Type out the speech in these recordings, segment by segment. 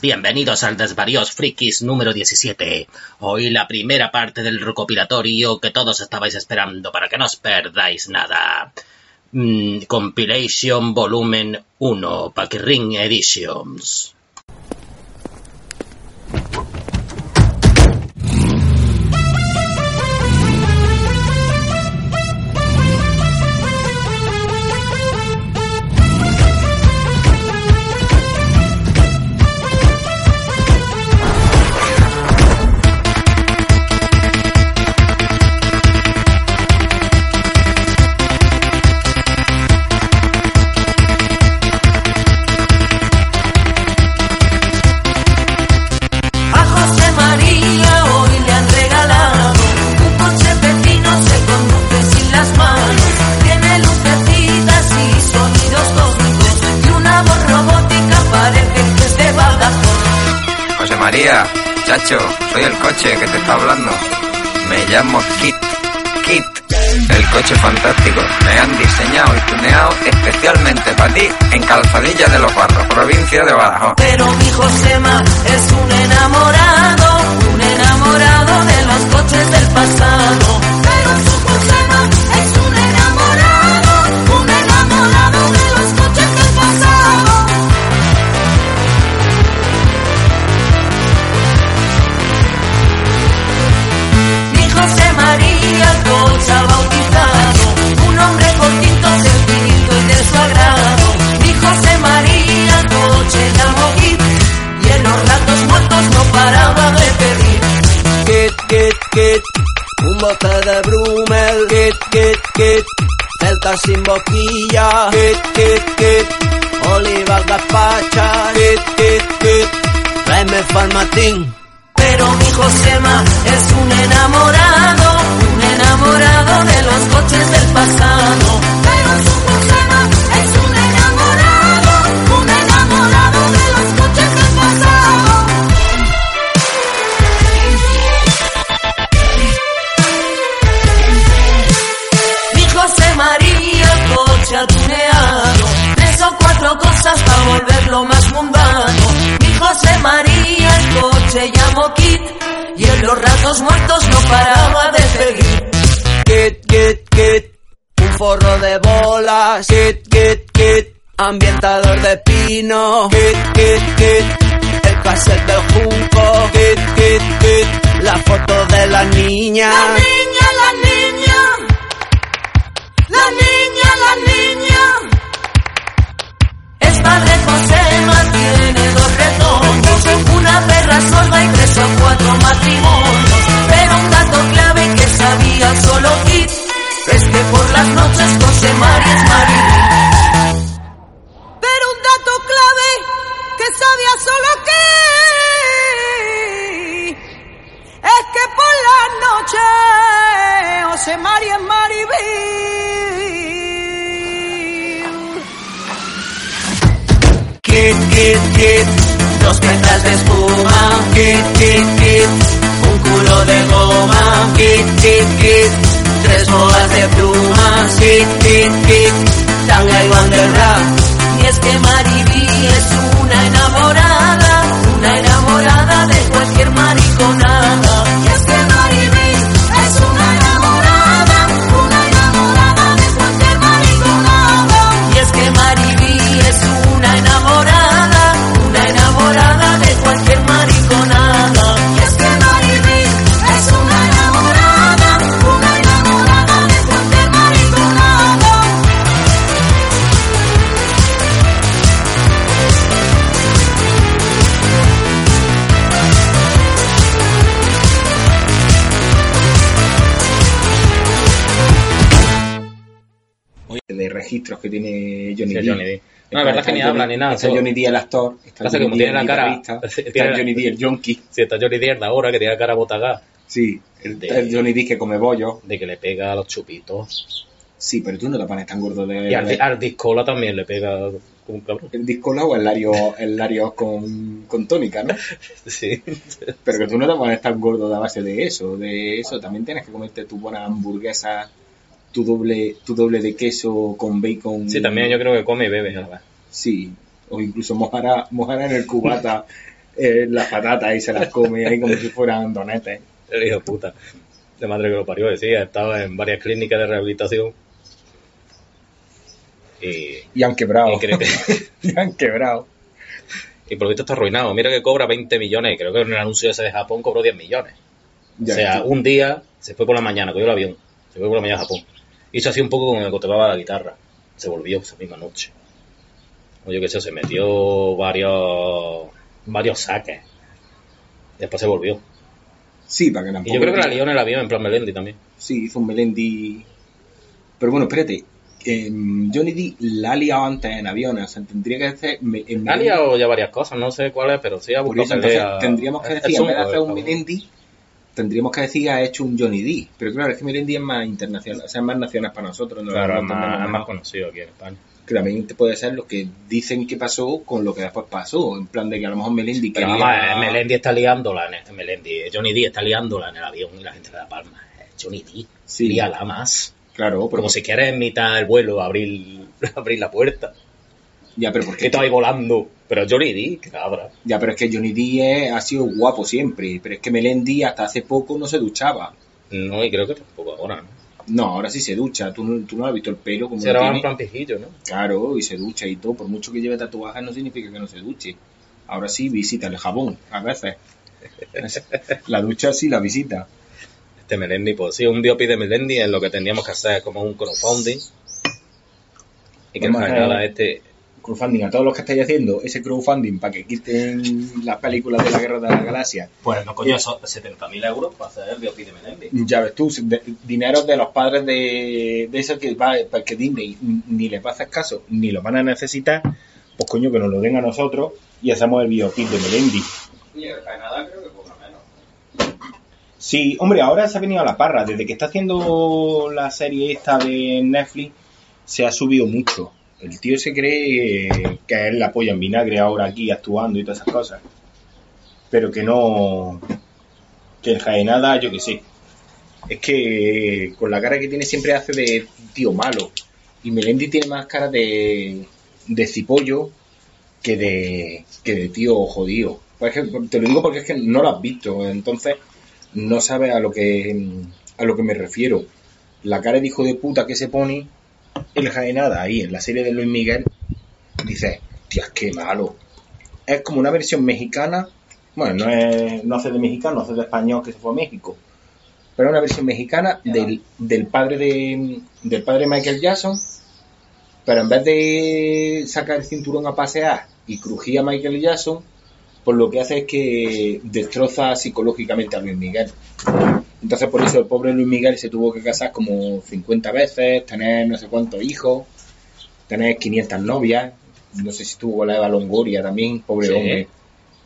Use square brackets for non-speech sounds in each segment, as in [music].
bienvenidos al Desvaríos Frikis número 17. Hoy la primera parte del recopilatorio que todos estabais esperando para que no os perdáis nada. Mm, compilation Volumen 1, Ring Editions. Soy el coche que te está hablando. Me llamo Kit. Kit. El coche fantástico. Me han diseñado y tuneado especialmente para ti en Calzadilla de los Barros, provincia de Badajoz. Pero mi Josema es un enamorado, un enamorado de los coches del pasado. Un bote de Brummel, kit, kit, kit, celta sin boquilla, kit, kit, kit, olivas gazpachas, kit, kit, kit, tráeme farmatín. Pero mi Josema es un enamorado, un enamorado de los coches del pasado. Pero su bolas, kit, kit, ambientador de pino, kit, kit, kit, el cassette del junco, kit, kit, kit, la foto de la niña. La niña, la niña. La niña, la niña. Es padre Josema, tiene dos retoños. Una perra sorda y tres o cuatro matrimonios. Pero un dato clave que sabía solo Kit Es que por las noches José María es María. Pero un dato clave que sabía solo Kit es que por la noche José María es Maribel. Kit, kit, kit, dos petras de espuma, kit, kit, kit, un culo de goma, kit, kit, kit, tres boas de plumas, kit, kit, kit, tanga y banderra. Y es que Maribí es una enamorada, una enamorada de cualquier mariconada. Registros que tiene Johnny Sí, D. Johnny D. No, la verdad es que ni Johnny- habla ni nada, Está Johnny D el actor, está Johnny como D tiene el la cara- [laughs] está la- Johnny D el junkie. Si está Johnny Depp de ahora, que tiene la cara botagá, Sí, el, De- el Johnny D que come bollo. de que le pega a los chupitos. Sí, pero tú no te pones tan gordo de... Y al, di- al Discola también le pega como un cabrón. El disco o el Lario, el Lario con, con tónica, ¿no? [laughs] Sí. Pero que tú no te pones tan gordo de base de eso, de eso. También tienes que comerte tu buena hamburguesa, tu doble, tu doble de queso con bacon. Sí, también yo creo que come y bebe a la vez. Sí, o incluso mojará, mojará en el cubata [laughs] eh, las patatas y se las come ahí como si fueran donetes. El hijo de puta. De madre que lo parió, decía, estaba en varias clínicas de rehabilitación. Y, Y han quebrado. y creo que, [laughs] y han quebrado. y por lo visto está arruinado. Mira que cobra 20 millones. Creo que en el anuncio ese de Japón cobró 10 millones. Ya o sea, tú- un día se fue por la mañana, cogió el avión, se fue por la mañana a Japón. Hizo así un poco como el que tocaba la guitarra. Se volvió esa misma noche. O yo qué sé, se metió varios varios saques. Después se volvió. Sí, para que Y tampoco. yo creo que la lió en el avión en plan Melendi también. Sí, hizo un Melendi. Pero bueno, espérate. em, Johnny D la ha liado antes en aviones. O sea, tendría que hacer. me- en Ha Melendi- liado ya varias cosas, no sé cuáles, pero sí ha Por buscado eso, entonces, tendríamos que Es- decir, es en vez de hacer un. Melendi, tendríamos que decir que ha hecho un Johnny D. Pero claro, es que Melendi es más internacional, o sea, es más nacional para nosotros. No Claro, es más, conocido aquí en España. Que también te puede ser lo que dicen que pasó con lo que después pasó. En plan de que a lo mejor Melendi Pero quería... vamos, eh, Melendi está liándola en el, Melendi, Johnny D está liándola en el avión y la gente le da palma. Eh, Johnny D, Sí. líala más. Claro, pero, Como si quieres en mitad del vuelo abrir, [laughs] abrir la puerta. Ya, pero Que porque está ahí volando. Pero Johnny D, que cabra. ya, pero es que Johnny D ha sido guapo siempre. Pero es que Melendi hasta hace poco no se duchaba. No, y creo que tampoco ahora, ¿no? No, ahora sí se ducha. Tú no, tú no has visto el pelo como Se lo tiene. ¿no? Claro, y se ducha y todo. Por mucho que lleve tatuajes no significa que no se duche. Ahora sí visita el jabón, a veces. [laughs] La ducha sí la visita. Este Melendi, pues sí, un biopic de Melendi es lo que tendríamos que hacer como un crowdfunding. Y que en Vamos a- general a este... Crowdfunding a todos los que estáis haciendo ese crowdfunding para que quiten las películas de la Guerra de la Galaxia. Pues no, coño, son 70.000 euros para hacer el biopic de Melendi. Ya ves tú, de- dinero de los padres de, de eso que va, para que Disney ni les va a hacer caso, ni lo van a necesitar, pues coño que nos lo den a nosotros y hacemos el biopic de Melendi. Canadá creo que menos. Sí, hombre, ahora se ha venido a la parra. Desde que está haciendo la serie esta de Netflix, se ha subido mucho. El tío se cree que es la polla en vinagre ahora aquí actuando y todas esas cosas. Pero que no. Que en Jaenada, yo que sé. Es que con la cara que tiene siempre hace de tío malo. Y Melendi tiene más cara de. de cipollo que de. que de tío jodido. Pues es que te lo digo porque es que no lo has visto. Entonces no sabes a lo que a lo que me refiero. La cara de hijo de puta que se pone el Jaenada ahí en la serie de Luis Miguel, dices, tías, qué malo. Es como una versión mexicana, bueno, no, es, no hace de mexicano, hace de español que se fue a México, pero es una versión mexicana del, del padre de del padre Michael Jackson, pero en vez de sacar el cinturón a pasear y crujir a Michael Jackson, pues lo que hace es que destroza psicológicamente a Luis Miguel. Entonces por eso el pobre Luis Miguel se tuvo que casar como 50 veces, tener no sé cuántos hijos, tener 500 novias, no sé si tuvo la Eva Longoria también, pobre Sí. hombre.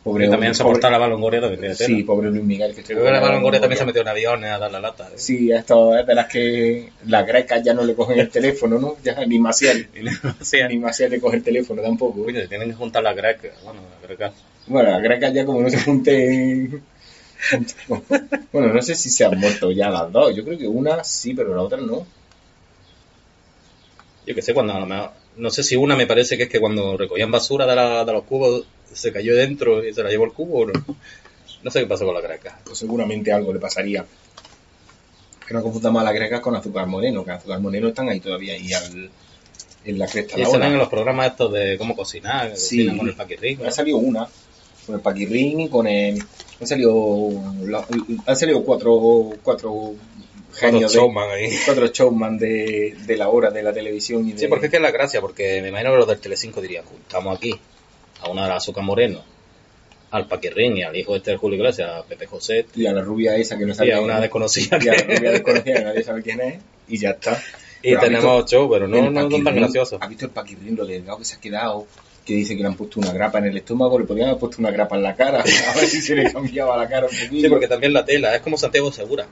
Pobre Que también hombre, soportar la balongoria también tiene pobre-. Sí, pobre Luis Miguel. Que creo que la balongoria también se metió en aviones a dar la lata. ¿eh? Sí, esto es de las que las grecas ya no le cogen el teléfono, ¿no? Ya ni Maciel. [laughs] Ni Maciel le coge el teléfono tampoco. Oye, tienen que juntar las grecas. Bueno, las grecas. Bueno, las grecas ya como no se junten... [laughs] Bueno, no sé si se han muerto ya las dos. Yo creo que una sí, pero la otra no. Yo que sé, cuando a lo mejor- No sé si una me parece que es que cuando recogían basura de, la- de los cubos se cayó dentro y se la llevó el cubo o no. No sé qué pasó con la greca. Pues seguramente algo le pasaría. Que no confundamos a las grecas con azúcar moreno, que azúcar moreno están ahí todavía ahí al- en la cresta Y la salen en los programas estos de cómo cocinar, Sí. cocinan con el paquirrín. Ha salido una, con el paquirrín y con el... Han salido, han salido cuatro, cuatro genios de, showman ahí. cuatro showman de, de la hora de la televisión y de... Sí, porque es que es la gracia, porque me imagino que los del Telecinco dirían, juntamos aquí a una de las azúcar moreno, al paquirrín y al hijo este de Julio Iglesias, a Pepe José, Y a la rubia esa que no y sabe a una desconocida y a la rubia desconocida que nadie sabe quién es y ya está. Y Pero ¿has tenemos visto show, pero no, no son tan graciosos. ¿Has visto el paquirrín, lo delgado que se ha quedado? Que dice que le han puesto una grapa en el estómago, le podrían haber puesto una grapa en la cara, [laughs] a ver si se le cambiaba la cara un poquito. Sí, porque también la tela es como Santiago Segura.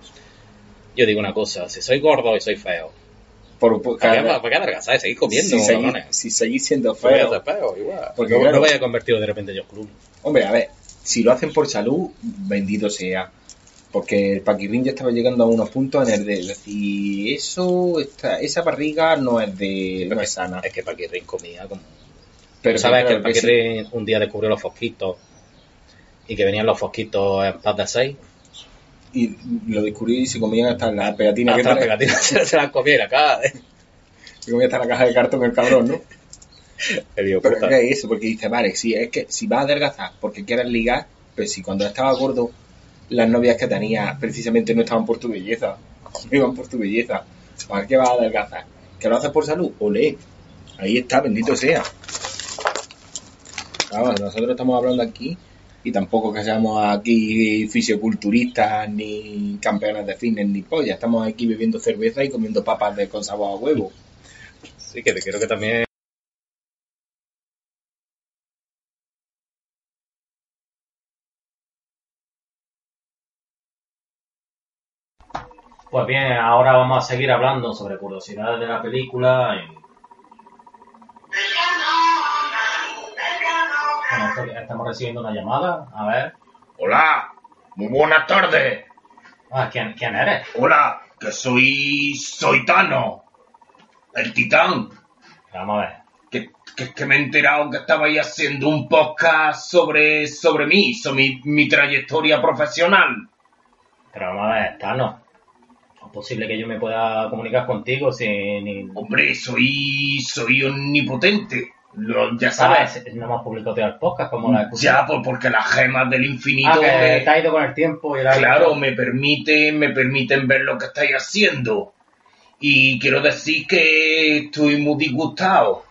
Yo digo una cosa, si soy gordo y soy feo, Por, por- ¿para qué, cada- para qué adelgazar? Seguir comiendo, si, seguís, cabrones. si seguís siendo feo. feo, igual. Porque no, claro- no vaya convertido de repente en Josh Clooney. Hombre, a ver, si lo hacen por salud, bendito sea. Porque el paquirrín ya estaba llegando a unos puntos en el de decir, eso, esta, esa barriga no es de, no es sana. Es que Paquirrín comía como... Pero ¿Sabes que el sí. Paquirrín un día descubrió los fosquitos y que venían los fosquitos en paz de seis? Y lo descubrí y se comían hasta las pegatinas que Hasta las pegatinas [laughs] se, se las comía y la cara. ¿eh? Se comía hasta la caja de cartón el cabrón, ¿no? [laughs] Pero. ¿qué es eso? Porque dice, vale, si es que si vas a adelgazar porque quieres ligar, pues si cuando estaba gordo, las novias que tenía precisamente no estaban por tu belleza, no [laughs] iban por tu belleza. ¿Para qué vas a adelgazar? ¿Que lo haces por salud? Olé. Ahí está, bendito sea. Vamos, nosotros estamos hablando aquí y tampoco que seamos aquí fisioculturistas ni campeones de fitness ni polla. Estamos aquí bebiendo cerveza y comiendo papas de con sabor a huevo. Sí, que creo que también... Pues bien, ahora vamos a seguir hablando sobre curiosidades de la película. Estamos recibiendo una llamada. A ver. Hola, muy buenas tardes. Ah, ¿quién, quién eres? Hola, que soy. soy Tano, el titán. Vamos a ver. Que, que, que me he enterado que estabais haciendo un podcast sobre, sobre mí, sobre mi, mi trayectoria profesional. Pero vamos a ver, Tano. ¿Es posible que yo me pueda comunicar contigo sin... Hombre, soy. soy omnipotente. Lo- ya sabes. ¿Sabes? No hemos publicado todavía el podcast como la Ya, pues porque las gemas del infinito. Ah, que me- te ha ido con el tiempo y la Claro, me permite, me permiten ver lo que estáis haciendo. Y quiero decir que estoy muy disgustado,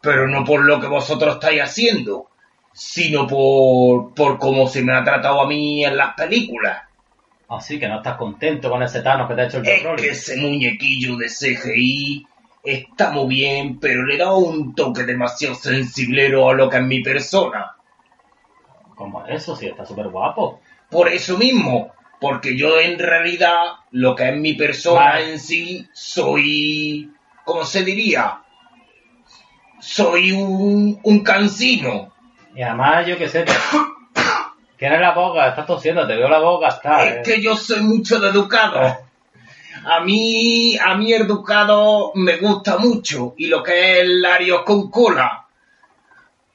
pero no por lo que vosotros estáis haciendo, sino por, por cómo se me ha tratado a mí en las películas. Así que no estás contento con ese Thanos que te ha hecho el Es que ese muñequillo de CGI está muy bien, pero le da un toque demasiado sensiblero a lo que es mi persona. ¿Cómo es eso? Sí, está súper guapo. Por eso mismo, porque yo en realidad lo que es mi persona Vale. en sí soy, ¿cómo se diría? Soy un, un cansino. Y además, yo qué sé, [coughs] tienes la boca, estás tosiendo, te veo la boca, está. Es que yo soy mucho de educado. [laughs] A mí, a mí el educado me gusta mucho y lo que es el Larios con cola.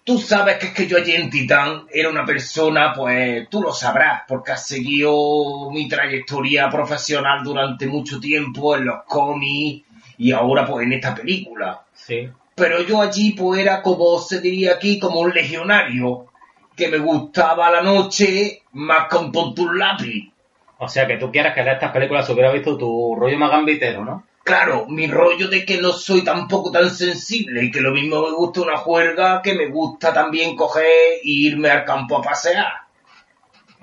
Tú sabes que es que yo allí en Titán era una persona, pues tú lo sabrás, porque has seguido mi trayectoria profesional durante mucho tiempo en los cómics y ahora pues en esta película. Sí. Pero yo allí pues era como se diría aquí, como un legionario, que me gustaba la noche más con un lápiz. O sea, que tú quieres que de estas películas se hubiera visto tu rollo más gambitero, ¿no? Claro, mi rollo de que no soy tampoco tan sensible y que lo mismo me gusta una juerga que me gusta también coger e irme al campo a pasear.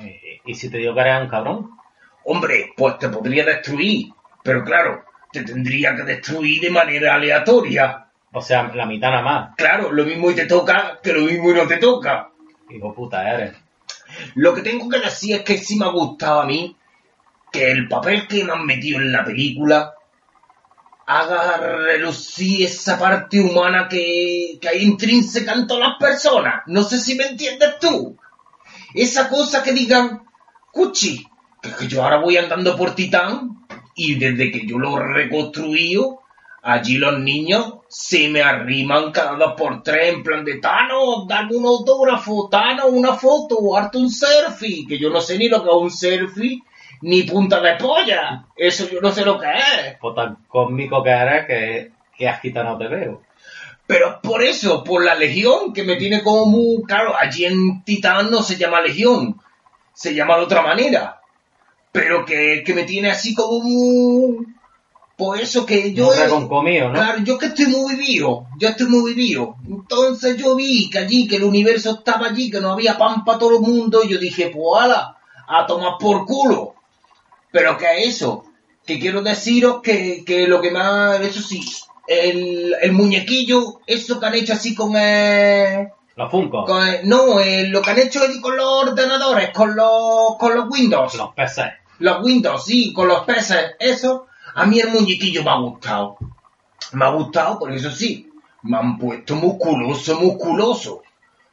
Y, y si te digo que eres un cabrón, Hombre, pues te podría destruir, pero claro, te tendría que destruir de manera aleatoria. o sea, la mitad nada más. Claro, lo mismo y te toca que lo mismo y no te toca. Hijo puta eres. Lo que tengo que decir es que sí me ha gustado a mí que el papel que me han metido en la película haga relucir esa parte humana que, que hay intrínseca en todas las personas. No sé si me entiendes tú. Esa cosa que digan, Cuchi, que que yo ahora voy andando por Titán y desde que yo lo he reconstruido, allí los niños se me arriman cada dos por tres en plan de Tano, dame un autógrafo, Tano, una foto, harto un selfie, que yo no sé ni lo que es un selfie, ni punta de polla. Eso yo no sé lo que es. Pues tan cósmico que eres que, que agitado te veo. Pero es por eso, por la legión, que me tiene como muy... Claro, allí en Titán no se llama legión, se llama de otra manera. Pero que, que me tiene así como muy... Por eso que yo... ¿no? Claro, yo que estoy muy vivido, yo estoy muy vivido. Entonces yo vi que allí, que el universo estaba allí, que no había pan para todo el mundo, y yo dije, pues ala, a tomar por culo. Pero ¿qué es eso? que quiero deciros que, que lo que más, eso sí, el, el muñequillo, eso que han hecho así con el, Los Funko. con no, lo que han hecho ahí con los ordenadores, con los, con los Windows. Los PC. Los Windows, sí, con los peces, eso. A mí el muñequillo me ha gustado. Me ha gustado, por eso sí. Me han puesto musculoso, musculoso.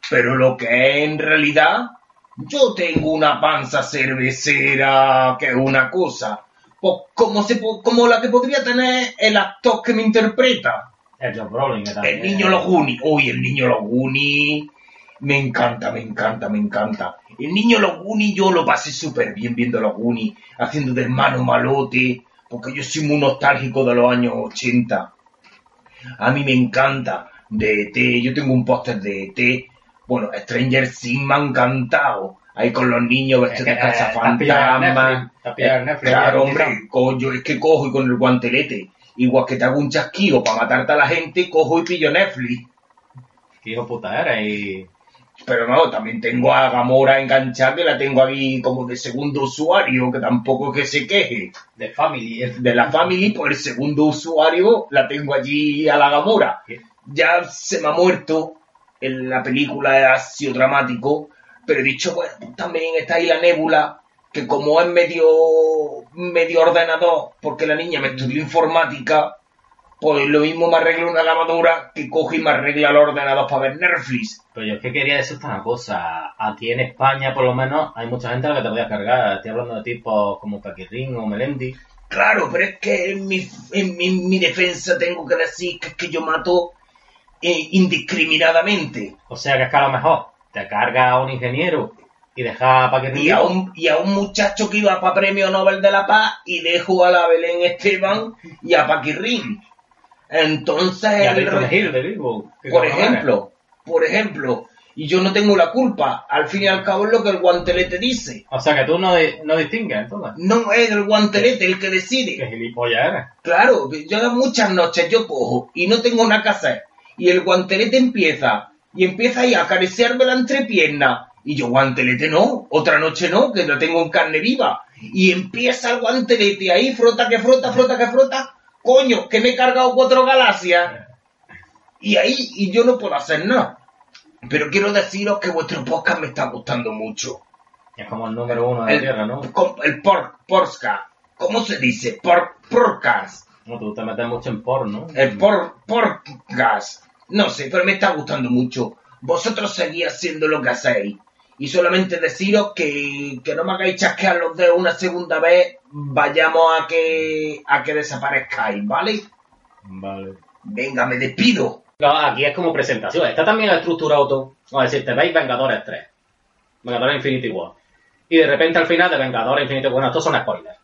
Pero lo que es en realidad, yo tengo una panza cervecera que es una cosa. Pues como, se, como la que podría tener el actor que me interpreta. El Brolin. El niño los Goonies. Uy, el niño los Goonies. Me encanta, me encanta, me encanta. El niño los Goonies yo lo pasé súper bien viendo los Goonies, haciendo de hermano malote, porque yo soy muy nostálgico de los años 80. A mí me encanta de ET, yo tengo un póster de ET. Bueno, Stranger Things me ha encantado. Ahí con los niños vestidos de Eh, eh, cazafantasmas. Netflix, Claro, hombre, coño, es que cojo y con el guantelete. Igual que te hago un chasquido para matarte a la gente, cojo y pillo Netflix. Qué hijo puta eres y... Pero no, también tengo a Gamora enganchada, que la tengo aquí como de segundo usuario, que tampoco es que se queje. De Family. De la family, pues el segundo usuario la tengo allí a la Gamora. Ya se me ha muerto en la película, ha sido dramático, pero he dicho, bueno, pues también está ahí la nébula, que como es medio, medio ordenador, porque la niña me estudió informática, pues lo mismo me arregla una lavadora que coge y me arregla el ordenador para ver Netflix. Pero yo es que quería decirte una cosa. Aquí en España, por lo menos, hay mucha gente a la que te voy a cargar. Estoy hablando de tipos como Paquirrín o Melendi. Claro, pero es que en mi, en mi, mi defensa tengo que decir que es que yo mato eh, indiscriminadamente. O sea que es que a lo mejor te carga a un ingeniero y deja. Y a, un, y a un muchacho que iba para Premio Nobel de la Paz y dejo a la Belén Esteban y a Paquirrín. Entonces, y a el Gil de por ejemplo, por ejemplo, y yo no tengo la culpa, al fin y al cabo es lo que el guantelete dice. O sea que tú no, no distingues, entonces. No es el guantelete el que decide. Que gilipollas eres. Claro, yo muchas noches yo cojo y no tengo que hacer. Y el guantelete empieza. Y empieza ahí a acariciarme la entrepierna. Y yo, guantelete no, otra noche no, que lo tengo en carne viva. Y empieza el guantelete ahí, frota que frota, frota que frota. Coño, que me he cargado cuatro galaxias. Y ahí, y yo no puedo hacer nada. Pero quiero deciros que vuestro podcast me está gustando mucho. Es como el número uno de la El, Tierra, ¿no? el por, porca. ¿Cómo se dice? Por, porcas. No, tú te metes mucho en porno. El por, podcast. No sé, pero me está gustando mucho. Vosotros seguís haciendo lo que hacéis. Y solamente deciros que, que no me hagáis chasquear los dedos una segunda vez. Vayamos a que, a que desaparezcáis, ¿vale? Vale. Venga, me despido. No, aquí es como presentación. Está también estructurado todo. Vamos a decir, te veis Vengadores 3. Vengadores Infinity War. Y de repente al final de Vengadores Infinity War, bueno, estos son spoilers.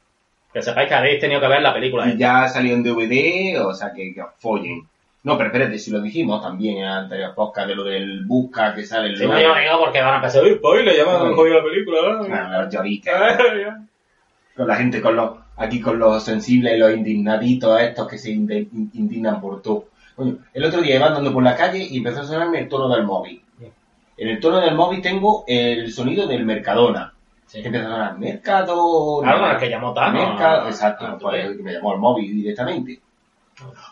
Que sepáis que habéis tenido que ver la película. Y ya salió en DVD, o sea que, que os follen. No, pero espérate, si lo dijimos también en el anterior podcast de lo del busca que sale el Si no, yo lo digo porque van a empezar, uy, spoiler, ya me han jodido la película. ¿eh? Los [laughs] con la gente con los aquí con los sensibles y los indignaditos estos que se indignan por todo. El otro día iba andando por la calle y empezó a sonarme el tono del móvil. En el tono del móvil tengo el sonido del Mercadona. Sí. Que empieza a sonar Mercadona. Claro, el que llamó. Mercado, exacto, Ah, que me llamó al móvil directamente.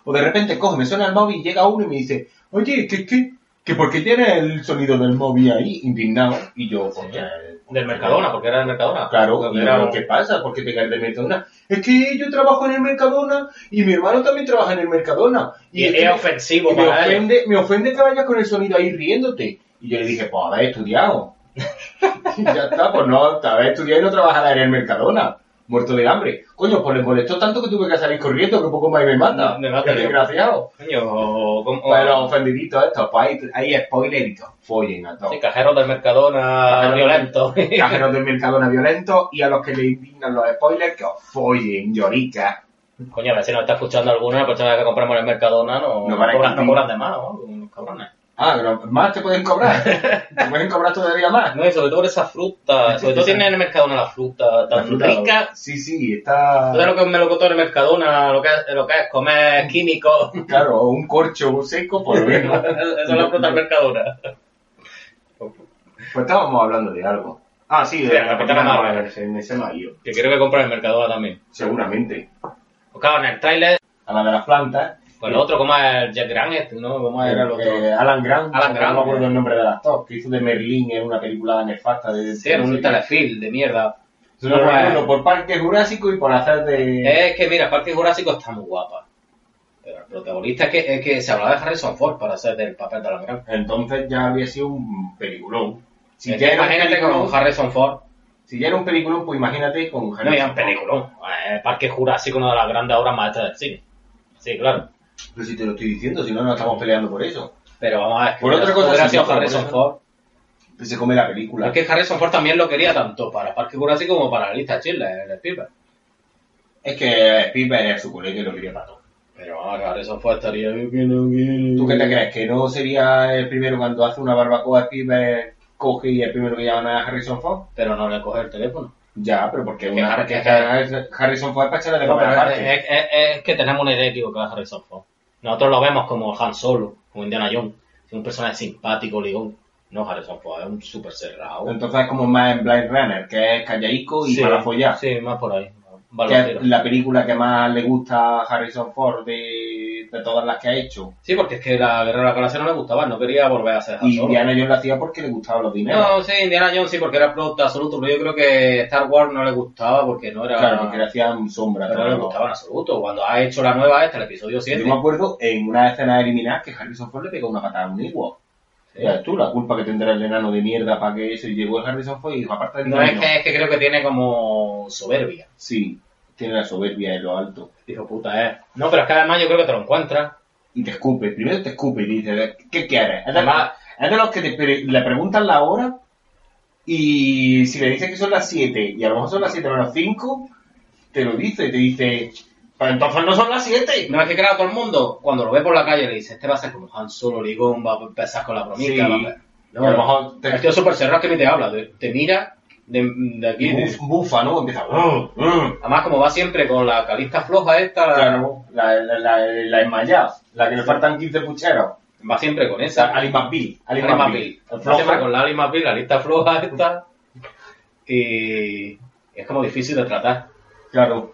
O de repente coge, me suena el móvil, llega uno y me dice, oye, ¿qué, qué? Que porque tiene el sonido del móvil ahí, indignado, y yo, pues, ya, Del Mercadona, porque era del Mercadona. Claro, Porque y era- yo, ¿qué pasa? ¿Por qué te caes del Mercadona? Es que yo trabajo en el Mercadona y mi hermano también trabaja en el Mercadona. Y es es que- ofensivo y me para ellos. ofende, me ofende que vayas con el sonido ahí riéndote. Y yo le dije, pues haber estudiado. Y [laughs] ya está, pues no, haber estudiado y no trabajar en el Mercadona. Muerto de hambre. Coño, pues le molestó tanto que tuve que salir corriendo, que poco más me mata Qué yo. desgraciado. Coño, o- como- Bueno, ofendiditos estos, pues hay, hay spoileritos. Follen a todos. Sí, cajeros del Mercadona Cajeros del- violentos. Cajeros del Mercadona [laughs] violentos y a los que le indignan los spoilers, que os follen, lloricas. Coño, a ver si nos está escuchando alguna persona que compramos en el Mercadona, no, No a cobran, no cobran de más, ¿no? Los cabrones. Ah, pero más te pueden cobrar. [laughs] te pueden cobrar todavía más. No, y sobre todo por esa fruta. Sobre todo tiene en el Mercadona la fruta tan La fruta- rica. Sí, sí, está. ¿Tú sabes lo que es melocotón en el Mercadona? Lo que es, lo que es comer químicos. Claro, un corcho seco por lo menos. [laughs] Eso es la fruta del Mercadona. Pues estábamos hablando de algo. Ah, sí, de Sí, la la Marvel. Me ha ido. Que creo que compra en Mercadona también. Seguramente. Pues claro, en el trailer, A la de las plantas. Pues el otro, como es el Jack Grant, este, ¿no? ¿Cómo era el otro? Eh, Alan Grant. Alan Grant, No me acuerdo el nombre del actor. Que hizo de Merlín en una película nefasta de... Sí, en un telefilm de mierda. No, no, no, por Parque Jurásico y por hacer de... Es que, mira, Parque Jurásico está muy guapa. Pero el protagonista es que, es que se hablaba de Harrison Ford para hacer del papel de Alan Grant. Entonces ya había sido un peliculón. Si Es ya que era un imagínate peliculón, con Harrison Ford. si ya era un peliculón, pues imagínate con No, ya un peliculón. Eh, Parque Jurásico, una de las grandes obras maestras del cine. Sí, claro. Pero si te lo estoy diciendo, si no, no estamos peleando por eso. Pero vamos a ver. Por otra cosa, sí, por Harrison. Ford. Que se come la película. Es que Harrison Ford también lo quería tanto para Parque Jurásico como para la lista Chile, el Spielberg. Es que Spielberg era su colega y lo quería para todo. Pero vamos, Harrison Ford estaría yo que no quiero. ¿Tú qué te crees? ¿Que no sería el primero cuando hace una barbacoa Spielberg coge y el primero que llaman a Harrison Ford? Pero no le coge el teléfono. Ya, pero porque Que una, que- Harrison Ford es para echarle de comer aparte. es, es- es que tenemos una idea equivocada de Harrison Ford. Nosotros lo vemos como Han Solo, como Indiana Jones, es un personaje simpático, ligón. No, Harrison Ford es un súper cerrado. Entonces es como más en Blind Runner, que es callaico y Sí, para follar. Sí, más por ahí. Que es la película que más le gusta a Harrison Ford de, de todas las que ha hecho. Sí, porque es que la Guerra de la Galaxia no le gustaba, no quería volver a Han Y. Indiana Jones lo hacía porque le gustaban los dineros. No, sí, Indiana Jones sí, porque era producto absoluto, pero yo creo que Star Wars no le gustaba porque no era... Claro, porque le hacían sombra. pero no le gustaba en absoluto. Cuando ha hecho la nueva esta, el episodio 7... Yo me acuerdo en una escena eliminada que Harrison Ford le pegó una patada a un Ewok. Tú, la culpa que tendrá el enano de mierda para que eso y llegó el Harrison Ford y dijo, aparte de No es que, es que creo que tiene como soberbia. Sí, tiene la soberbia en lo alto. Hijo puta, eh. No, pero es que además yo creo que te lo encuentras. Y te escupe, primero te escupe y dice, ¿qué quieres? Es de, Además- es de los que te le preguntan la hora y si le dices que son las 7 y a lo mejor son las 7 menos 5, te lo dice, te dice, pues entonces no son las 7. No es que crea todo el mundo, cuando lo ve por la calle le dice, este va a ser como Han Solo, Ligón, va a empezar con la bromita. Sí. va a- Y a lo mejor te- El tío súper cerrado que ni te habla, te, te mira de, de aquí. buf- bufa, ¿no? Empieza, "Uh, uh". Además, como va siempre con la calista floja esta, la- Claro, la, la, la, la enmayada, la que le faltan 15 pucheros. va siempre con esa. Ali McBeal. Ali. Va siempre con la Ali McBeal, la lista floja esta. Y es como difícil de tratar. Claro.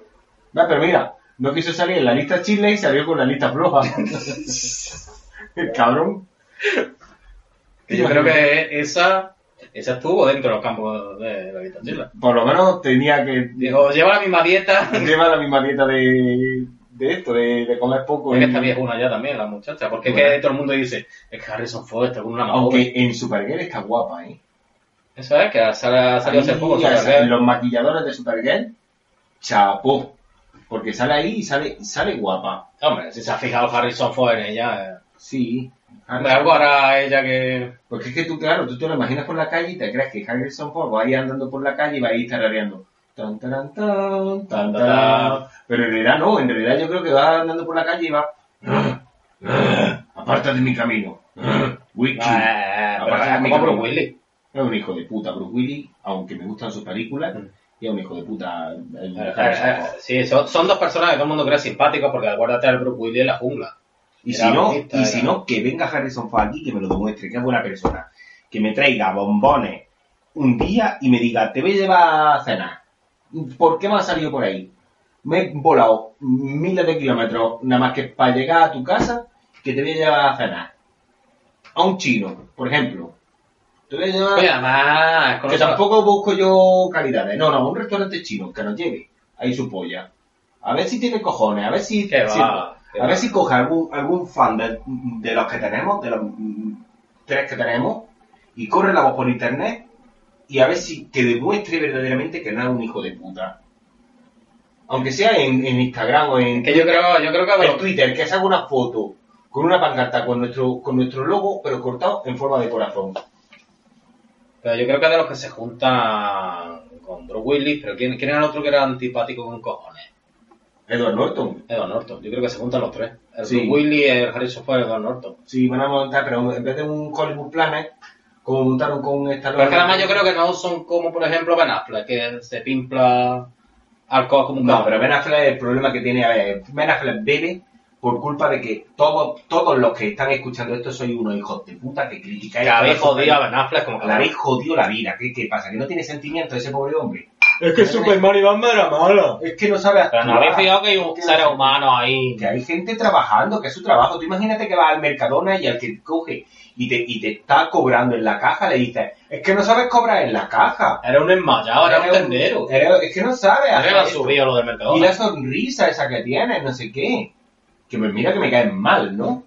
Va, pero mira, no quiso salir en la lista chile y salió con la lista floja. [laughs] El cabrón. Yo creo que esa, esa estuvo dentro de los campos de la lista chila. Por lo menos tenía que Digo, lleva la misma dieta. [laughs] lleva la misma dieta de, de esto, de, de comer poco. Es que y- está viejuna ya también, la muchacha. Porque es que todo el mundo dice, es que Harrison Ford está con una más Aunque joven. en Supergirl está guapa, ¿eh? Eso es, que ha salido hace poco. los maquilladores de Supergirl, chapó. Porque sale ahí y sale, sale guapa. Hombre, si se ha fijado Harrison Ford en ella. eh. Sí. Hombre, algo hará ella que... Porque es que tú, claro, tú te lo imaginas por la calle y te crees que Harrison Ford va ahí andando por la calle y va ahí tarareando. Tan, taran, tan, tan, tarán. Pero en realidad no, en realidad yo creo que va andando por la calle y va. Aparta de mi camino. Wiki. Eh, pero Aparte es de mi Bruce camino. Willis. Es un hijo de puta, Bruce Willis, aunque me gustan sus películas, Hijo de puta. el Eh, eh, Ford. Sí, son, son dos personas que todo el mundo cree simpáticos porque acuérdate del Bruce Willis en la jungla. Y si no, y era- si no, que venga Harrison Ford aquí, que me lo demuestre, que es buena persona. Que me traiga bombones un día y me diga, te voy a llevar a cenar. ¿Por qué me has salido por ahí? Me he volado miles de kilómetros nada más que para llegar a tu casa, que te voy a llevar a cenar. A un chino, por ejemplo. Te voy a llevar... Con que tampoco busco yo calidades. No, no, un restaurante chino, que nos lleve. Ahí su polla. A ver si tiene cojones, a ver si... Si- va, a ver si coge algún, algún fan de, de los que tenemos, de los tres que tenemos, y corre la voz por internet, y a ver si que demuestre verdaderamente que no es un hijo de puta. Aunque sea en, en Instagram o en, Que yo creo, yo creo que de en Twitter, que se haga una foto con una pancarta con nuestro, con nuestro logo, pero cortado en forma de corazón. Pero yo creo que de los que se juntan con Bruce Willis, pero ¿quién, quién era el otro que era antipático con cojones? Edward Norton. Edward Norton. Yo creo que se juntan los tres. El Sí. Bruce Willis, el Harrison Ford y Edward Norton. Sí, van a montar, pero en vez de un Hollywood Planet, como montaron con esta Pero es que además yo creo que no son como, por ejemplo, Ben Affleck, que se pimpla alcohol como un No, cabrón. pero Ben Affleck, el problema que tiene, a ver, Ben Affleck bebe por culpa de que todos, todos los que están escuchando esto sois unos hijos de puta que criticáis Que habéis jodido a Ben Affleck como que Le habéis jodido la vida. ¿Qué, qué pasa? ¿Que no tiene sentimiento ese pobre hombre? Es que Superman y Batman era malo. Es que no sabe Pero no actuar. habéis fijado que hay un ser no- humano ahí. que hay gente trabajando, que es su trabajo. Tú imagínate que vas al Mercadona y al que coge y te, y te está cobrando en la caja le dices, es que no sabes cobrar en la caja. Era un enmayado, era un tendero. eres- es que no sabes hacer subido lo del mercado. Y la sonrisa esa que tienes, no sé qué. Que mira que me caen mal, ¿no?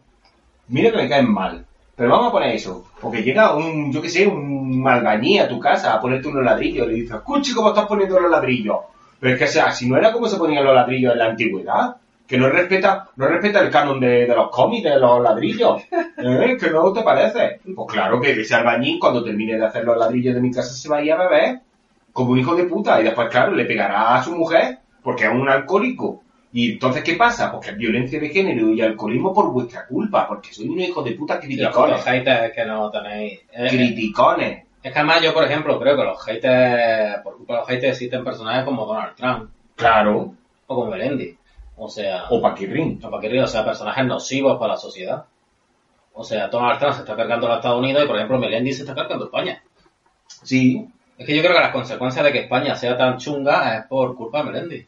Mira que me caen mal. Pero vamos a poner eso. Porque llega un, yo qué sé, un albañil a tu casa a ponerte unos ladrillos le dices, escuche cómo estás poniendo los ladrillos. Pero es que, o sea, si no era como se ponían los ladrillos en la antigüedad, que no respeta, no respeta el canon de, los cómics, de los ladrillos. ¿Eh? Que no te parece. Pues claro que ese albañil, cuando termine de hacer los ladrillos de mi casa, se va a ir a beber como un hijo de puta. Y después, claro, le pegará a su mujer porque es un alcohólico. Y entonces, ¿qué pasa? Pues que es violencia de género y alcoholismo por vuestra culpa, porque soy un hijo de puta criticones. los haters que no tenéis. Es, Criticones. es que además yo, por ejemplo, creo que los haters, por culpa de los haters existen personajes como Donald Trump Claro. o como Melendi. O sea, O Paquirrín. o Paquirri, o sea, personajes nocivos para la sociedad. O sea, Donald Trump se está cargando a los Estados Unidos y, por ejemplo, Melendi se está cargando a España. Sí, Es que yo creo que las consecuencias de que España sea tan chunga es por culpa de Melendi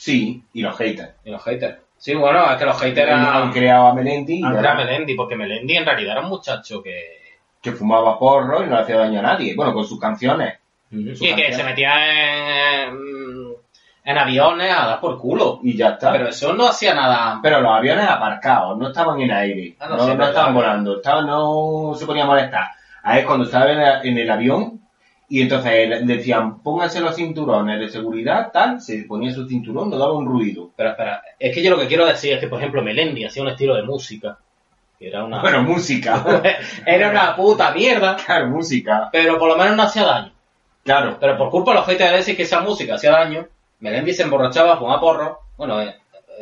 sí. Y los haters. y los haters. Sí, bueno, es que los haters Han han, creado a Melendi han creado a Melendi, porque Melendi en realidad era un muchacho que... que fumaba porro y no le hacía daño a nadie. Bueno, con sus canciones. Y que canción. se metía en, en aviones a dar por culo. Y ya está. Pero eso no hacía nada. Pero los aviones aparcados, no estaban en aire, Ah, no, no, sí, estaban volando, estaban, no se ponía a molestar. A ver, cuando estaba en el avión y entonces decían, pónganse los cinturones de seguridad, tal, se ponía su cinturón, no daba un ruido. Pero espera, es que yo lo que quiero decir es que, por ejemplo, Melendi hacía un estilo de música. Que era una. Bueno, música. [laughs] era una puta mierda. claro, música. Pero por lo menos no hacía daño. Claro. Pero por culpa de los decir que esa música hacía daño, Melendi se emborrachaba, fumaba porro. Bueno, eh,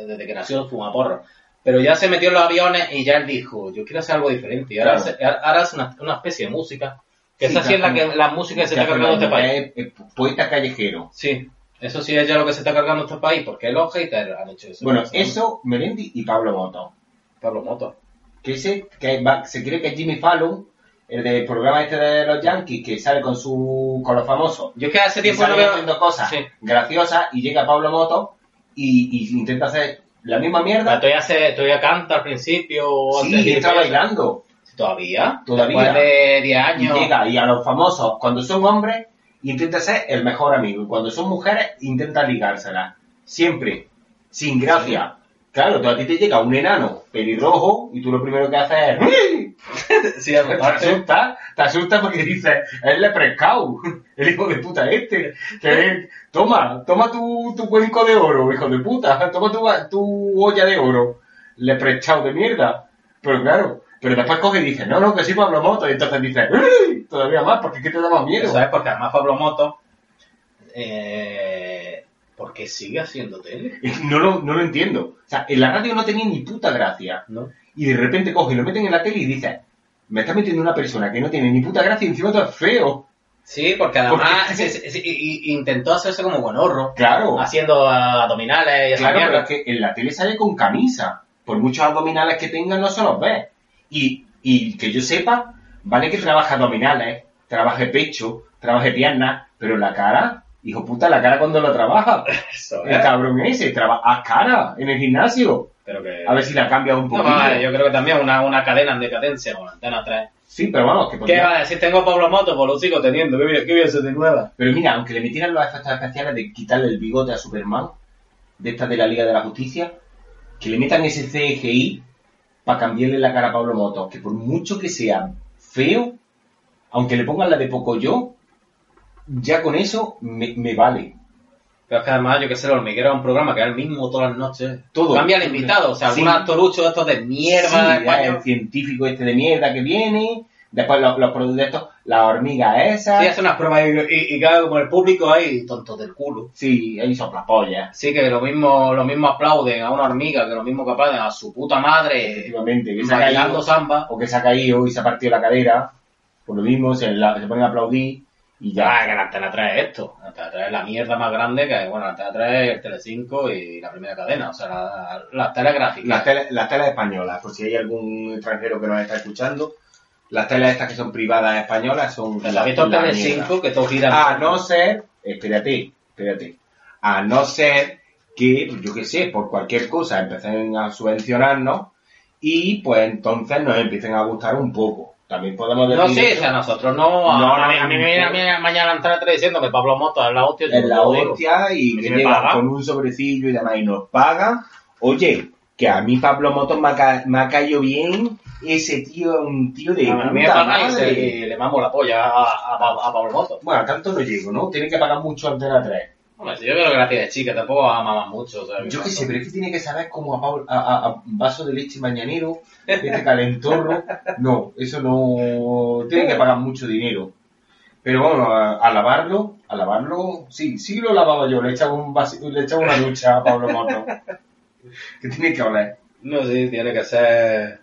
desde que nació fuma porro. Pero ya se metió en los aviones y ya él dijo, yo quiero hacer algo diferente. Y ahora, Claro. hace, ahora hace una, una especie de música. Esa sí es la, que, la música que se está cargando este país. es- poeta callejero. Sí, eso sí es ya lo que se está cargando este país. porque los haters han hecho eso? Bueno, eso, Melendi y Pablo Moto. Pablo Moto. que ese que va- se cree que es Jimmy Fallon, el del programa este de los Yankees, que sale con su con los famosos. Yo es que hace Y tiempo no veo... haciendo cosas Sí. graciosas y llega Pablo Moto y, y intenta hacer la misma mierda. Se, todavía canta al principio. Sí, de está bailando. ¿Todavía? Todavía. Después de 10 Y años. llega y a los famosos, cuando son hombres, intenta ser el mejor amigo. Y cuando son mujeres, intenta ligárselas. Siempre. Sin gracia. Claro, tú a ti te llega un enano pelirrojo y tú lo primero que haces es... [laughs] Sí, Te asusta, te asusta porque dices, es leprescau, el hijo de puta este, que toma, toma tu, tu cuenco de oro, hijo de puta, toma tu, tu olla de oro, leprechao de mierda. Pero claro, pero después coge y dice, no, no, que sí Pablo Moto, y entonces dice, "Uy", todavía más, porque que te da más miedo. Eso es porque además Pablo Moto. Eh, ¿Por qué sigue haciendo tele? [laughs] No lo, no lo entiendo. O sea, en la radio no tenía ni puta gracia. ¿No? Y de repente coge y lo meten en la tele y dice, me está metiendo una persona que no tiene ni puta gracia y encima todo es feo. Sí, porque además Porque- intentó hacerse como buenorro. Claro. Haciendo abdominales y esa Claro, pero es que en la tele sale con camisa. Por muchos abdominales que tengan, no se los ve. Y, y que yo sepa, vale que trabaja abdominales, trabaje pecho, trabaje piernas, pero la cara, hijo puta, la cara cuando la trabaja. [laughs] Eso, El ¿eh? cabrón ese, trabaja cara en el gimnasio. Pero que... A ver si la cambia un No, poquito. vale, yo creo que también una, una cadena en decadencia con Antena 3. Sí, pero vamos, que ¿Qué va a decir? Tengo Pablo Moto, pues lo sigo teniendo. ¿Qué voy, a hacer de nueva? Pero mira, aunque le metieran los efectos especiales de quitarle el bigote a Superman, de esta de la Liga de la Justicia, que le metan ese CGI para cambiarle la cara a Pablo Motos, que por mucho que sea feo, aunque le pongan la de Pocoyo, ya con eso me, me vale. Pero es que además, yo que sé, el hormiguero un programa que es el mismo todas las noches. Todo. Cambia el invitado. O sea, Sí. algún actorucho de estos de mierda Sí, el científico este de mierda que viene, después los, los productos estos, la hormiga esa, Sí, hace unas pruebas y, y, y claro, como el público ahí, tontos del culo. sí, ahí sopla pollas. Sí, que lo mismo, lo mismo aplauden a una hormiga, que lo mismo que aplauden a su puta madre, Efectivamente, que se ha bailando caído, samba. o que se ha caído y se ha partido la cadera, por lo mismo se, la- se ponen a aplaudir Y Ya, ya. que la Antena 3 es esto. La Antena 3 es la mierda más grande que, bueno, la Antena 3 es el Telecinco y la primera cadena, o sea, la- las telegráficas. Las teles, las teles españolas, por si hay algún extranjero que nos está escuchando, las teles estas que son privadas españolas son ¿Te la has visto en la Telecinco mierda. que todo gira A no ser, espérate, espérate, a no ser que, yo qué sé, por cualquier cosa empiecen a subvencionarnos y pues entonces nos empiecen a gustar un poco. También podemos decir No, eso. o sea, nosotros no. No, a, mí, no, a mí me viene a mí mañana la Antena 3 diciendo que Pablo Moto es la hostia. en la hostia y ¿Y que si paga? con un sobrecillo y demás y nos pagan. Oye, que a mí Pablo Motos me ha, ca- me ha caído bien. Ese tío es un tío de A mí me y le mamo la polla a, a, a- Pablo Moto. Bueno, tanto no llego, ¿no? Tiene que pagar mucho Antena 3. Hombre, si yo creo que la tiene chica, tampoco ama mucho. sea, Yo qué sé, pero es que tiene que saber como a, Paul- a, a- vaso de leche mañanero, este calentorro. No, eso no. Tiene que pagar mucho dinero. Pero bueno, a, a lavarlo, a lavarlo, sí, sí lo lavaba yo, le echaba, un le echaba una ducha a Pablo Moto. [laughs] que tiene que oler. No sé, tiene que ser.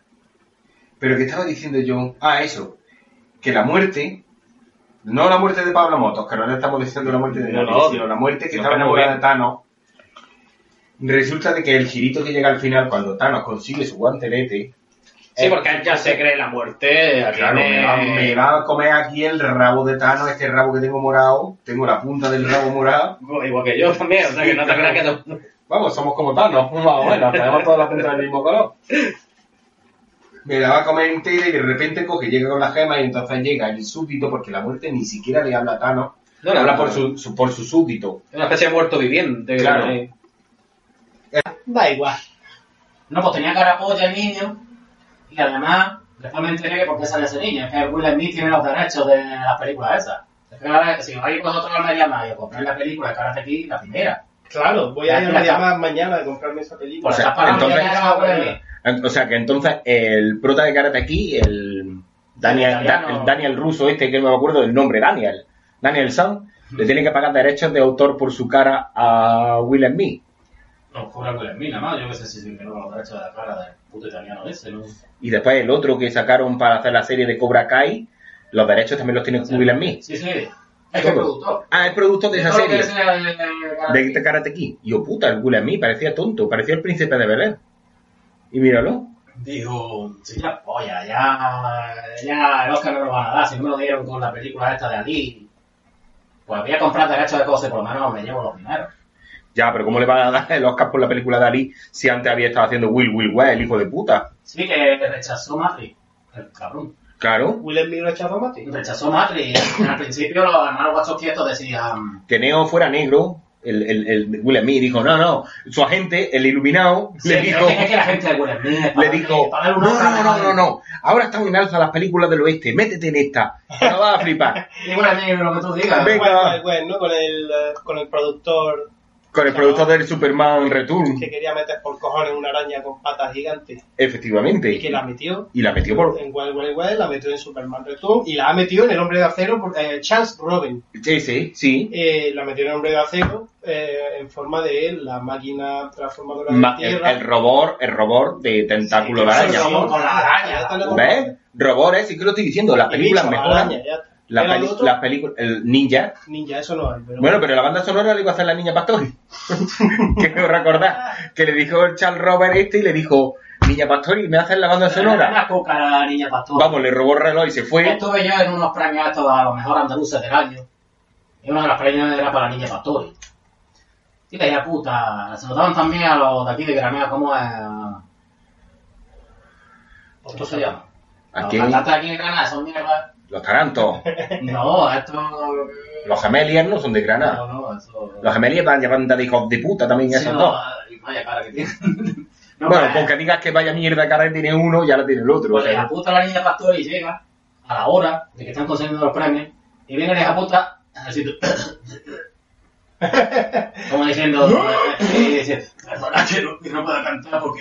Pero que estaba diciendo yo, ah, eso, que la muerte, no la muerte de Pablo Motos, que no le estamos diciendo la muerte de No, no. sino la muerte que No, estaba enamorada de Thanos. Resulta de que el girito que llega al final cuando Thanos consigue su guantelete, Sí, porque él ya se cree la muerte. claro, me- me va, me va a comer aquí el rabo de Thanos, este rabo que tengo morado, tengo la punta del rabo morado. [laughs] Igual que yo también, o sea, que no te creas que no. Vamos, somos como Thanos, más [laughs] o menos, tenemos toda la punta del mismo color. Me la va a comer entera y de repente coge, llega con la gema y entonces llega el súbdito, porque la muerte ni siquiera le habla a Thanos, No, le habla por su, su- por su súbdito. Es una especie de muerto viviente. Claro. ahí. Da igual. No, pues tenía cara polla el niño. Y además, después me enteré que por qué sale ese niño. Es que Will Smith tiene los derechos de las películas esas. Es que si vais vosotros a Media Más y a comprar la película de Karate Kid, la primera. Claro, voy a ir a. Más mañana a comprarme esa película. Pues sea, pagando entonces- ya a Will Smith. O sea que entonces el prota de Karate aquí, el Daniel, El italiano. Da- el Daniel ruso este, que no me acuerdo del nombre, Daniel, Daniel San, le tiene que pagar derechos de autor por su cara a Will Smith. No, cobra Will Smith, nada más. Yo que sé si se quedó los derechos de la cara del puto italiano ese, ¿no? Y después el otro que sacaron para hacer la serie de Cobra Kai, los derechos también los tiene Will Smith. Sí, sí. Es el productor. Ah, es productor de esa serie. el- el- el- De Karate Kid. Y yo, puta, el Will Smith parecía tonto, parecía el príncipe de Belén. Y míralo. Dijo, sí, ya polla, ya, ya el Oscar no lo van a dar, si no me lo dieron con la película esta de Ali. Pues voy a comprar derechos de cosas por lo menos me llevo los dineros. Ya, pero ¿cómo le van a dar el Oscar por la película de Ali si antes había estado haciendo Will Will Well, el hijo de puta? Sí, que rechazó Matrix, el cabrón. Claro. Will Smith rechazó a Mati. Rechazó Matrix. Al principio los hermanos Wachowski estos decían, que Neo fuera negro, el, el, el Will Smith dijo, no, no, su agente, el iluminado, sí, le dijo, es que la gente de Will Smith, le dijo, no, no, no, no, no, ahora están en alza las películas del oeste, métete en esta, no vas a flipar. Y Will Smith, lo que tú digas. Venga. Bueno, bueno, bueno, ¿no? Con el, eh, con el productor Con el productor del Superman Return, que quería meter por cojones una araña con patas gigantes efectivamente, y que la metió y la metió por... en Wild Wild West, la metió en Superman Return y la ha metido en El Hombre de Acero, por, eh, Charles Robin. Sí, sí, sí. Eh, la metió en El Hombre de Acero eh, en forma de la máquina transformadora Ma- de el, tierra. el robot, el robot de tentáculo de Sí, araña. sí, Con la araña. ¿Ves? Robot, eh, sí que lo estoy diciendo, las películas mejoran. araña, ya está. La peli- otro, películas, el ninja, Ninja, eso no hay. Pero Bueno, pero la banda sonora la iba a hacer la niña Pastori. [laughs] Quiero recordar que le dijo el Charles Robert este y le dijo, niña Pastori, ¿me haces la banda sonora? Una coca la niña pastor. Vamos, le robó el reloj y se fue. Estuve yo en unos premios estos a los mejores andaluces del año. Y uno de los premios era para la niña Pastori. Y la puta, se lo daban también a los de aquí de Granada, ¿cómo es? ¿Cómo se llama? Aquí, Los cantantes aquí de Granada son mierdas. Los tarantos, [laughs] No, esto... los gemeliers no son de Granada. No, no, eso... Los gemeliers van banda de hijos de puta también Sí, esos no, dos. Vaya cara que tiene. [laughs] No, bueno, pues, con que digas que vaya mierda de cara tiene uno, ya la tiene el otro. o Pues sea, la puta la niña Pastori llega a la hora de que están consiguiendo los premios y viene la puta así [laughs] como diciendo y dice perdona que no, que no puedo cantar porque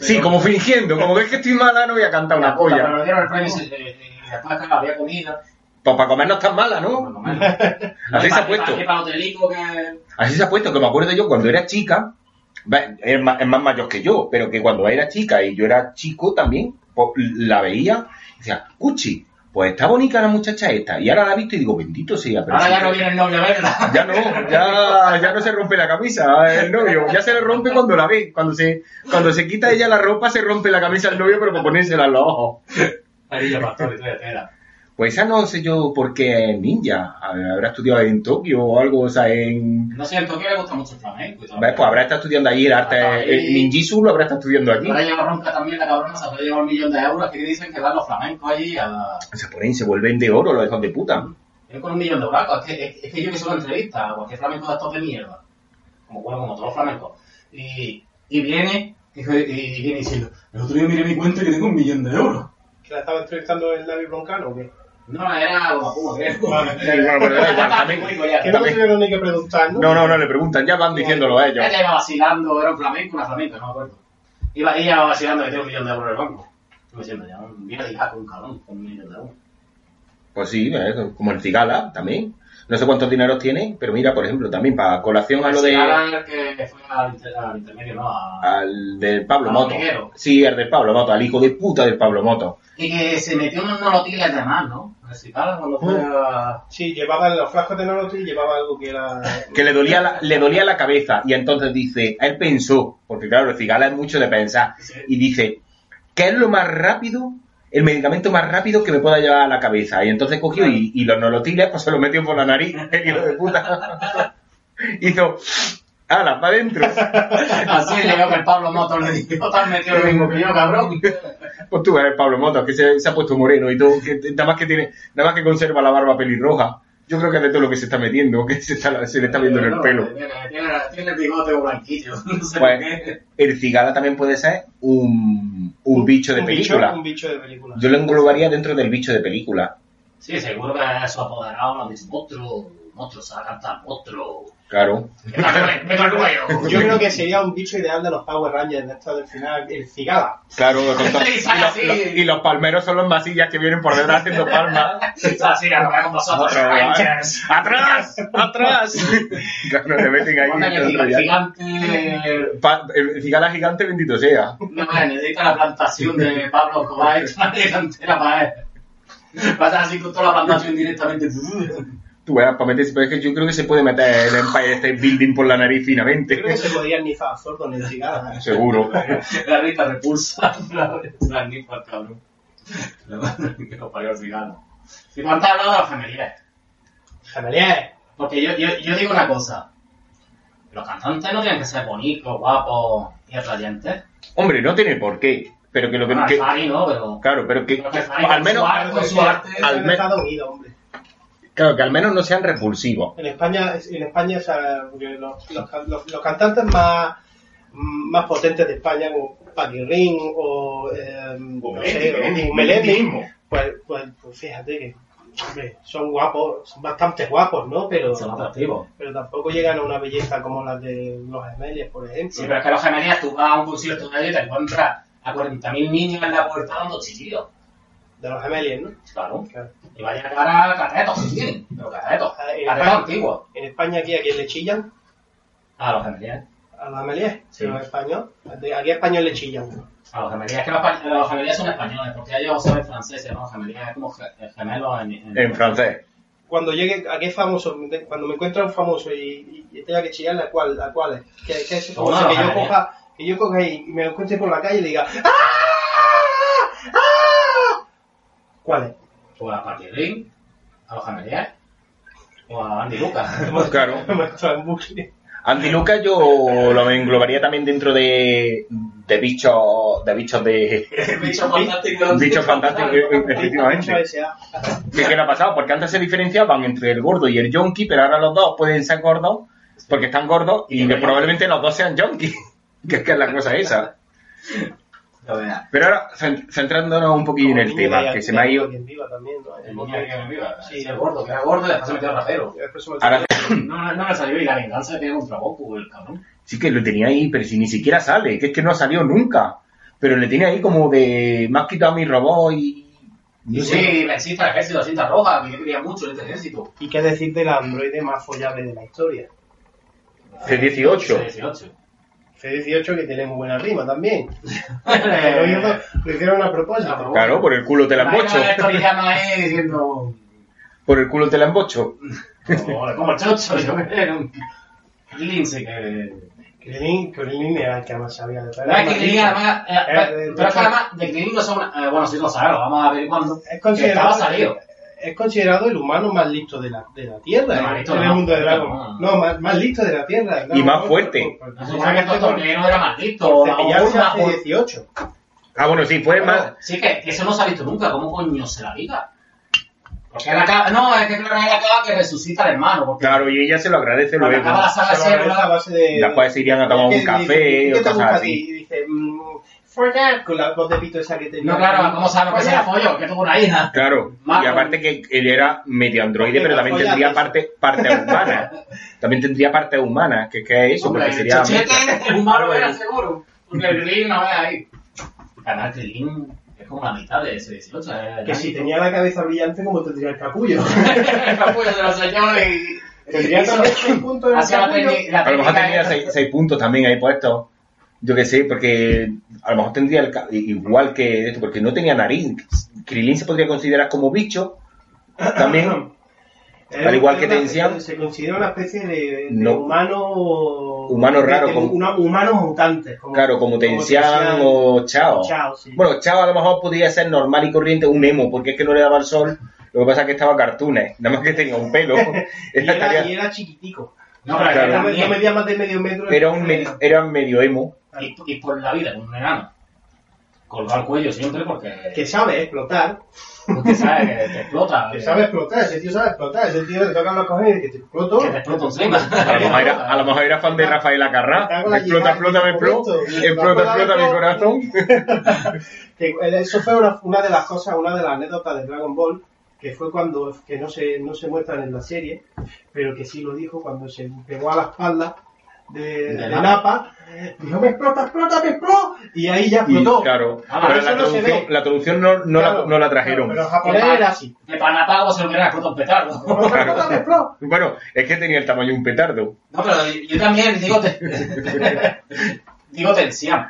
sí, como fingiendo, como que es que estoy mala, no voy a cantar una pero polla. le dieron el premio después claro, había comida Pues para comer no están mala, ¿no? Así se ha puesto. Para que Así se ha puesto, que me acuerdo yo cuando era chica, es más, es más mayor que yo, pero que cuando era chica y yo era chico también, pues, la veía y decía, Cuchi, pues está bonita la muchacha esta. Y ahora la he visto y digo, bendito sea. pero Ahora ya no viene el novio a verla. [laughs] ya no, ya, ya no se rompe la camisa el novio, ya se le rompe cuando la ve, cuando se, cuando se quita ella la ropa se rompe la camisa el novio pero por ponérsela en los ojos. Ahí y. Pues esa no sé yo por qué es ninja, habrá estudiado en Tokio o algo, o sea, en... No sé, en Tokio le gusta mucho el flamenco y todo. ¿Ves? Pues habrá estado estudiando allí el arte, el ninjitsu lo habrá estado estudiando allí. Ahora lleva ronca también la cabrona, se puede llevar un millón de euros que dicen que van los flamencos allí a... Se ponen, se vuelven de oro los hijos de puta. Es con un millón de euros. Es que, es, es que yo que soy una entrevista a cualquier flamenco de estos de mierda. Como bueno, como todos los flamencos. Y, y viene, y, y viene diciendo, el otro día miré mi cuenta y que tengo un millón de euros. ¿Que la estaba entrevistando el David Broncano o qué? No, era Puma, creo. Sí, bueno, pero da igual, también- Que no me tuvieron ni que preguntar, ¿no? No, no, no, le preguntan, ya van diciéndolo a ellos. Ella iba vacilando, era un flamenco, una flamenca, no me acuerdo. Iba, ella iba vacilando que tiene un millón de euros en el banco. Yo me diciendo, ya, día de con un cabrón, con un millón de euros. Pues sí, eh, como el Cigala también. No sé cuántos dineros tiene, pero mira, por ejemplo, también para colación a lo de... Que fue al, inter- al intermedio, ¿no? A- al del Pablo Al Moto. Sí, el del Pablo Moto, al hijo de puta del Pablo Moto. Y que se metió unos nolotiles de más, ¿no? A ver si tal, cuando fue a... Sí, llevaba los frascos de Nolotil, llevaba algo que era... Que le dolía la, le dolía la cabeza. Y entonces dice, él pensó, porque claro, el Cigala es mucho de pensar, Sí. y dice, ¿qué es lo más rápido? El medicamento más rápido que me pueda llevar a la cabeza. Y entonces cogió y, y los nolotiles, pues se los metió por la nariz, [laughs] el hijo de puta. Hizo, ¡ala, para adentro! Así le veo que el Pablo Motos le dijo, tal metió lo mismo que yo, cabrón. Pues tú eres Pablo Moto, que se, se ha puesto moreno y todo, que nada más que tiene, nada más que conserva la barba pelirroja. Yo creo que es de todo lo que se está metiendo, que se, está, se le está viendo en el pelo. Tiene, tiene, tiene el bigote blanquillo, [laughs] no sé Pues, el cigala también puede ser un, un bicho de un película. Bicho, un bicho de película. Yo lo englobaría dentro del bicho de película. Sí, seguro que su apoderado lo dice, monstruo, monstruo, se va a cantar, monstruo. Claro. El cuello. Yo creo que sería un bicho ideal de los Power Rangers de esto del final, el cigala. Claro, con todo- [laughs] Y los, y los palmeros son los masillas que vienen por detrás haciendo palmas. [laughs] Así, a lo que vemos nosotros, Rangers. ¡Atrás! ¡Atrás! [laughs] Claro, le meten ahí. El gigante. Pa- el cigala gigante bendito sea. No me necesita la plantación de Pablo Escobar hecha delantera para él. Pasa así con toda la plantación directamente. Tú veas, para meterse, pero es que yo creo que se puede meter el Empire State Building por la nariz finamente. Creo que se podían nifar a cigala. Seguro. [laughs] La rita repulsa. [laughs] La, la nifa, cabrón. Que lo parió el cigano. ¿Y cuánto has hablado de los gemelíes? Gemelier. Porque yo, yo, yo digo una cosa. Los cantantes no tienen que ser bonitos, guapos y atrayentes. Hombre, no tiene por qué. Pero que lo que. No, pero... claro, pero que. pero que Al menos. su arte, con su arte... al en me- Estados Unidos, hombre. Claro, que al menos no sean repulsivos. En España, en España o sea, porque los, los, can- los- los cantantes más, más potentes de España, como Paquirrín o, eh, no sé, Melendi, pues, pues, pues fíjate que hombre, son guapos, son bastante guapos, ¿no? Pero, Son atractivos. pero tampoco llegan a una belleza como la de los gemelios, por ejemplo. Sí, pero es que los gemelías, tú vas a un concierto de ellos y te encuentras a 40.000 niños en la puerta dando chillidos. De los gemelios, ¿no? Claro. Claro. Y vaya a llegar a catetos, si tienen. Pero catetos. Ah, en Catetos España- antiguos. En España aquí a quién le chillan, A los gemelías. a los gemeliers, Sí. a los españoles. Aquí a español le chillan. A los gemelías. Es que los, los gemelías son españoles, porque ellos saben francés, ¿no? Gemelías es como ge- gemelos en, en, En francés. cuando llegue a qué famoso, cuando me encuentre un famoso y, y- y tenga que chillarle a cuál, a cuál es, que, que es una que yo coja, que yo coja y, y me lo encuentre por la calle y le diga ¡Ah! ¡Ah! ¿Cuál es? O a Patirrín, a los gemelías. O a Andy Lucas. [laughs] Claro. [laughs] En bucle. Andy Lucas yo lo englobaría también dentro de, de bichos de bichos de Bicho [laughs] fantástico. bichos fantásticos eh, efectivamente S.A.. ¿Qué, qué le ha pasado? Porque antes se diferenciaban entre el gordo y el yonki pero ahora los dos pueden ser gordos porque están gordos y que probablemente los dos sean yonki que es que es la cosa esa. Pero ahora cent- centrándonos un poquillo en el tema que se me ha ido me. Sí. El gordo, que era gordo y después se metió al rapero. Me- ahora No, no, le salió y la venganza que tiene contra Goku, el cabrón. sí que lo tenía ahí pero si ni siquiera sale que es que no ha salido nunca pero le tiene ahí como de me has quitado mi robot y sí, al ejército de cinta roja, que yo quería mucho en este ejército. ¿Y qué decir del androide más follable de la historia? C18 18. C18 que tiene muy buena rima también. [laughs] lo, hicieron a propósito. Claro, por el culo te la embocho. Diciendo, Por el culo te la embocho. como, chocho, yo que era un lince que... Krilin, Krilin era el que más sabía de No, es que además, eh, Eh, pero pero es que además de Krilin no son, eh, bueno, sí lo sabes, lo vamos a ver cuando, Es que estaba considerado, salido. Es considerado el humano más listo de la, de la Tierra No, en- listo en el no. mundo de Dragon. No. No, más, más listo de la Tierra. Y más fuerte. era más listo, hace 18. Ah, bueno, sí, fue más. Sí, que, eso no se ha visto nunca, ¿cómo coño se la diga? Porque él acaba, no, es que claro, él acaba que resucita al hermano, porque Claro, y ella se lo agradece luego. acaba la saga Se lo agradece a base de... Después se irían a tomar un café dice, ¿qué o cosas así. ti? Y dice, mm, follar, con la voz de pito esa que tenía. no, claro, ¿cómo sabemos que se la folló? Que tuvo una hija. Claro, y aparte que él era medio androide, pero también tendría es- parte, parte humana. [laughs] También tendría parte humana, que, que es eso, Hombre, porque el sería. chochete, el humano era seguro, porque el Krilin no ve ahí. Además, el Krilin es como la mitad de ese 18. es Que si tenía la cabeza brillante, como tendría el capullo. [laughs] el capullo de los señores y... Tendría también 6 puntos en el la capullo. técnica- la A lo mejor seis, seis puntos también ahí puestos. Yo qué sé, porque a lo mejor tendría el igual que esto, porque no tenía nariz. Krilin se podría considerar como bicho [coughs] también. Al igual que Tensian. Se considera una especie de, de No. humano. Humano raro, de- como- una- humanos mutantes. Como, Claro, como Tensian o Chao. Chao, sí. Bueno, Chao a lo mejor podría ser normal y corriente, un emo, porque es que no le daba el sol. Lo que pasa es que estaba cartones, nada más que tenía un pelo. [laughs] y, Era, era, y era chiquitico. No, Claro. que No, medía más de medio metro. era un medio, era medio emo. Y, y por la vida, un enano. Colgado al cuello siempre porque... Que sabe explotar. porque sabe que te explota. Que sabe explotar. Ese tío sabe explotar. Ese tío le tocan los cojones y que te exploto. Que te explota encima. A lo mejor era, a lo mejor era fan de Rafael Acarrá. Explota, explota, me este explota. Explota, explota mi corazón. [laughs] Que, eh, eso fue una, una de las cosas, una de las anécdotas de Dragon Ball, que fue cuando, que no se, no se muestran en la serie, pero que sí lo dijo cuando se pegó a la espalda de, De. Nappa, dijo, me explota, explota, me explota, y ahí ya Y, explotó. claro, Ah, pero eso la no se traducción, ve. la traducción no, no, Claro, la, no la trajeron. Pero en japonés era así. De panapago se lo hubiera explotado un petardo. [laughs] Me explota, me explota. Bueno, es que tenía el tamaño de un petardo. No, pero yo también digo, te- [laughs] digo tensión.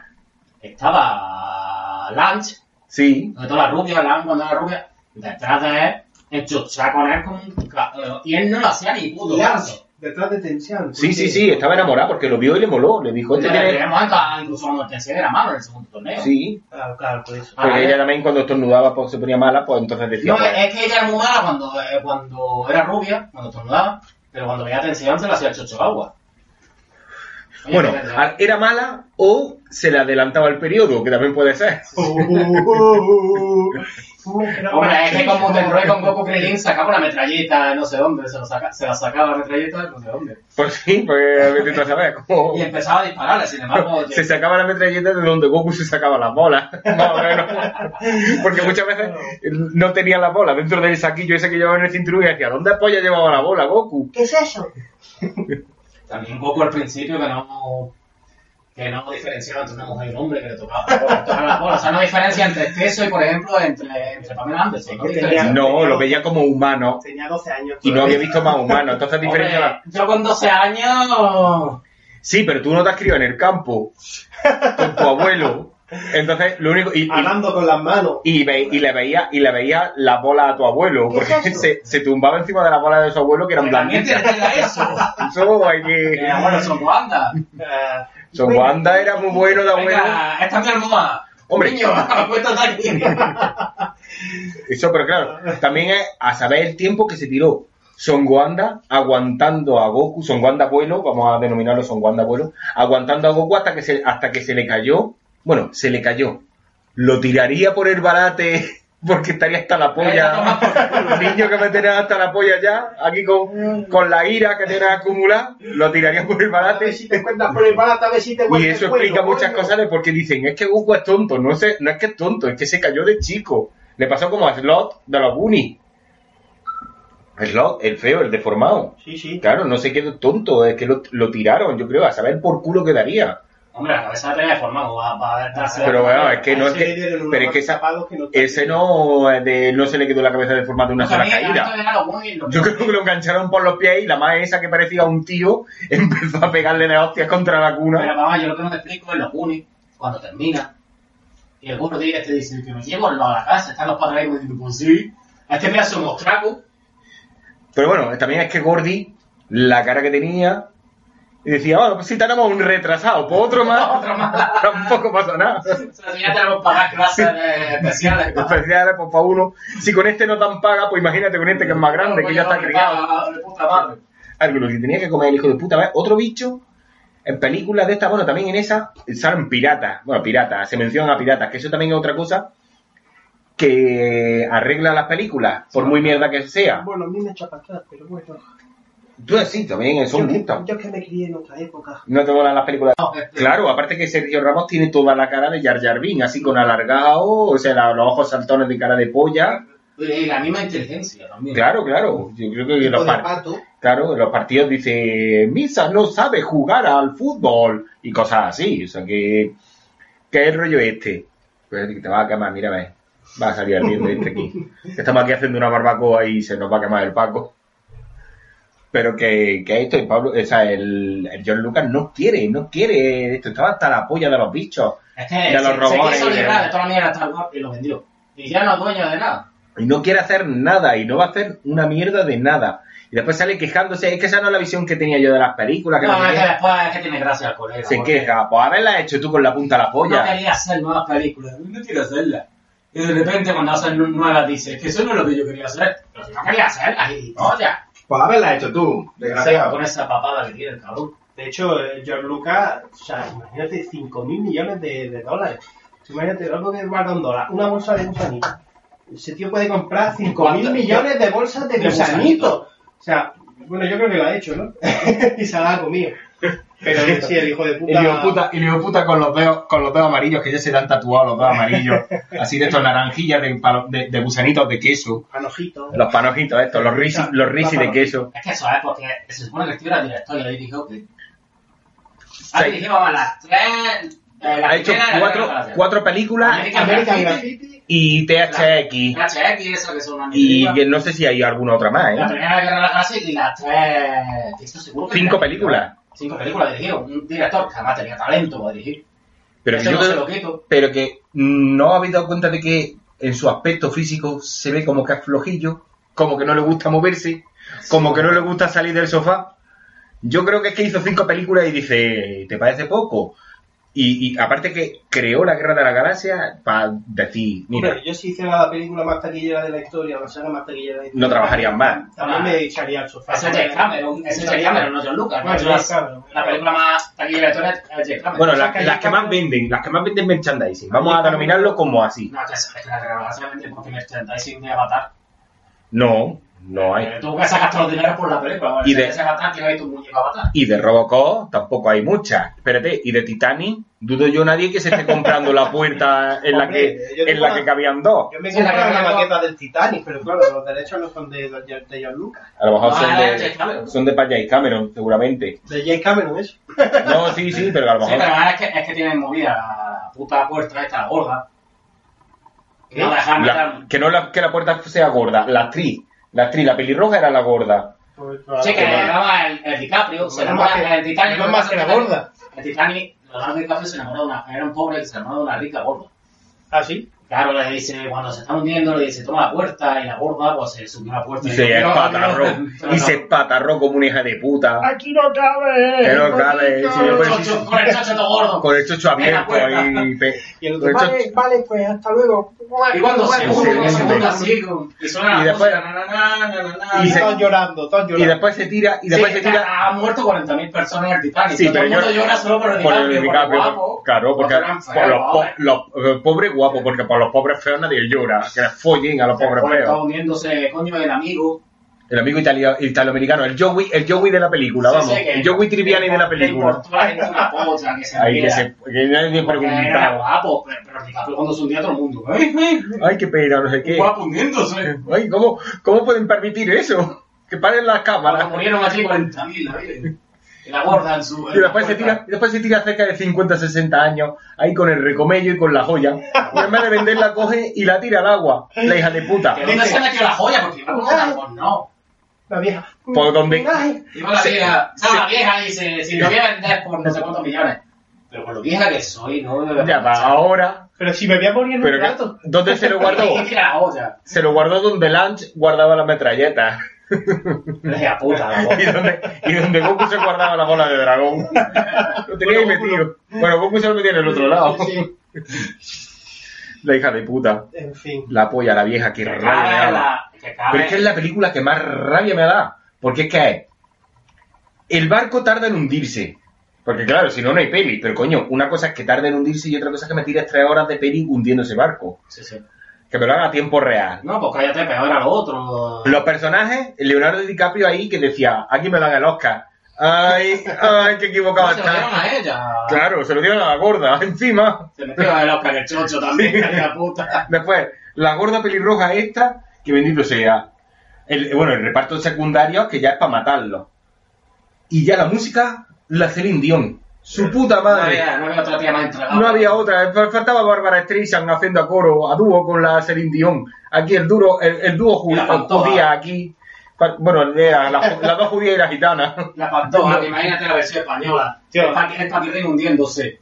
Estaba Lunch, Sí, donde toda la rubia, Lunch cuando era rubia, detrás de él, enchuchaba con él como un... eh, Y él no lo hacía ni puto caso. Detrás de tensión. sí, sí, sí, estaba enamorado porque lo vio y le moló. Le dijo, este tiene... ah, incluso cuando tensión era malo en el segundo torneo. Sí, Claro, claro, por eso. Ah, porque ella también cuando estornudaba pues, se ponía mala, pues entonces decía... No, pues, es que ella era muy mala cuando, eh, cuando era rubia, cuando estornudaba, pero cuando veía tensión se le hacía el chocho agua. [laughs] Bueno, era mala o se le adelantaba el periodo, que también puede ser. [laughs] Hombre, es que [laughs] como Tenroy con Goku Krillin sacaba una metralleta no sé dónde, se, lo saca, se la sacaba la metralleta no sé dónde. Pues sí, pues tú a saber cómo... Y empezaba a dispararle, sin embargo... Se sacaba la metralleta de donde Goku se sacaba las bolas, más o menos. Porque muchas veces no tenía las bolas dentro del saquillo ese que llevaba en el cinturón y decía, ¿dónde polla llevaba la bola, Goku? ¿Qué es eso? También Goku al principio que no... Que no diferenciaba entre una mujer y un hombre que le tocaba tocar las bolas. O sea, no diferencia entre exceso y, por ejemplo, entre, entre Pamela Anderson. No, tenía- No, lo veía como humano Tenía 12 años. y no había visto más humano. Entonces Hombre, diferenciaba... yo con 12 años... Sí, pero tú no te has criado en el campo con tu abuelo. Entonces, lo único... Y, y- Hablando con las manos. y, ve- y le veía y le veía la bola a tu abuelo ¿Qué es porque se, se tumbaba encima de la bola de su abuelo que tiene que ver eso. [laughs] eso hay Que, bueno, son Wanda. eh, Son Wanda era muy bueno de abuelo Venga, esta es mi almohada. Hombre. Niño, [laughs] eso pero claro también es a saber el tiempo que se tiró Son Wanda aguantando a Goku Son Wanda abuelo vamos a denominarlo Son Wanda abuelo aguantando a Goku hasta que se hasta que se le cayó bueno se le cayó lo tiraría por el barate [laughs] porque estaría hasta la polla niño que me tenés hasta la polla ya aquí con, con la ira que tienes acumulada lo tiraría por el A barate ver si te encuentras por el barato, a ver si te y eso cuello, explica muchas coño. cosas de por qué dicen, es que Goku es tonto, no, sé, no es que es tonto, es que se cayó de chico. Le pasó como a Slot de los Goonies. Slot, el feo, el deformado. Sí, sí. Claro, no se quedó tonto, es que lo, lo tiraron, yo creo, a saber por culo quedaría. Hombre, la cabeza la tenía formada para, para darse Pero bueno, es que no es que. Pero es que esa, que no ese no, de, no se le quedó la cabeza deformada de una sola caída. Yo creo que lo engancharon por los pies y la más esa que parecía un tío [laughs] empezó a pegarle de hostias contra la Pero cuna. mamá, yo lo que no me explico es los unis, cuando termina, y el burro te dice que me llevo a la casa, están los padres ahí como diciendo, pues sí, a este pedazo de mostraco, Pero bueno, también es que Gordy, la cara que tenía, y decía, bueno, pues si tenemos un retrasado, pues otro más, [laughs] otro más. [laughs] tampoco pasa nada. [laughs] O sea, si ya tenemos para clases especiales. Especiales, pues para uno. Si con este no tan paga, pues imagínate con este que es más grande, que ya está Coño, criado. paga, de puta madre. Algo lo que tenía que comer el hijo de puta. ¿ves? Otro bicho, en películas de estas, bueno, también en esa, salen piratas. Bueno, piratas, se mencionan a piratas, que eso también es otra cosa que arregla las películas, por muy mierda que sea. Bueno, a mí me atrás, pero bueno. Tú sí, también son yo, yo que me crié en otra época. No te molan las películas. No, [laughs] Claro, aparte que Sergio Ramos tiene toda la cara de Jar Jar Binks, así con alargado, o sea, los ojos saltones de cara de polla. Y la misma inteligencia también. Claro, claro. Yo creo que los, claro, en los partidos dice, Misa no sabe jugar al fútbol y cosas así. O sea, que, que es el rollo este. Pues que te va a quemar, mira, ve. Va a salir ardiendo este aquí. [laughs] Estamos aquí haciendo una barbacoa y se nos va a quemar el Paco. Pero que, que esto, el Pablo, o sea, el, el John Lucas no quiere, no quiere esto. Estaba hasta la polla de los bichos. Es que De los se, robots se quiso y de- toda la mierda Star Wars y lo vendió. Y ya no es dueño de nada. y no quiere hacer nada y no va a hacer una mierda de nada. Y después sale quejándose, es que esa no es la visión que tenía yo de las películas, que no, No, es que después es que tiene gracia al colega. se porque queja, pues haberla hecho tú con la punta de la No polla. quería hacer nuevas películas. No quiero hacerlas. Y de repente cuando hacen nuevas dice, es que eso no es lo que yo quería hacer. Pero si no quería hacerlas, y ya. Pues haberla hecho tú, desgraciado. Con esa papada que tiene el cabrón. De hecho, eh, George Lucas, o sea, imagínate 5 mil millones de, de dólares. Imagínate, algo que vale un dólar, una bolsa de gusanito. Ese tío puede comprar 5 mil millones de bolsas de gusanito. O sea, bueno, yo creo que lo ha hecho, ¿no? [laughs] y se la ha comido. Pero sí, el hijo de puta. Y le digo puta, le digo puta con los dedos, con los dedos amarillos, que ya se le han tatuado los dedos amarillos, [laughs] así de estos naranjillas de, de, de gusanitos de queso, Panojito. los panojitos estos, los risi, los risi de queso. Es que eso es porque se supone que el tío era director y dirigido que... Ha Sí. dirigido a las tres... eh, la Ha hecho la cuatro, cuatro películas American American Graffiti, Graffiti. y THX. HX, eso que son una Y película. que no sé si hay alguna otra más, La ¿eh? primera guerra de la clase y las tres. Esto seguro que Cinco películas. Cinco películas dirigido. Un director que además tenía talento para dirigir. Pero que, Eso yo no se creo- lo quito. pero que no habéis dado cuenta de que en su aspecto físico se ve como que es flojillo, como que no le gusta moverse, como que no le gusta salir del sofá. Yo creo que es que hizo cinco películas y dice, ¿te parece poco? Y, y aparte que creó la Guerra de la Galaxia para decir, mira, Hombre, yo si hiciera la película más taquillera de la historia, la saga más taquillera de la historia. no trabajarían más. También me echaría al sofá. Ese es James Cameron. Ese es James Cameron, no John Lucas. Bueno, ¿no? Es Cameron. La película más taquillera de la historia es James Cameron. Bueno, las hay que más venden, las que más venden merchandising. Vamos a denominarlo como así. No, que es es que la guerra de la Galaxia vende porque merchandising de Avatar. No, no hay. Eh, Tú que sacas todos los dineros por la película. Bueno, Y de-. Y de Robocop tampoco hay muchas. Espérate, y de Titanic, dudo yo nadie que se esté comprando la puerta en la que, en la una- que cabían dos. Yo me compré me- maqueta del Titanic, pero claro, los derechos no son de, John Lucas. A lo mejor Ah, son de James son de Patrick Cameron, seguramente. De James Cameron, eso. No, sí, sí, pero a lo Sí, pero mejor. es que, es que tienen movida la puta puerta esta, gorda. Que no La- que no la, que la puerta sea gorda. La actriz, la actriz, la pelirroja era la gorda. Sí, que vamos, el, el DiCaprio se Menos enamora el Titanic. menos más que la gorda. El Titanic, Leonardo DiCaprio se enamoró de una, era un pobre que se enamoró de una rica gorda. ¿Ah, sí? Claro, le dice, cuando se está hundiendo, le dice, toma la puerta, y la gorda, pues se subió a la puerta. Y se dijo, "No, espatarró. Y no". se espatarró como una hija de puta. Aquí no cabe. Que no cabe. sí, Con el chocho- Con el chocho todo gordo. Con el chocho abierto ahí. [laughs] Y el otro, el vale, chocho- vale, pues hasta luego. Y cuando se se hunde, se hunde así, y suena Y después- y se- todos llorando, todos llorando. Y después se tira, y después se tira. Ha muerto 40.000 personas en el Titanic. Sí, todo pero el mundo yo- llora solo por el guapo, claro, porque los, pobres guapos, porque por los pobres feos nadie llora, que les follen a los pobres Después está feos. hundiéndose, coño, el amigo. El amigo itali- italoamericano, el Joey, el Joey de la película, Sí, vamos, el Joey Triviani de la película. a una que se Ahí que viera. se, que nadie Porque era preguntaba. guapo, pero, pero DiCaprio cuando se hundía todo el mundo. ¡Ay, ay! Ay, qué pena, no sé qué. Guapo hundiéndose. Ay, ¿cómo, ¿cómo pueden permitir eso? Que paren las Cuando cámaras. murieron allí 40.000, la vida. Y la guarda en su. Y después se, tira, y después se tira cerca de 50, 60 años, ahí con el recomello y con la joya. Y en vez de venderla, coge y la tira al agua, la hija de puta. ¿Que ¿Dónde se metió la joya? Porque pues no. La vieja. Por. Ay, Iba la Sí. vieja. ¿Sabes? La vieja dice: Si lo voy a vender por no sé cuántos millones. Pero con lo vieja que soy, no Ya va, ahora... Pero si me voy a morir en un rato. ¿Dónde se lo guardó? [laughs] Se lo guardó donde Lange guardaba la metralleta. Puta, la voz. [laughs] Y donde, y donde Goku se guardaba la bola de dragón. [laughs] Lo tenía ahí metido. Bueno, Goku se lo metía en el otro lado. Sí. La hija de puta. En fin. La polla, la vieja, que Que rabia me da. la. Pero es que es la película que más rabia me da. Porque es que es. El barco tarda en hundirse. Porque claro, si no, no hay peli. Pero coño, una cosa es que tarde en hundirse y otra cosa es que me tires tres horas de peli hundiendo ese barco. Sí, sí. Que me lo haga a tiempo real. No, pues cállate, peor a lo otro. Los personajes, Leonardo DiCaprio ahí que decía, aquí me dan el Oscar. Ay, [laughs] ay, qué equivocado Se lo dieron a ella. Claro, se lo dieron a la gorda, [laughs] encima. Se metió el Oscar el chocho también, la puta. Después, la gorda pelirroja esta, que bendito sea. El, bueno, el reparto secundario, que ya es para matarlo. Y ya la música, la Celine Dion. Su puta No madre. había, no había otra tía más entregada. No había otra, fal- faltaba Bárbara Streisand haciendo a coro, a dúo con la Celine Dion. Aquí el duro, el, el dúo la judía aquí. Fa- Bueno, era la- las dos judías y la gitana. La pantoja, [laughs] que imagínate la versión española. Tío. El paqui- el paquirrín hundiéndose.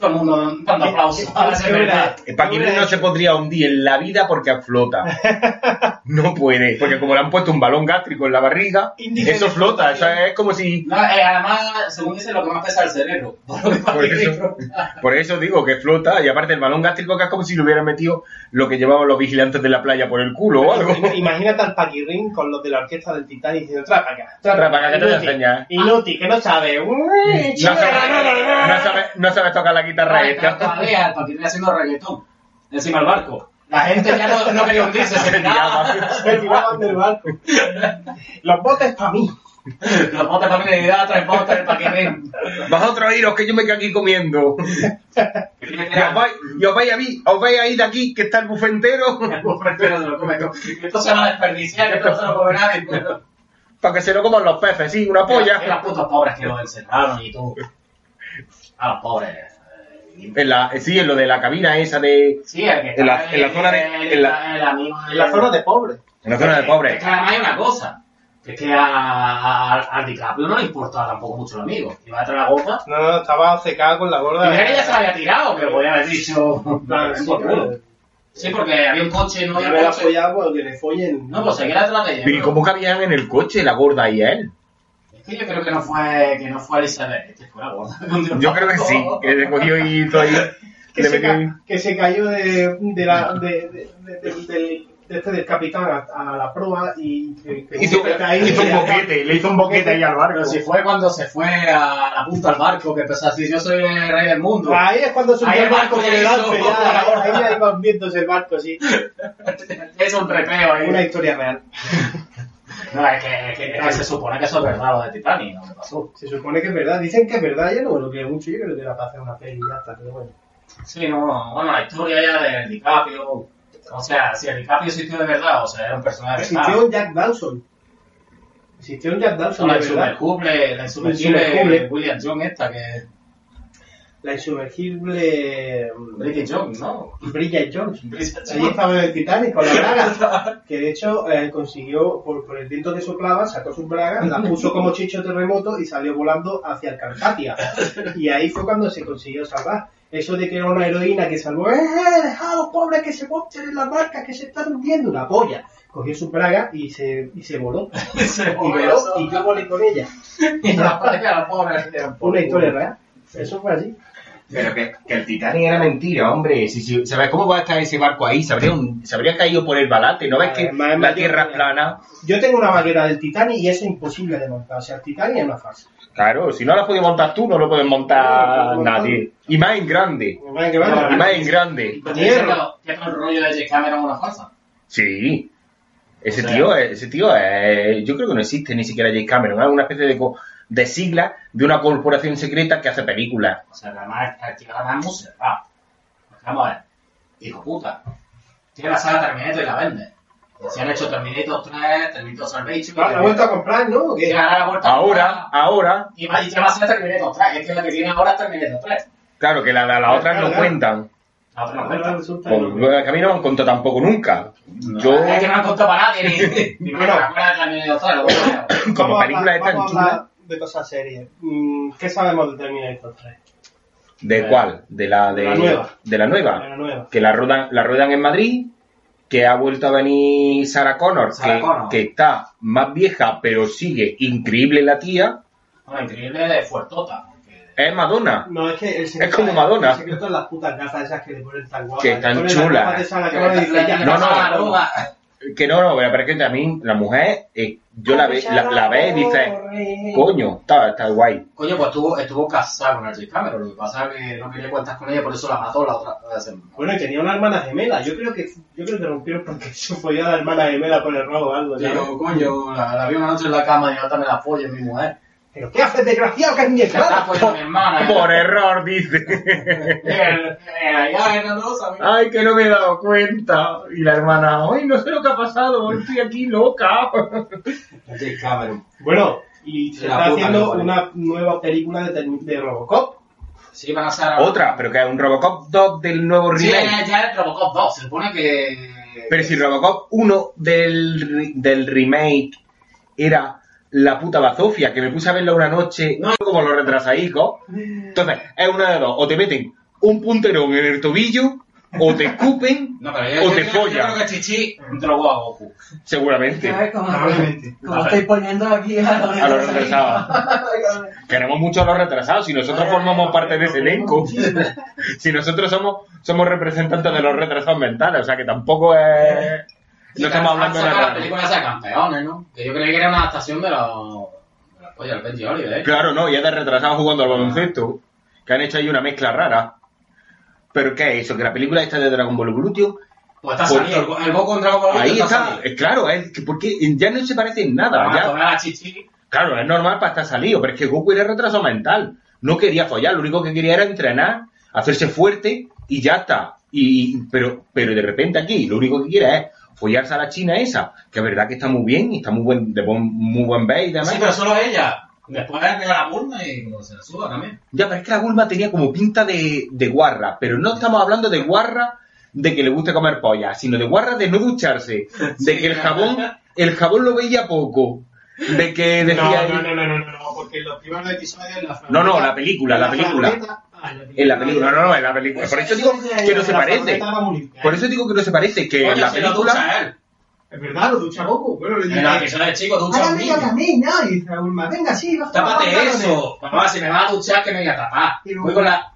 Todo el mundo dando es verdad. El Paquirrín no se podría hundir en la vida porque flota. [laughs] No puede, porque como le han puesto un balón gástrico en la barriga, eso flota. Eso es como si. No, eh, además, según dicen, lo que más pesa es el cerebro. [laughs] Por Por eso, por eso digo que flota, y aparte el balón gástrico que es como si le hubieran metido lo que llevaban los vigilantes de la playa por el culo o algo. Imagínate al Paquirrín con los de la orquesta del Titanic diciendo, para acá, que te a Inútil, enseñar". Inútil, que no sabe. Uy, No sabe, no sabe tocar la guitarra pero esta. todavía el paquirrín haciendo reggaetón. Encima del barco. La gente ya no, no quería hundirse, se [laughs] tiraba. Se tiraban del barco. Los botes para mí. Los botes para mi debilidad, tres botes, el paquirrín. Vosotros iros que yo me quedo aquí comiendo. Y os vais, y os vais a, vi- os vais a ir de aquí que está el buffet entero El bufetero se lo come todo. Esto se va a desperdiciar, que esto no se lo come nadie. para que se lo coman los peces, sí, una Y polla. los putos pobres que los encerraron y tú. A los pobres. En la, sí, en lo de la cabina esa de. Sí, el que En la- está en la zona de- en la- el amigo En la zona de pobres. En la zona de Es pobres. que además hay una cosa. Que es que a, a, al DiCaprio no le importaba tampoco mucho el amigo. Iba detrás de la gota. No, no, estaba secada con la gorda. mira que ya se la había tirado, pero podía haber dicho. Claro, [laughs] sí, por. Sí, porque había un coche, no había la coche. follado porque le follen. No, pues seguía detrás de ella. Pero ¿y cómo cabían en el coche la gorda y él? Yo creo que no fue, que no fue Elizabeth, que fue la gorda. [laughs] Yo creo que sí, que le cogió y todo ahí. [laughs] que, Le se metió que se cayó de, de la, de, de- de- de- del, de este del capitán a, a la proa y que, que Hizo, hizo un boquete, le hizo un boquete ahí al barco. Pero si fue cuando se fue a la punta del barco, que empezó a decir, yo soy el rey del mundo. Ahí es cuando subió el barco por el ya, ahí, ahí iban viéndose el barco, sí. [laughs] Es un trepeo ahí. Una historia real. No, es que, es que- es que se supone que eso es verdad lo de Titanic, no me pasó. Se supone que es verdad. Dicen que es verdad, yo no lo creo mucho, yo creo que era para hacer una peli y ya está, pero bueno. Sí, no, bueno, la historia ya de DiCaprio, o sea, si el DiCaprio existió de verdad, o sea, era un personaje de Existió un Jack Dawson. Existió un Jack No, Dawson, la de verdad. insumergible, la Insumergible. William John esta que... La insumergible mm, Bridget Jones, ¿no? Bridget Jones. [laughs] Allí estaba en el Titanic con la braga, que de hecho eh, consiguió, por, por el viento que soplaba, sacó sus bragas, la puso como chicho terremoto y salió volando hacia el Carpatia. Y ahí fue cuando se consiguió salvar. Eso de que era una heroína que salvó, ¡eh! ¡Deja a los pobres que se monten en las barcas que se están hundiendo! Una polla. Cogió su braga y se, y se voló. [laughs] Se Y voló y yo volé con ella. [laughs] Y la pareja, la pobre, Una historia real. Eso fue así. Pero que, que el Titanic era mentira, hombre. Si, si- ¿Sabes cómo va a estar ese barco ahí? Se habría, un- se habría caído por el balate. ¿No ves que la mayor- tierra es plana? Yo tengo una vaquera del Titanic y eso es imposible de montar. O sea, el Titanic es una farsa. Claro, si no la puedes montar tú, no lo puedes montar no, no. nadie. Y más en grande. Y más en grande. Dice que que todo el rollo de James Cameron es una falsa. Sí. Ese O sea- tío, ese tío es- yo creo que no existe ni siquiera James Cameron, es una especie de, co- de sigla de una corporación secreta que hace películas. O sea, que además es muy cerrado. Pues Vamos a ver. Hijo puta. Tiene la saga Terminator y la vende. Se han hecho Terminator 3, Terminator Salvation. Ah, ¿La ha vuelto a comprar, no? Ahora la a Ahora, comprar. ahora, Y va y ya va a ser Terminator 3. Es que la que tiene ahora es Terminator 3. claro que la, la, la otra no cuentan. La otra no Ahora cuenta. resulta que no. Pues, que a mí no me han contado tampoco nunca. Yo, Es que no han contado para nadie ni. ni me [laughs] Bueno. acuerdo de Terminator 3. lo bueno. como película esta a chula. De cosas serias. Mm, ¿Qué sabemos de Terminator 3? ¿De cuál? De la de, De la nueva. de la nueva. De la nueva. Que la ruedan, la ruedan en Madrid, que ha vuelto a venir Sarah Connor, Sarah que, Connor. que está más vieja, pero sigue increíble la tía. Bueno, increíble de fuertota. porque- Es Madonna. No, es que el secreto como Madonna. El secreto es las putas gafas esas que le ponen tan guapas. Que las chulas. no, pasa no. Que no, no, pero es que mí la mujer, eh, yo la, ve, la, la ve y dice, coño, está, está guay. Coño, pues estuvo, estuvo casada con el James Cameron. Lo que pasa es que no quería cuentas con ella, por eso la mató la otra vez. Bueno, y tenía una hermana gemela. Yo creo que, yo creo que rompieron porque [laughs] se folló a la hermana gemela por el robo o algo. ¿no? Coño, la, la vi una noche en la cama y yo también la pollo, mi mujer. ¿Pero qué haces, desgraciado, que es mi hermana? follando mi hermana. Por error, dice. Ay, que no me he dado cuenta. Y la hermana, ay, no sé lo que ha pasado, [laughs] estoy aquí loca. Bueno, y se La está haciendo una nueva película de, de Robocop. Sí, van a ser... Otra, pero que es un Robocop 2 del nuevo Sí, remake. ya es Robocop 2. Se supone que... Pero si Robocop 1 del, del remake era la puta bazofia, que me puse a verla una noche, no como los retrasadicos. Entonces, es una de dos, o te meten un punterón en el tobillo, o te escupen, [laughs] No, pero yo, o yo- te yo- yo follan. creo que Chichi drogó a Goku. seguramente. Probablemente. Como estáis poniendo aquí a A los retrasados. [laughs] Queremos mucho a los retrasados, si nosotros formamos parte de ese elenco. [laughs] Si nosotros somos, somos representantes de los retrasados mentales, o sea que tampoco es... No estamos hablando de la película esa de campeones, ¿no? Que yo creía que era una adaptación de los... De la polla del Benji Oliver, ¿eh? Claro, no, y es de retrasados jugando al baloncesto, que han hecho ahí una mezcla rara. ¿Pero qué es eso? ¿Que la película esta de Dragon Ball Evolution? Pues está salido. El, el Goku en Dragon Ball Ahí está está, claro, es que porque ya no se parece en nada. Además, ya- tomar a Chichi... Claro, es normal para estar salido, pero es que Goku era retraso mental. No quería follar, lo único que quería era entrenar, hacerse fuerte y ya está. Y, pero, pero de repente aquí lo único que quiere es follarse a la china esa, que es verdad que está muy bien y está muy buen, de buen- muy buen ver y demás. Sí, pero solo ella. Después le pega la burna y como se la suba también. Ya, pero es que la Bulma tenía como pinta de, de guarra, pero no estamos hablando de guarra de que le guste comer polla, sino de guarra de no ducharse, [laughs] de que el jabón, el jabón lo veía poco, de que decía No, no, no, no, no, no, porque en los primeros episodios la No, no, la película, la película. En la película, no, no, en la película. Por eso digo que no se parece. Por eso digo que no se parece, que en la película... Es verdad, lo ducha Goku. Bueno, le dice, la episodio de chico ducha un Hágame yo niño. también, ¿no? Y dice la Bulma, venga, sí, vas a Tápate eso. Mamá, si me vas a duchar, que me voy a tapar. Voy con la...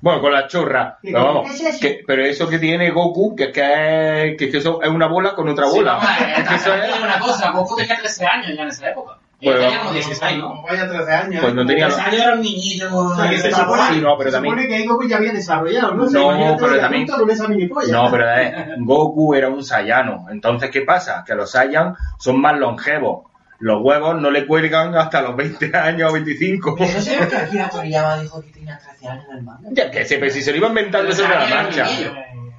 Bueno, con la chorra. ¿Y Pero cómo vamos, es eso? que, pero eso que tiene Goku, que es que, es, que, que eso es una bola con otra Sí, bola. vamos, eh, [laughs] Que eso es- digo una cosa, Goku tenía 13 años ya en esa época. Y Pues, él tenía como 16, ¿no? Como vaya 13 años. Pues no tenía... 13 años era un niñillo. O sea, que se supone, Sí, no, pero se también- supone que ahí Goku ya había desarrollado, ¿no? No, imagínate pero de también- con esa. No, pero eh, Goku era un Saiyano. Entonces, ¿qué pasa? Que los Saiyan son más longevos. Los huevos no le cuelgan hasta los 20 años o 25. Pero eso es que Akira Toriyama dijo que tenía 13 años en el manga. Ya que se, si se lo iba inventando Pero sobre la marcha.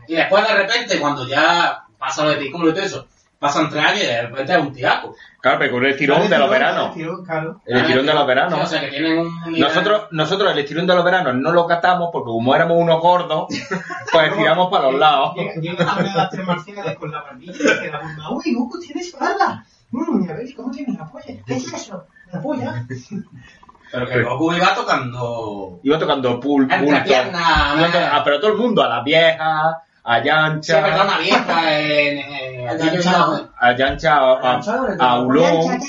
Y después de repente, cuando ya pasa lo de Piccolo y todo eso, pasan tres años y de repente es un tiaco. Claro, pero con el tirón de los veranos. El estirón de los O veranos. sea, que tienen un... Nosotros, nosotros el estirón de los veranos no lo catamos porque como éramos unos gordos, [laughs] pues tiramos para los lados. Llega, llega a las artes marciales con la barbilla y la Bulma, uy, Goku tiene espalda. Mmm, ya veis cómo tiene la polla. ¿Qué es eso? La polla. [laughs] Pero que Goku iba tocando... Iba tocando pul, Iba to- eh. ah, pero a todo el mundo, a las viejas, a Sí, una vieja en... en A aquello Yancha. no- a Yancha, a, a Aulón,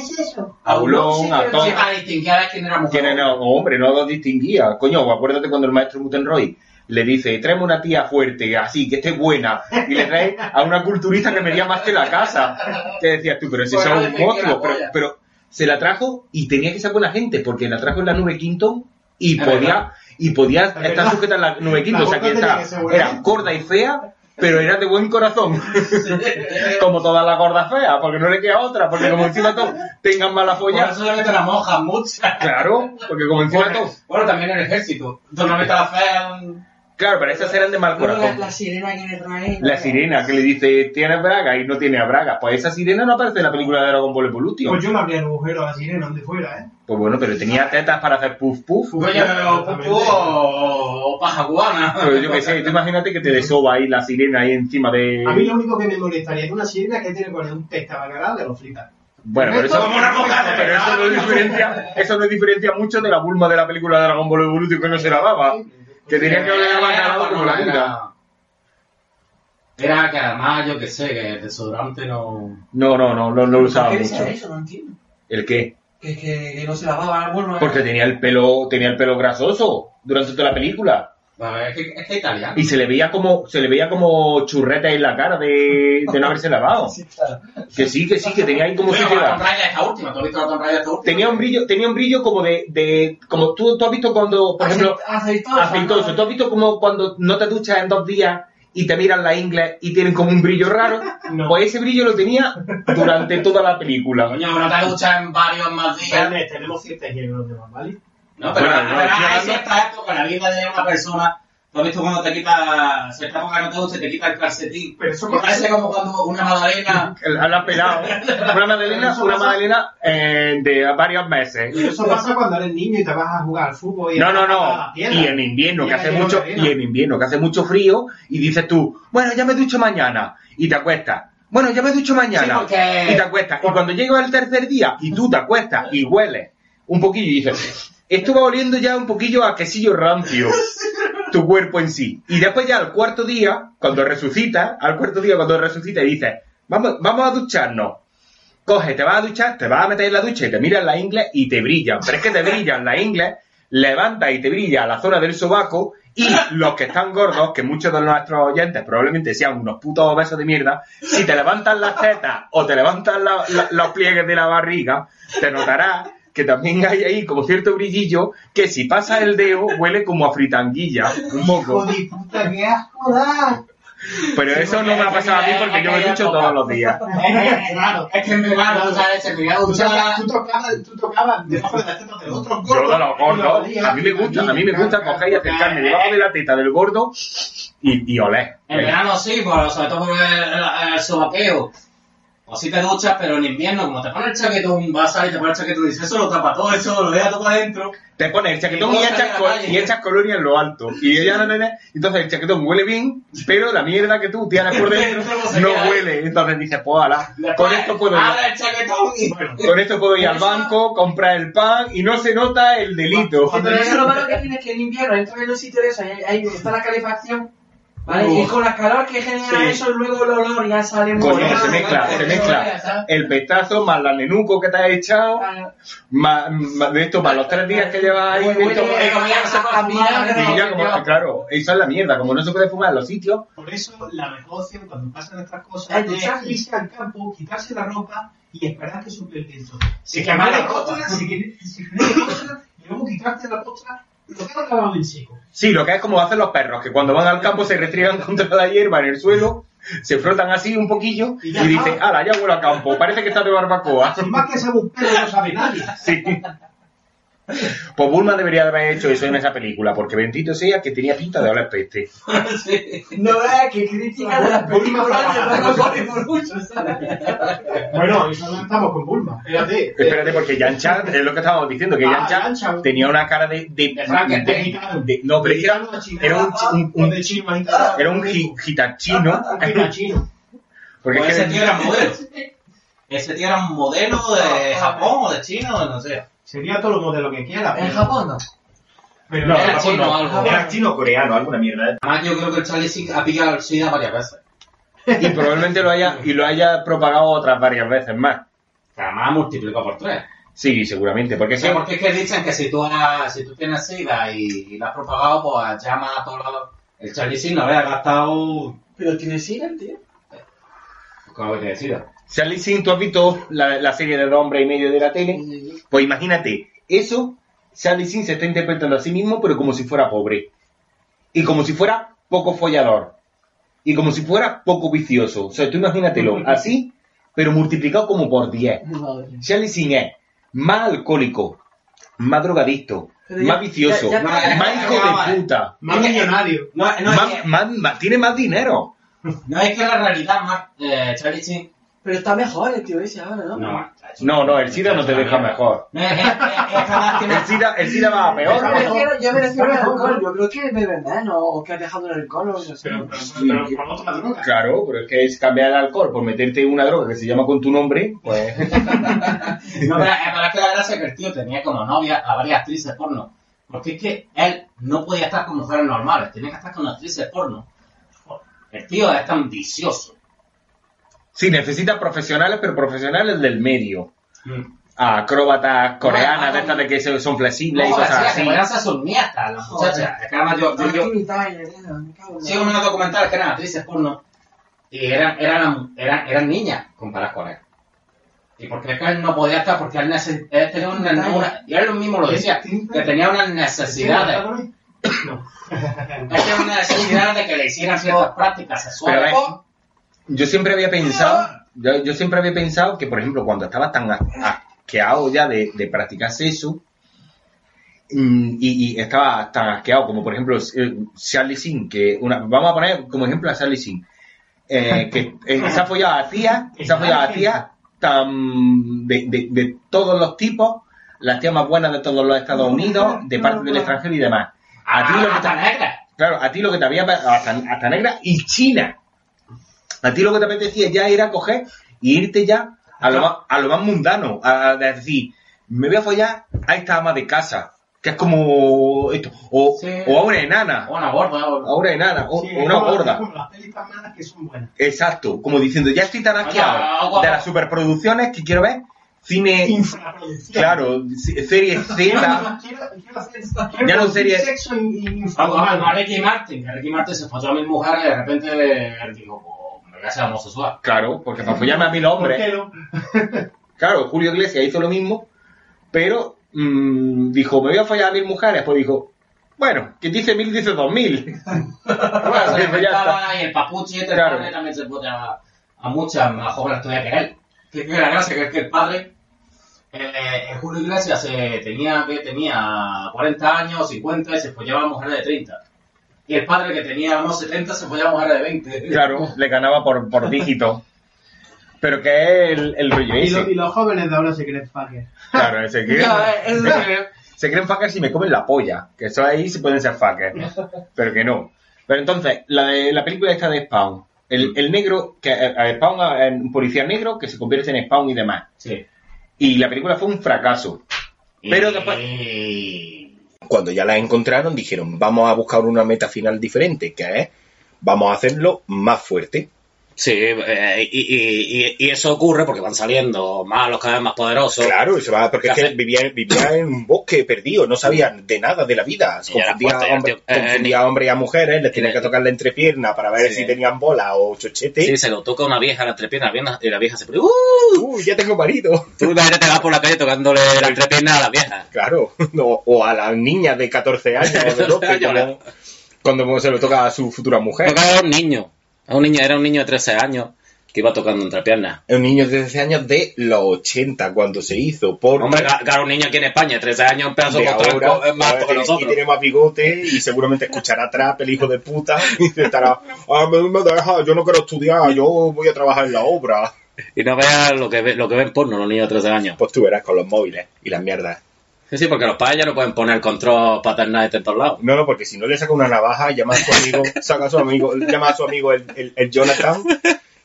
a Aulón, a todos. para distinguir a quién era mujer. ¿Quién era? hombre, no lo distinguía. Coño, acuérdate cuando el maestro Mutenroy le dice, tráeme una tía fuerte, así, que esté buena, y le trae a una culturista que medía más que la casa. Que decías tú, pero si Bueno, son le un tenía monstruo, la pero, pero se la trajo y tenía que ser buena gente, porque la trajo en la nube Quinto y Es podía, verdad. Y podía Es estar verdad. sujeta en la nube Quinto, La o sea que estaba- era gorda y fea, pero era de buen corazón. [laughs] como todas las gordas feas, porque no le queda otra, porque como encima todos tengan mala Por folla. eso le meten las monjas muchas. Claro, porque como encima Bueno, todos bueno, también en el ejército. Normalmente las feas Claro, pero esas eran de mal la, corazón. la sirena que le trae. La sirena que le dice, ¿tienes braga? Y no tiene braga. Pues esa sirena no aparece en la película de Dragon Ball Evolution. Pues yo le abría el agujero a la sirena donde fuera, ¿eh? Pues bueno, pero tenía tetas para hacer puff puff. Oye, o pupu o, o paja cubana. Pues yo qué sé, tú imagínate que te desoba ahí la sirena ahí encima de... A mí lo único que me molestaría de una sirena es que tiene que poner un pez tabacaral de los fritas. Bueno, pero eso, pero eso no diferencia, eso no diferencia mucho de la Bulma de la película de Dragon Ball Evolution que no se lavaba. Que tenía que haber lavado como la puta. Era, era que además, yo que sé, que el desodorante no... No, no, no, no, no lo usaba ¿Por qué mucho. decía eso? No entiendo. ¿El qué? Que, que, que no se lavaba, bueno... Porque tenía el pelo, tenía el pelo grasoso durante toda la película. Es que es que italiano. Y se le veía como, se le veía como churrete en la cara de, de no haberse lavado. [laughs] Que sí, que sí, que tenía ahí como Bueno, si esta última, ¿tú has visto la esta última? Tenía un brillo, tenía un brillo como de, de, como tú, tú has visto cuando, por ejemplo, Aceitoso. aceitoso. ¿Tú has visto como cuando no te duchas en dos días y te miran la ingle y tienen como un brillo raro? No. Pues ese brillo lo tenía durante toda la película. Coño, no te duchas en varios más días. Tenemos los demás, ¿vale? No, pero Bueno, no, además estoy hay hablando- cierta época la vida de una persona. ¿Tú has visto cuando te quita, época no te duchas, te quita el calcetín? Pero eso Que parece como cuando una magdalena... La la pelado. Una magdalena, [laughs] una pasa- magdalena eh, de varios meses. Y eso pasa cuando eres niño y te vas a jugar al fútbol y No, no, no. Y en invierno que hace mucho, y en invierno que hace mucho frío, y dices tú, bueno, ya me ducho mañana, y te acuestas. Bueno, ya me ducho mañana, Sí, porque- y te acuestas. Y cuando llega el tercer día, y tú te acuestas y hueles un poquillo, y dices, esto va oliendo ya un poquillo a quesillo rancio, tu cuerpo en sí. Y después ya al cuarto día, cuando resucitas, al cuarto día cuando resucitas y dices, vamos, vamos a ducharnos. Coge, te vas a duchar, te vas a meter en la ducha y te miras la ingle y te brillan. Pero es que te brillan la ingle, levanta y te brilla la zona del sobaco y los que están gordos, que muchos de nuestros oyentes probablemente sean unos putos obesos de mierda, si te levantan las tetas o te levantan la- los pliegues de la barriga, te notarás que también hay ahí como cierto brillillo que si pasas el dedo huele como a fritanguilla, un moco. Hijo de puta, qué asco da. Pero eso no me ha pasado a mí porque yo me ducho todos los días. [laughs] Claro. Es que en verano, o sea, se me Tú duchar... tocabas, tú tocabas, tú tocabas debajo de la teta de otro gordo. Yo de los gordos, a mí me gusta, a mí me gusta coger y acercarme debajo de la teta del gordo y, y oler. En verano sí, pero sobre todo por el, el, el sobaqueo. O si te duchas, pero en invierno, como te pones el chaquetón, vas a salir, te pones el chaquetón y dices, eso lo tapa todo, eso lo deja todo para adentro. Te pones el chaquetón y Y echas, cosas co- de la calle. y echas colonia en lo alto. Y ella no tiene, entonces el chaquetón huele bien, pero la mierda que tú tienes por [laughs] dentro Dentro no ahí. huele. Entonces dices, pues ala, con esto puedo ir, Abre el chaquetón y... con esto puedo ir al banco, comprar el pan y no se nota el delito. Pero eso lo malo que tiene es que en invierno entra en un sitio de eso, ahí, ahí está la calefacción, ¿vale? Uf. Y con la calor que genera Sí. eso, luego el olor ya sale muy Coño, se mezcla, se mezcla. El pestazo más la nenuco que te has echado, más, más de esto, más los tres días que llevas ahí. Huele- dentro. huele como ya no se puede a fumar, vinagre, Y ya como, claro, esa es la mierda, como no se puede fumar en los sitios, Por eso, la mejor opción cuando pasan estas cosas Ay, es irse al campo, quitarse la ropa y esperar que suple el viento. Si quemar la ropa. costra, si genere si genere costra, y luego quitarte la postra, lo que han lavado en seco. Sí, lo que es como hacen los perros, que cuando van al campo se restriegan [laughs] contra la hierba en el suelo, se frotan así un poquillo y dicen, ala, ya huele a campo, parece que está de barbacoa. Sin más que un perro no sabe nadie. [laughs] Sí. Pues Bulma debería de haber hecho eso en esa película, porque bendito sea que tenía pinta de oler peste. [laughs] No es que crítica de las películas. [laughs] Bueno, eso no estamos con Bulma. Espérate. Espérate, porque Yancha, es lo que estábamos diciendo, que Ah, Yancha Yancha. tenía una cara de... de, De de- de- no, pero era, era un, un- un- de chino agitado. era un gi- gitachino. Un gitachino. Porque Pues ese tío era modelo. [laughs] Ese tío era un modelo de Japón o de China, no sé. Sería todo lo modelo que quiera. En pero- Japón no. Pero No, Era Japón chino no. o algo. Era chino o coreano, alguna mierda. ¿eh? Además, yo creo que el Charlie Sin ha pillado el SIDA varias veces. y probablemente lo haya, y lo haya propagado otras varias veces más. Además multiplica por tres. Sí, seguramente, porque O sí. sea, porque es que dicen que si tú, has- si tú tienes SIDA y, y lo has propagado, pues llama a todos lados. El Charlie Sin no había gastado. Pero tiene SIDA, el tío. ¿Cómo que SIDA? Charlie Sin, ¿tú has visto la, la serie de dos hombres y medio de la tele? Pues imagínate, eso, Charlie Sin se está interpretando a sí mismo, pero como si fuera pobre. Y como si fuera poco follador. Y como si fuera poco vicioso. O sea, tú imagínatelo, así, pero multiplicado como por 10. Charlie Sin es más alcohólico, más drogadicto, Pero ya- más vicioso, ya- ya- más hijo de puta, Más millonario. No, no, más, es que, más- más- tiene más dinero. no es que la realidad más... Eh, Charlie Sheen... Pero está mejor el tío ese ahora, ¿no? No, No, no, el SIDA no te deja mejor. [laughs] No, El SIDA, el SIDA va a Yo me peor. refiero, yo me refiero al alcohol. Yo creo que bebe menos o que has dejado el alcohol o no. Pero, pero, pero, pero ¿por no tomas droga? Claro, pero es que es cambiar el alcohol por meterte una droga que se llama con tu nombre, pues... [laughs] No, pero, pero es que la gracia es que el tío tenía como novia a varias actrices porno. Porque es que él no podía estar con mujeres normales, tenía que estar con actrices porno. El tío es tan vicioso. Sí, necesita profesionales, pero profesionales del medio. Acróbatas coreanas, de estas de que son flexibles y cosas así. ser sus nietas, las muchachas. Es que además yo, yo, yo, en la- Sí, unos documentales que eran actrices porno y eran, eran, eran, eran niñas comparadas con él. Y porque es que él no podía estar, porque él, él tenía una, una- y él mismo lo decía, que tenía unas necesidades. [coughs] [coughs] Él tenía una necesidad de que le hicieran ciertas prácticas sexuales. Yo siempre había pensado, yo, yo siempre había pensado que, por ejemplo, cuando estaba tan asqueado ya de, de practicar sexo, mm, y, y estaba tan asqueado como, por ejemplo, eh, Charlie Sin, que una, vamos a poner como ejemplo a Charlie Sin, eh, que eh, [laughs] se ha follado a tía, se ha follado a tía tan de, de, de todos los tipos, las tías más buenas de todos los Estados Unidos, [laughs] de parte del extranjero y demás. A ti lo que te. Claro, a ti lo que te había hasta, hasta negra y China. A ti lo que te apetecía ya era coger y irte ya a lo más, a lo más mundano, a, a decir, me voy a follar a esta ama de casa, que es como esto, o, Sí. o a una enana, Una gorda. o- a una enana, o, Sí, o una gorda. como las pelis tan malas que son buenas. Exacto, como diciendo, ya estoy tan asqueado de las superproducciones que quiero ver cine, Infraproducción. claro, se- serie [laughs] Z, Quiero, quiero hacer, quiero Ya no sería- sexo in- Vamos, a Ricky Martin, Ricky Martin se folló a mil mujeres y de repente dijo, homosexual. claro, porque para follarme a mil hombres, [laughs] ¿Por qué no? [laughs] Claro, Julio Iglesias hizo lo mismo, pero mm, dijo, me voy a follar a mil mujeres. Pues dijo, bueno, quien dice mil dice dos mil. [laughs] Bueno, Pues y el papuchi este Claro. padre también se folla a, a muchas más jóvenes todavía que él. Que, que la gracia que es que el padre, eh, el Julio Iglesias eh, tenía, que tenía 40 años, 50 y se follaba a mujeres de 30. Y el padre que tenía unos 70 se follaba a mujeres de 20. Claro, le ganaba por, por dígito. Pero que es el, el rollo Y, lo- y los jóvenes de ahora se creen fuckers. Claro, ese que [laughs] Ya, es lo que- se creen fuckers si me comen la polla. Que eso ahí sí pueden ser fuckers. Pero que no. Pero entonces, la, de, la película esta de Spawn. El, el negro, que eh, eh, Spawn, eh, un policía negro que se convierte en Spawn y demás. Sí. Y la película fue un fracaso. Pero Y- después- Cuando ya la encontraron, dijeron, vamos a buscar una meta final diferente, que es, vamos a hacerlo más fuerte. Sí, eh, y, y- y- eso ocurre porque van saliendo malos cada vez más poderosos. Claro, se va, porque es que vivía, vivía en un bosque perdido, no sabía de nada de la vida. Confundía, fuerte, hombre- tío. Eh, confundía a hombres y a mujeres, les tenía que tocar la entrepierna para ver sí. si tenían bola o chochete. Sí, se lo toca una vieja la entrepierna y la vieja se pone ¡Uh! Uy, ya tengo marido. Tú imagínate vas por la calle tocándole la entrepierna a la vieja. Claro, [laughs] o, o a las niñas de 14 años de 12, [laughs] como- cuando se lo toca a su futura mujer. Tocaba a un niño. A un niño, era un niño de 13 años que iba tocando entrepiernas. Es un niño de 13 años de los 80 cuando se hizo. Porque Hombre, claro, un niño aquí en España, 13 años, un pedazo de ahora, es más que y- y nosotros. tiene más bigote y seguramente escuchará trap el hijo de puta y estará, ah, me, me deja, yo no quiero estudiar, yo voy a trabajar en la obra. Y no veas lo que, ve- lo que ven porno los niños de 13 años. Pues tú verás con los móviles y las mierdas. Sí, sí, porque los padres ya no pueden poner control paternal en todos lados. No, no, porque si no le saca una navaja, llama a su amigo, [laughs] saca a su amigo, llama a su amigo el, el, el Jonathan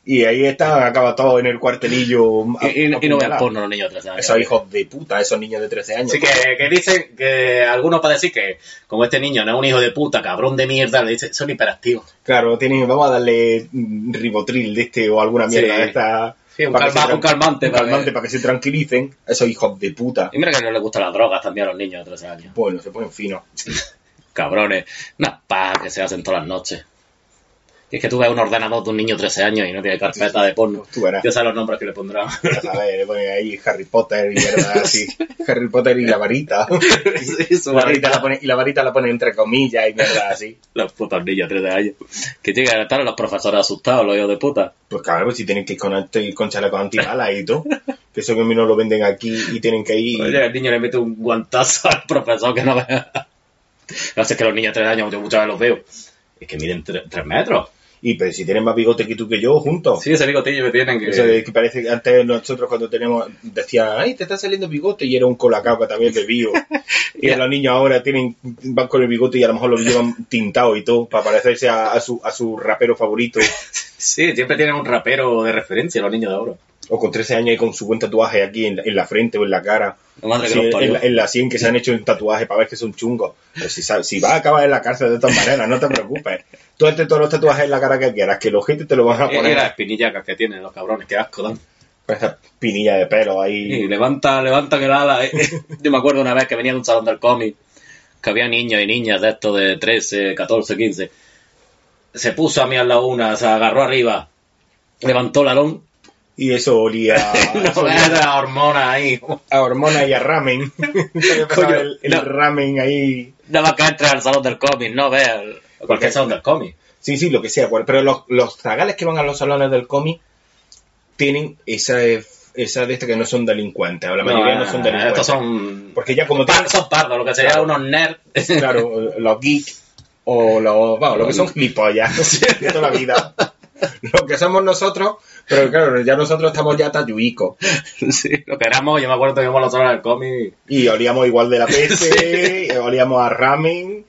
y ahí está, acaba todo en el cuartelillo. Y, y- y no apuñalado. porno los niños de 13 años. Esos hijos de puta, esos niños de 13 años. Así que, que dicen que algunos para decir que como este niño no es un hijo de puta, cabrón de mierda, le dicen, son hiperactivos. Claro, tienen, vamos a darle mm, ribotril de este o alguna mierda Sí. de esta. Sí, un calma- calmante un para calmante que- para que se tranquilicen. Esos hijos de puta. Y mira que no les gustan las drogas también a los niños de 13 años. Bueno, se ponen finos. [laughs] Cabrones, unas pajas que se hacen todas las noches. Y es que tú ves un ordenador de un niño de 13 años y no tiene carpeta de porno. Tú verás. Ya sabes los nombres que le pondrán. A ver, le ponen ahí Harry Potter y mierda [laughs] así. Harry Potter y la varita. [laughs] Sí, su La varita varita. la pone- y la varita la pone entre comillas y mierda así. Los putos niños de 13 años. Que llegan a estar los profesores asustados, los hijos de puta. Pues claro, pues si tienen que ir con, con chaleco antibalas y todo. que eso que a mí no lo venden aquí y tienen que ir. Oye, el niño le mete un guantazo al profesor que no vea. No sé, es que los niños de tres años yo muchas veces los veo. Es que miden tre- tres metros. Y pero si tienen más bigote que tú que yo, juntos. Sí, ese bigotillo que tienen que... De que parece que antes nosotros cuando tenemos, decía, ay, te está saliendo bigote y era un colacao que también bebido. [laughs] y los niños ahora tienen, van con el bigote y a lo mejor lo llevan tintado y todo para parecerse a, a su, a su rapero favorito. [laughs] Sí, siempre tienen un rapero de referencia los niños de ahora. O con 13 años y con su buen tatuaje aquí en, la- en la frente o en la cara. Madre Sí, en, la, en la 100 que se han hecho un tatuaje para ver que son chungos. Pero si, si vas a acabar en la cárcel de todas maneras, no te preocupes. Tú hazte todos los tatuajes en la cara que quieras, que los gente te lo van a Y poner. las espinillacas que tienen los cabrones, qué asco dan. Con esa pinilla de pelo ahí. Y levanta, levantan el ala. eh. [laughs] Yo me acuerdo una vez que venía de un salón del cómic, que había niños y niñas de estos de 13, 14, 15. Se puso a mí a la una, se agarró arriba, levantó el alón. Y eso olía, [laughs] No, eso olía era hormona ahí. a hormonas y a ramen. [laughs] Coño, el, el no. ramen ahí. Nada más que entra al salón del cómic, no veas. Cualquier salón del cómic. Sí, sí, lo que sea. Pero los, los zagales que van a los salones del cómic tienen esa, esa de estas que no son delincuentes. O la mayoría no, son delincuentes. Estos son. Porque ya como par- son pardos, lo que sería Claro. unos nerds. [laughs] claro, los geeks o los, vamos, lo que son gilipollas [laughs] de toda la vida. Lo que somos nosotros, pero claro, ya nosotros estamos ya tayuicos. sí, lo que éramos, yo me acuerdo que íbamos a los salones del cómic. Y olíamos igual de la [laughs] peste, olíamos a ramen,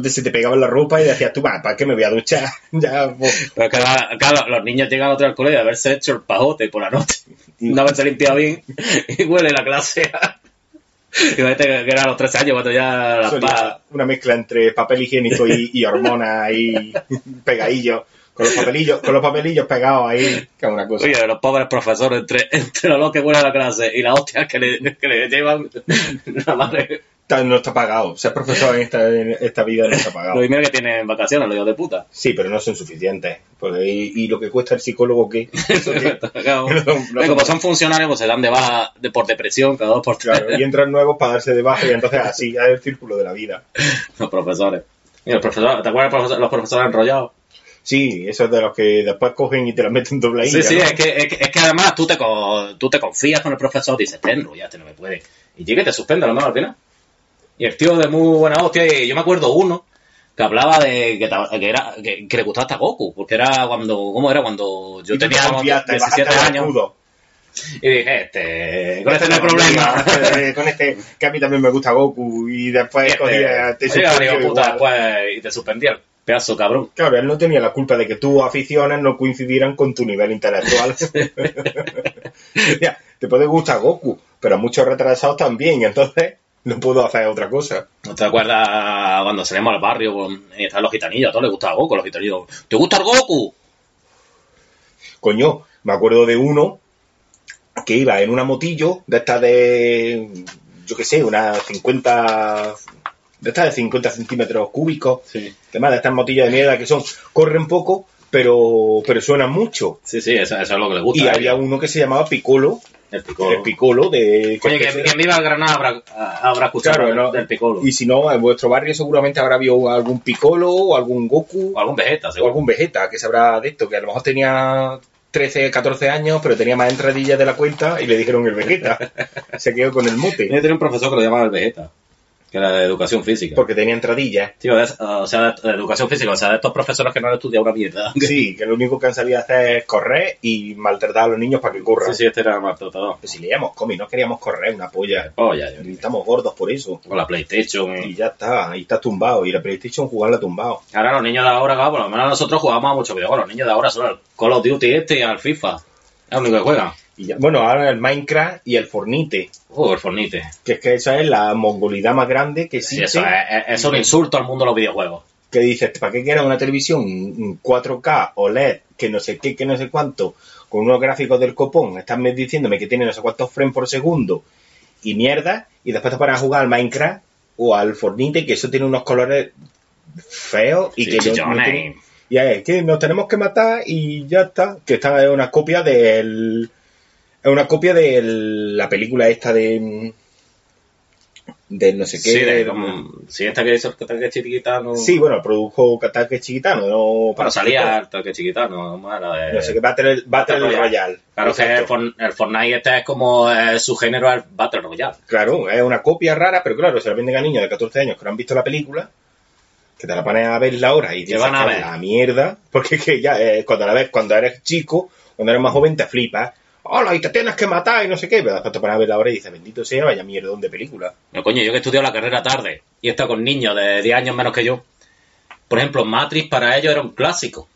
pero se te pegaba la ropa y decías tú, "Va, ¿para qué me voy a duchar? [laughs] ya, pues, Pero que, claro, los niños llegan a otro al colegio de haberse hecho el pajote por la noche, [laughs] no haberse limpiado bien, [laughs] y huele la clase. a- Y que eran los 13 años cuando ya pa... una mezcla entre papel higiénico y, y hormonas ahí pegadillos, con los papelillos, con los papelillos pegados ahí, que es una cosa. Oye, los pobres profesores, entre, entre lo que huele a la clase y la hostia que le, que le llevan, la madre. No está pagado, ser profesor en esta, en esta vida no está Los pagado. dinero que tienen vacaciones, los hijos de puta. Sí, pero no son suficientes. Porque, y, y lo que cuesta el psicólogo, ¿qué? [laughs] Claro. no son- como son funcionarios, pues se dan de baja de, por depresión cada dos por tres. Claro, y entran nuevos para darse de baja y entonces así es el círculo de la vida. [laughs] Los profesores. Mira, los profesores, ¿te acuerdas los los profesores enrollados? Sí, eso es de los que después cogen y te los meten doble. Sí, sí, es que, es, que, es que además tú te, co- tú te confías con el profesor, dices, te enrollaste, no me puede. Y llega y te suspende lo mejor al final. Y el tío de muy buena hostia, y yo me acuerdo uno que hablaba de que, era que, que le gustaba hasta Goku, porque era cuando, ¿cómo era? Cuando yo Y te tenía confiaste, 17 bajaste el años. escudo. Y dije, este, con este no hay problema. Eh, [laughs] con este, que a mí también me gusta Goku. Y después cogía, te Este, suspendió digo, puta, igual. después, y te suspendía el pedazo cabrón. Claro, él no tenía la culpa de que tus aficiones no coincidieran con tu nivel intelectual. [laughs] Ya, te puede gustar Goku, pero a muchos retrasados también, entonces no puedo hacer otra cosa. ¿No te acuerdas cuando salimos al barrio y estaban los gitanillos? A todos les gustaba Goku, los gitanillos. ¿Te gusta el Goku? Coño, me acuerdo de uno que iba en una motillo de esta de, yo qué sé, unas 50, de estas de 50 centímetros cúbicos, Sí. además de estas motillas de mierda que son, corren poco, pero, pero suenan mucho. Sí, sí, eso, eso es lo que les gusta. Y había uno que se llamaba Piccolo, el Piccolo. el Piccolo de... Coño, que quien viva Granada habrá, habrá escuchado Claro, del- ¿no? del Piccolo. Y si no, en vuestro barrio seguramente habrá habido algún Piccolo o algún Goku O algún Vegeta, o seguro. algún Vegeta que sabrá de esto, que a lo mejor tenía 13, 14 años, pero tenía más entradillas de la cuenta y le dijeron el Vegeta. [laughs] Se quedó con el Yo mote, tenía un profesor que lo llamaba el Vegeta, que era de educación física. porque tenía entradillas. Tío, de- o sea, de, educación física, o sea, de estos profesores que no han estudiado una mierda. Sí, [laughs] que lo único que han sabido hacer es correr y maltratar a los niños para que corran. Sí, sí, este era maltratador. Pues si leíamos cómics, no queríamos correr, una polla. Oh, ya, ya. Estamos gordos por eso. Con la PlayStation. Y ya está, ahí está tumbado. Y la PlayStation jugarla tumbado. Ahora los niños de ahora, claro, por lo menos nosotros jugamos a muchos videojuegos. Los niños de ahora son al Call of Duty este y al FIFA. Es lo único que juegan. Y ya, bueno, ahora el Minecraft y el Fornite. Uh, el Fornite. Que es que esa es la mongolidad más grande que Sí, existe. eso es, es- un insulto al mundo de los videojuegos. que dices, ¿para qué quieres una televisión en 4K OLED, que no sé qué, que no sé cuánto, con unos gráficos del copón? Estás me- diciéndome que tiene no sé cuántos frames por segundo y mierda, y después te pones a jugar al Minecraft o al Fortnite, que eso tiene unos colores feos y Sí, que no- no tiene- y es que nos tenemos que matar y ya está, que esta es una copia del... Es una copia de la película esta de... del no sé qué. Sí, de como- sí, esta que hizo el Taque Chiquitano. Sí, bueno, produjo Ataque Chiquitano, no Pero salía Taque Chiquitano. De- No sé qué, Battle, Battle Royale. Claro que el, el Fortnite este es como eh, su género al Battle Royale. Claro, es una copia rara, pero claro, se la venden a niños de 14 años que no han visto la película, que te la pones a ver la hora y ¿Qué te van a ver? la mierda, porque es que ya eh, cuando la ves, cuando eres chico, cuando eres más joven te flipas. Hola, y te tienes que matar y no sé qué, pero después te pones a ver la hora y dices, bendito sea, vaya mierdón de película. No, coño, yo que he estudiado la carrera tarde y he estado con niños de 10 años menos que yo. Por ejemplo, Matrix para ellos era un clásico.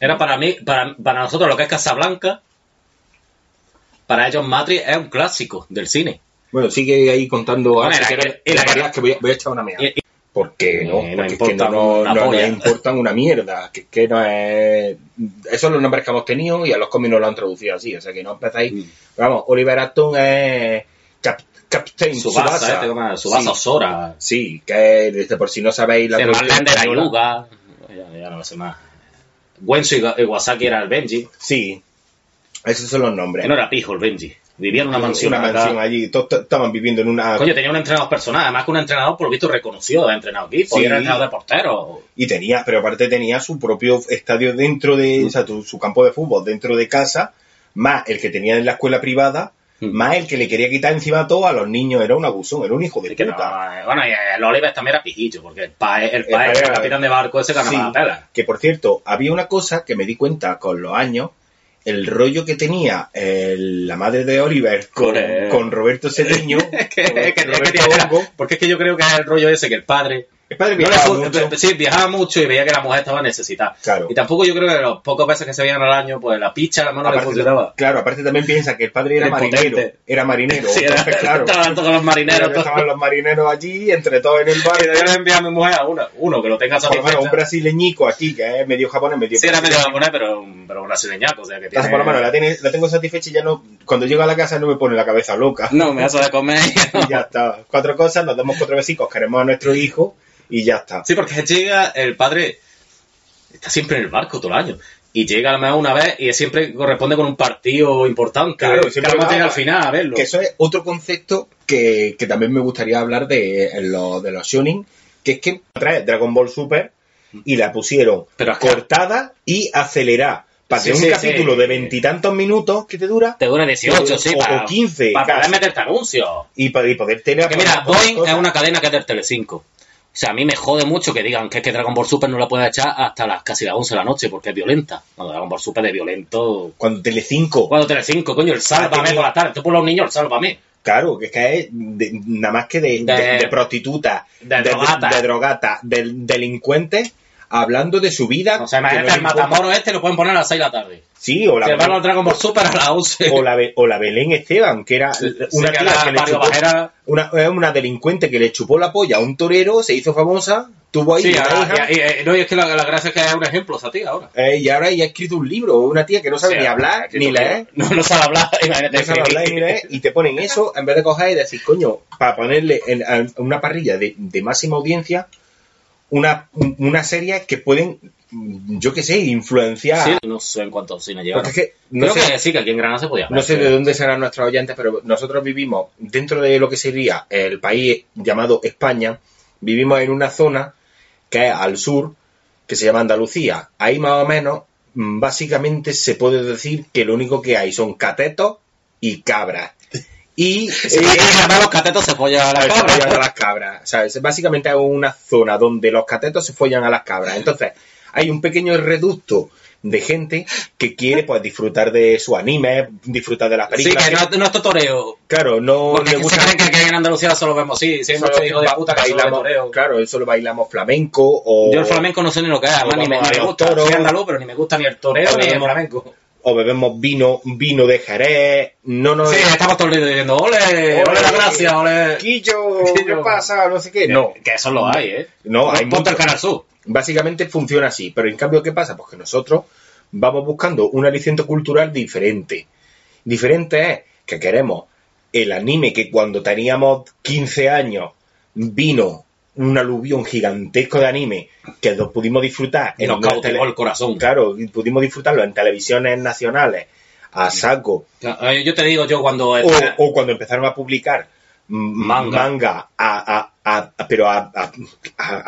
Era para mí, para, para nosotros lo que es Casablanca, para ellos Matrix es un clásico del cine. Bueno, sigue ahí contando. Bueno, y la si que- voy a, voy a echar una mea. Y- ¿Por qué no? Eh, no Porque es que no, no polla. importan una mierda. Que, que no es. Esos son los nombres que hemos tenido y a los cómics nos lo han traducido así. O sea que no empezáis. Mm. Vamos, Oliver Atom es. Cap, Captain Subasa, Tsubasa. este, ¿cómo es? Subasa Sí. Sora. Sí, que desde por si no sabéis la traducción española. Ya, ya no lo sé más. Wensu Iwasaki era el Benji. Sí, esos son los nombres. No era pijo el Benji. Vivía en una mansión. Una acá. mansión allí. Todos estaban viviendo en una. Coño, tenía un entrenador personal. Además que un entrenador, por lo visto, reconoció de. Sí. Y era entrenador de portero. Y tenía, pero aparte tenía su propio estadio dentro de, o sea, tu- su campo de fútbol dentro de casa, más el que tenía en la escuela privada, Mm. más el que le quería quitar encima todo a los niños. Era un abusón, era un hijo de Así que no, puta. eh, bueno, y el Oliver también era pijillo, porque el pae, el El pae el era- capitán de barco ese ganaba Sí, la pela. que por cierto, había una cosa que me di cuenta con los años, el rollo que tenía el- la madre de Oliver con, Roberto Cediño, [laughs] que, que- que Roberto Hongo. porque es que yo creo que es el rollo ese que el padre. El padre no le viajaba fu- mucho. Sí, viajaba mucho y veía que la mujer estaba necesitada. Claro. Y tampoco yo creo que los pocos veces que se veían al año, pues la picha a la mano le Aparte- funcionaba. claro, aparte también piensa que el padre era Era marinero, era marinero, Sí, era, entonces claro, estaba con los marineros. todo. estaban los marineros allí, entre todos en el bar, Y le envié a mi mujer a uno, uno que lo tenga lo menos un satisfecho. brasileñico aquí, que es medio japonés, medio Sí, era medio japonés, pero, pero brasileñaco, o sea que tiene... por menos la, tiene- la tengo satisfecha y ya no, cuando llego a la casa no me pone la cabeza loca. No, me hace de comer. [laughs] Y ya está. Cuatro cosas, nos damos cuatro besicos, queremos a nuestro hijo y ya está. Sí, porque llega el padre, está siempre en el barco todo el año. Y llega a lo mejor una vez y siempre corresponde con un partido importante. Claro, que siempre va- llega al final a verlo. Que eso es otro concepto que, que también me gustaría hablar de, en lo- de los shonen, que es que trae Dragon Ball Super y la pusieron Pero que- cortada y acelerada. Para Sí, que un sí. capítulo de veintitantos minutos que te dura Te dura 18, sí, o, para, o 15 para poder meterte anuncios. y, para, y poder tener Porque mira, Boeing es una cadena que es del Telecinco. O sea, a mí me jode mucho que digan que es que Dragon Ball Super no la puede echar hasta las casi las 11 de la noche porque es violenta. No, Dragon Ball Super es violento. Cuando Telecinco Cuando Telecinco, coño, el Sálvame por la tarde. Tú por los niños, el Sálvame. Claro, que es que es de- nada más que de, De- de- de prostituta, de drogata. de, drogata, del delincuente, hablando de su vida. O sea, no imagínate el. Matamoro este lo pueden poner a las 6 de la tarde. Sí, o la, Que van Dragon Ball Super a las 11. o, la, Be- o la Belén Esteban, que era una tía que le chupó, una, una delincuente que le chupó la polla a un torero, se hizo famosa, tuvo ahí Sí, ahora- y, y- no, y es que la, la gracia es que es un ejemplo esa tía ahora. eh, y ahora ella ha escrito un libro, una tía que no sabe Sí, ni hablar, ni leer. No, no sabe hablar, [laughs] imagínate. No sabe hablar ni leer, y te ponen eso en vez de coger y decir, coño, para ponerle en, a una parrilla de, de máxima audiencia una, una serie que pueden, yo qué sé, influenciar. Sí, no sé en cuántos cines llegaron. Es que no Creo sé, que sí, que aquí en Granada se podía ver. no sé de dónde serán nuestros oyentes, pero nosotros vivimos dentro de lo que sería el país llamado España, vivimos en una zona que es al sur, que se llama Andalucía. Ahí más o menos, mm, básicamente se puede decir que lo único que hay son catetos y cabras. Y [laughs] Sí, eh, además los catetos se follan a se las cabras. O sea, es básicamente es una zona donde los catetos se follan a las cabras. Entonces, hay un pequeño reducto de gente que quiere pues disfrutar de su anime, disfrutar de las Sí, películas. que no, no es toreo. Claro, no Porque le gusta. se creen que, que en Andalucía solo vemos, sí, sí, solo hijos de puta que solo bailamos, toreo. claro, solo bailamos flamenco o, Yo el flamenco no sé ni lo que es, además ni me, ni gusta. toros. Soy andaluz, pero ni me gusta ni el toreo ni el flamenco. O bebemos vino, vino de Jerez. No nos Sí, estamos todos diciendo, ole, ole la gracia, ole. Quillo, [laughs] ¿qué Quillo. pasa? No sé qué. No, Que eso lo hay, ¿eh? no, hay Ponte el. Canal Sur. Básicamente funciona así, pero en cambio, ¿qué pasa? Pues que nosotros vamos buscando un aliciente cultural diferente. Diferente es que queremos el anime que cuando teníamos 15 años vino un aluvión gigantesco de anime que lo pudimos disfrutar Y nos cautivó el corazón. Claro, y pudimos disfrutarlo en televisiones nacionales a saco. Eh, Yo te digo, yo cuando... O, o cuando empezaron a publicar Manga. manga a, a- pero a, a,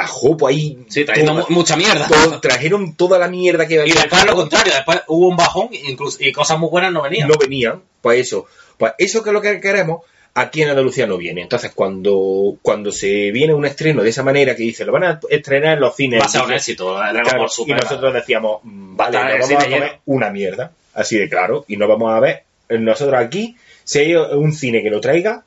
a, jopo ahí. Sí, toda- mu- mucha mierda. todo- trajeron toda la mierda que Y había. después lo contrario, después hubo un bajón incluso, y cosas muy buenas no venían. no venían, pues eso, pues eso que es lo que queremos, aquí en Andalucía no viene. Entonces, cuando, cuando se viene un estreno de esa manera que dice, lo van a estrenar en los cines. Va a ser un éxito, Ball y nosotros decíamos, mm, vale, nos vamos a comer lleno. una mierda, así de claro, y no vamos a ver, nosotros aquí, si hay un cine que lo traiga,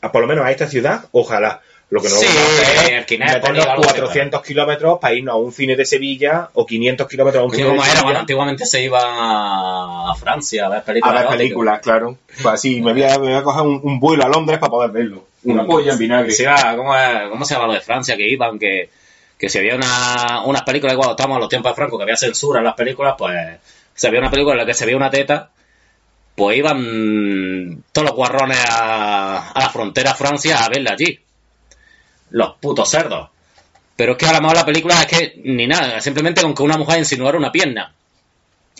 a, por lo menos a esta ciudad, ojalá. Lo que no Sí, vamos a hacer el es Kinect, meternos ponía algo que 400 kilómetros para irnos a un cine de Sevilla o 500 kilómetros a un cine de Sevilla. bueno, antiguamente se iba a Francia a ver películas. A ver películas, claro. Pues así, me voy a, me voy a coger un, un vuelo a Londres para poder verlo. Una polla en vinagre. Se iba- ¿cómo, es- cómo se llama lo de Francia? Que iban, que, que si había una, unas películas, cuando estábamos en los tiempos de Franco, que había censura en las películas, pues se había una película en la que se veía una teta, pues iban todos los guarrones a, a la frontera a Francia a verla allí. Los putos cerdos. Pero es que a lo mejor la película es que ni nada, simplemente con que una mujer insinuara una pierna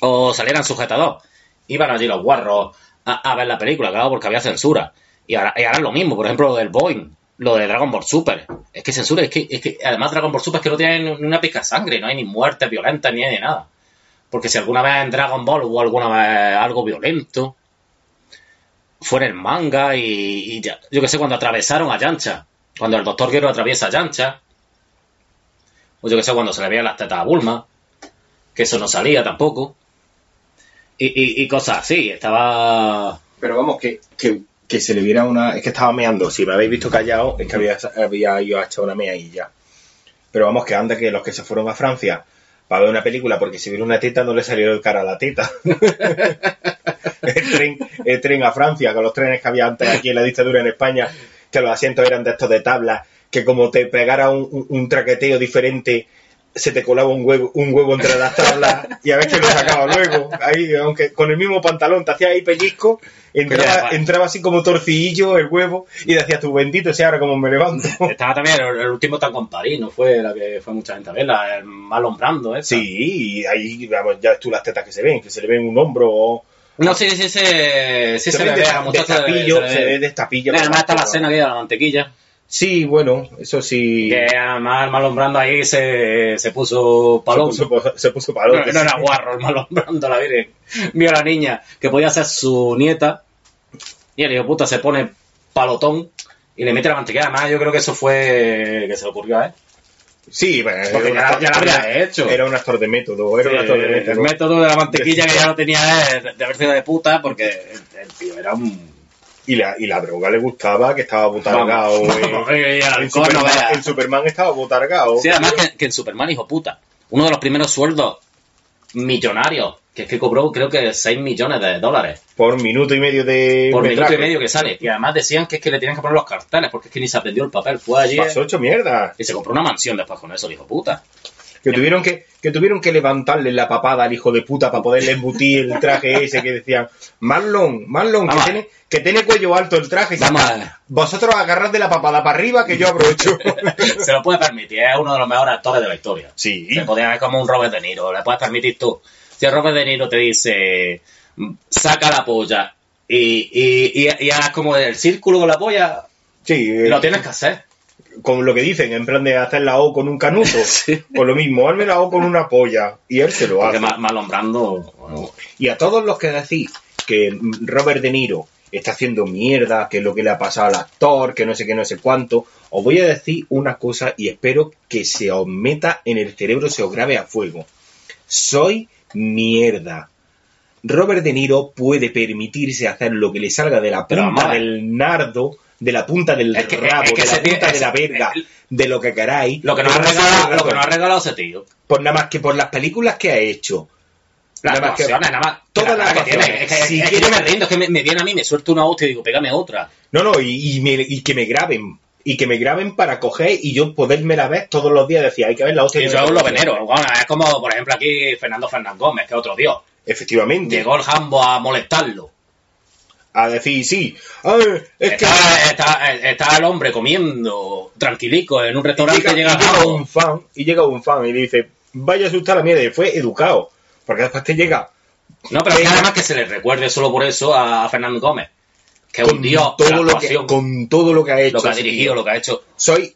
o salieran sujetador. Iban allí los guarros a, a ver la película, claro, porque había censura. Y ahora, y ahora es lo mismo, por ejemplo, lo del Boeing, lo de Dragon Ball Super. Es que censura, es que, es que además Dragon Ball Super es que no tiene ni una pizca de sangre, no hay ni muerte violenta ni de nada. Porque si alguna vez en Dragon Ball hubo alguna vez algo violento, fue en el manga y, y ya- yo que sé, cuando atravesaron a Yancha, cuando el Doctor Guerrero atraviesa Yancha, o yo que sé, cuando se le veían las tetas a Bulma, que eso no salía tampoco, y, y, cosas así, estaba... Pero vamos, que, que, se le viera una... Es que estaba meando. Si me habéis visto callado, es que había, había a echar una mea y ya. Pero vamos, que anda que los que se fueron a Francia para ver una película porque si vieron una teta no le salió el cara a la teta. [laughs] el, tren, el tren a Francia, con los trenes que había antes aquí en la dictadura en España, que los asientos eran de estos de tabla, que como te pegara un, un- un traqueteo diferente, se te colaba un huevo, un huevo entre las tablas [laughs] y a ver que lo sacaba luego. Ahí, aunque con el mismo pantalón te hacía ahí pellizco, entraba, entraba así como torcillo el huevo y decías tú bendito sea ahora como me levanto. [laughs] Estaba también el, el último tango en París, no fue la que fue mucha gente a verla, el Marlon Brando, ¿eh? Sí, y ahí vamos, ya ves tú las tetas que se ven, que se le ven un hombro o... No, sí, sí, sí, sí se, ve de, la muchacha. se ve de tapillo. Además está la aquella de la mantequilla. Sí, bueno, eso sí. Que además el Marlon Brando ahí se, se puso palón. Se puso, se puso palón. No, no era guarro el Marlon Brando, la virgen. Vio a la niña que podía ser su nieta y el hijo puta se pone palotón y le mete la mantequilla. Además yo creo que eso fue que se le ocurrió a él. Sí, bueno, Porque ya- actor- ya lo había era- hecho. Era un actor de método, era un actor de método. el método de la mantequilla que ya lo tenía de, de haber sido de puta porque el, el tío era un... Y la, y la droga le gustaba, que estaba botargado. Vamos, eh. no en Superman estaba botargado. Sí, además que, que en Superman, hijo puta, uno de los primeros sueldos millonarios, que es que cobró creo que 6 millones de dólares Por minuto y medio de. por minuto y medio que sale. Y además decían que es que le tenían que poner los carteles porque es que ni se aprendió el papel. Fue allí Pasó hecho mierda. y se compró una mansión después con eso, el hijo puta. Que tuvieron que, que tuvieron que levantarle la papada al hijo de puta para poderle embutir el traje ese que decían, Marlon, Marlon, que Vamos tiene, que tiene cuello alto el traje. Vamos a ver. [laughs] Vosotros agarrad de la papada para arriba que yo aprovecho. [laughs] se lo puede permitir, es uno de los mejores actores de la historia. Sí. Se podía ver como un Robert De Niro, le puedes permitir tú. Si Robert De Niro te dice, saca la polla y, y, y, como el círculo con la polla, Sí, eh, lo tienes que hacer. con lo que dicen, en plan de hacer la O con un canuto. [laughs] Pues lo mismo, hazme la O con una polla. Y él se lo Porque hace. Ma- Marlon Brando, bueno, Y a todos los que decís que Robert De Niro está haciendo mierda, que es lo que le ha pasado al actor, que no sé qué, no sé cuánto, os voy a decir una cosa y espero que se os meta en el cerebro, se os grabe a fuego. Soy mierda. Robert De Niro puede permitirse hacer lo que le salga de la punta del nardo, de la punta del Es que- rabo, es que de la punta de la verga, de lo que queráis. lo que nos ha regalado, no lo que nos ha regalado ese tío. Pues nada más que por las películas que ha hecho. Las Nada más que- nada más. todas la las que tiene. Es que, Si es que quiere- yo me rindo, es que me, me viene a mí, me suelto una hostia y digo, pégame otra. No, no, y, y me- y que me graben. Y que me graben para coger y yo poderme la ver todos los días. Decía, hay que ver la hostia. Y yo lo venero. Bueno, es como, por ejemplo, aquí Fernando Fernández Gómez, que es otro dios. Efectivamente. Llegó el jambo a molestarlo. A decir, sí. Ay, es que. Está, está, está el hombre comiendo tranquilico en un Y restaurante llega, llega y llega jambo. un fan, y llega un fan y dice, vaya a asustar a la mierda. Y fue educado. Porque después te llega. No, pero es que Venga. además que se le recuerde solo por eso a Fernando Gómez. Que un con de todo lo que con todo lo que ha hecho lo que ha dirigido, lo que ha hecho. soy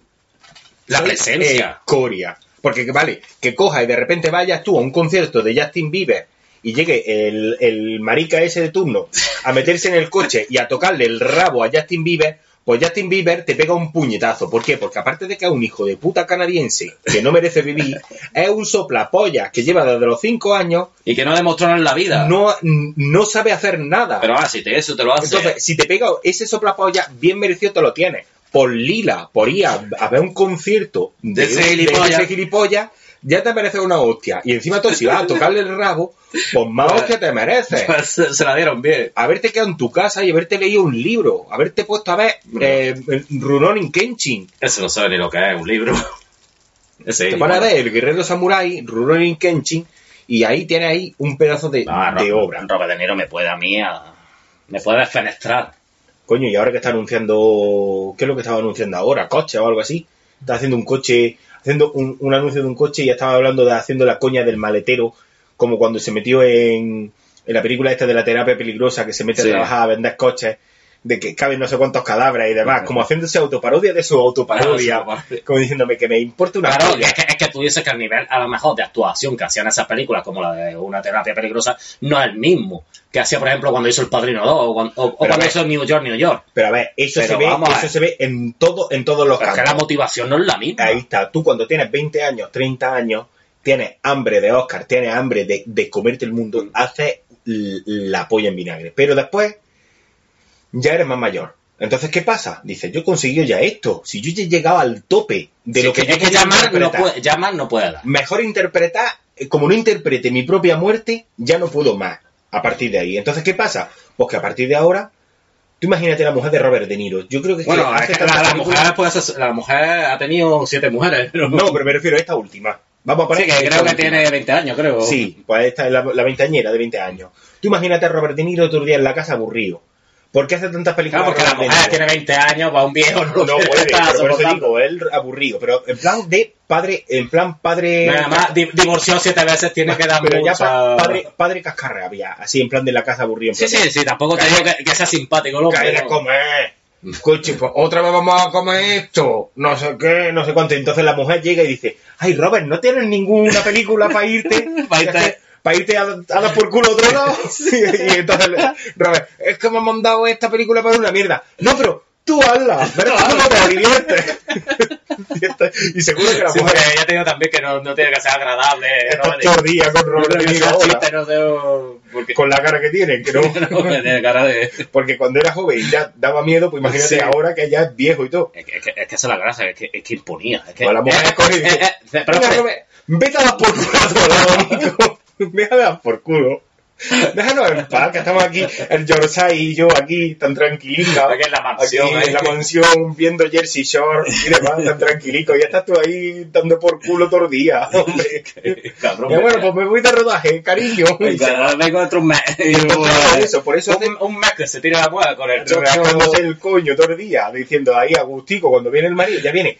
La soy presencia. escoria. Porque que vale, que coja y de repente vayas tú a un concierto de Justin Bieber y llegue el, el marica ese de turno a meterse en el coche y a tocarle el rabo a Justin Bieber, pues Justin Bieber te pega un puñetazo. ¿Por qué? Porque aparte de que es un hijo de puta canadiense que no merece vivir, [laughs] es un soplapollas que lleva desde los 5 años, Y que no demostró nada en la vida. no, no sabe hacer nada. Pero ah, si te, eso te lo hace. Entonces, si te pega ese soplapollas, bien merecido te lo tienes. Por lila, por ir a, a ver un concierto de, De ese de gilipollas. ese gilipollas, ya te merece una hostia. Y encima tú, si vas a tocarle el rabo, pues más hostia te mereces. Pues se, la dieron bien. Haberte quedado en tu casa y haberte leído un libro. Haberte puesto a ver eh, Rurouni Kenshin. Ese no sabe ni lo que es un libro. [laughs] Ese Te pones a ver el guerrero samurái, Rurouni Kenshin, y ahí tienes ahí un pedazo de, Ah, de Ro- obra. Robert De Niro me puede a mí a- me puede desfenestrar. Coño, y ahora que está anunciando, ¿qué es lo que estaba anunciando ahora? ¿Coche o algo así? Está haciendo un coche, haciendo un, un anuncio de un coche y estaba hablando de haciendo la coña del maletero, como cuando se metió en, en la película esta de la terapia peligrosa, que se mete Sí. a trabajar a vender coches, de que caben no sé cuántos cadáveres y demás, como haciéndose autoparodia de su autoparodia, Claro, sí, como diciéndome que me importa una Claro, es que, es que tú dices que el nivel, a lo mejor, de actuación que hacían esas películas, como la de una terapia peligrosa, no es el mismo que hacía, por ejemplo, cuando hizo El Padrino 2 o cuando, o- o cuando a ver. hizo New York, New York. Pero a ver, eso Pero se ve, eso ver. se ve en todo, en todos los Pero es que la motivación no es la misma. Ahí está. Tú cuando tienes 20 años, 30 años, tienes hambre de Oscar, tienes hambre de, de comerte el mundo, haces l- la polla en vinagre. Pero después ya eres más mayor. Entonces, ¿qué pasa? Dice, yo he conseguido ya esto. Si yo ya he llegado al tope de Sí, lo que, yo es que más no puede, más no puede dar. mejor interpretar, eh, como no interprete mi propia muerte, ya no puedo más a partir de ahí. Entonces, ¿qué pasa? Pues que a partir de ahora, tú imagínate la mujer de Robert De Niro. Yo creo que, Bueno, es que la, mujer la ha tenido siete mujeres. pero- No, pero me refiero a esta última. Vamos a poner Sí, que creo que última. tiene 20 años, creo. Sí, pues esta es la, la veinteañera de 20 años. Tú imagínate a Robert De Niro otro día en la casa aburrido. ¿Por qué hace tantas películas? Claro, porque la mujer tiene 20 años, va un viejo, no, No puede, pero por eso soportando. digo, él aburrido. Pero en plan de padre, en plan padre... Nada más, di- divorció siete veces, tiene que dar pero ya pa- padre, padre cascarrabia, así en plan de la casa aburrido. Sí, sí, sí, tampoco te digo que, que sea simpático, ¿no? "Cállate a comer. Pues otra vez vamos a comer esto, no sé qué, no sé cuánto. Entonces la mujer llega y dice, ay Robert, ¿no tienes ninguna película para irte? Pa' irte. [laughs] Para irte a, a dar por culo a otro lado. [laughs] [laughs] y entonces, Robert, es que me han mandado esta película para una mierda. No, pero tú hazla, verás cómo te diviertes. [laughs] y, seguro que la Sí, mujer ya te digo también que no, no tiene que ser agradable. está ¿no? todo día con No Robert Niro sea ahora, chiste, no porque... con la cara que tiene, que no... no, tiene cara de... Porque cuando era joven ya daba miedo, pues imagínate Sí. ahora que ya es viejo y todo. Es que, es que, es que esa es la gracia, es que, es que imponía. Es que, la mujer eh, eh, eh, eh, pero- "Venga, Robert, vete a dar por culo a [laughs] a dar por culo. Déjanos en paz, que estamos aquí, el Yorkshire y yo aquí, tan tranquilitos. Aquí en la mansión, Aquí ahí. en la mansión, viendo Jersey Shore y demás, tan tranquilitos. Y ya estás tú ahí dando por culo todo el día, [laughs] hombre. Cabrón, Y bueno, pues me voy de rodaje, cariño. [laughs] Vengo un mes. Por eso, por eso un, un mes que se tira la muela con el rascándose el coño todo el día, diciendo ahí Agustico, cuando viene el marido, ya viene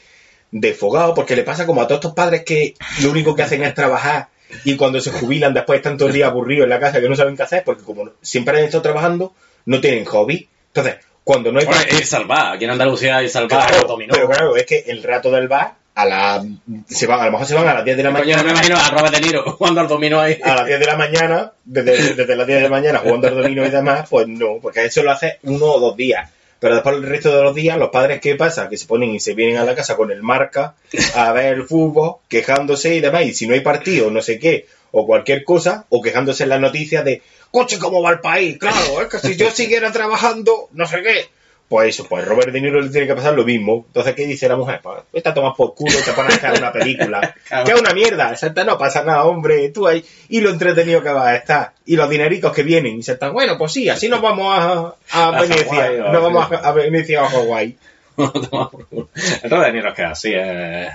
desfogado, porque le pasa como a todos estos padres que lo único que hacen es trabajar y cuando se jubilan después están todo el día aburridos en la casa que no saben qué hacer, porque como siempre han estado trabajando, no tienen hobby. Entonces, cuando no hay... Bueno, y salvar, aquí en Andalucía hay salvar, Claro, dominó. pero claro, es que el rato del bar, a la, se van, a lo mejor se van a las 10 de la Coño, no me mañana. imagino a Robert De Niro [laughs] jugando al dominó ahí. A las 10 de la mañana, desde, desde las 10 de la mañana jugando al dominó y demás, pues no, porque eso lo hace uno o dos días. Pero después el resto de los días, los padres, ¿qué pasa? Que se ponen y se vienen a la casa con el marca a ver el fútbol, quejándose y demás. Y si no hay partido, no sé qué, o cualquier cosa, o quejándose en las noticias de, coche, ¿cómo va el país? Claro, es que si yo siguiera trabajando, no sé qué. Pues eso, pues Robert De Niro le tiene que pasar lo mismo. Entonces, ¿qué dice la mujer? Pues esta tomas por culo, te pones a una película. [laughs] que es una mierda, exacta, no pasa nada, hombre, tú ahí. Y lo entretenido que va a estar. Y los dinericos que vienen. Y se están, bueno, pues sí, así nos vamos a, a [laughs] Venecia. Nos vamos a, a Venecia o a Hawái. [laughs] Robert De Niro es que así es.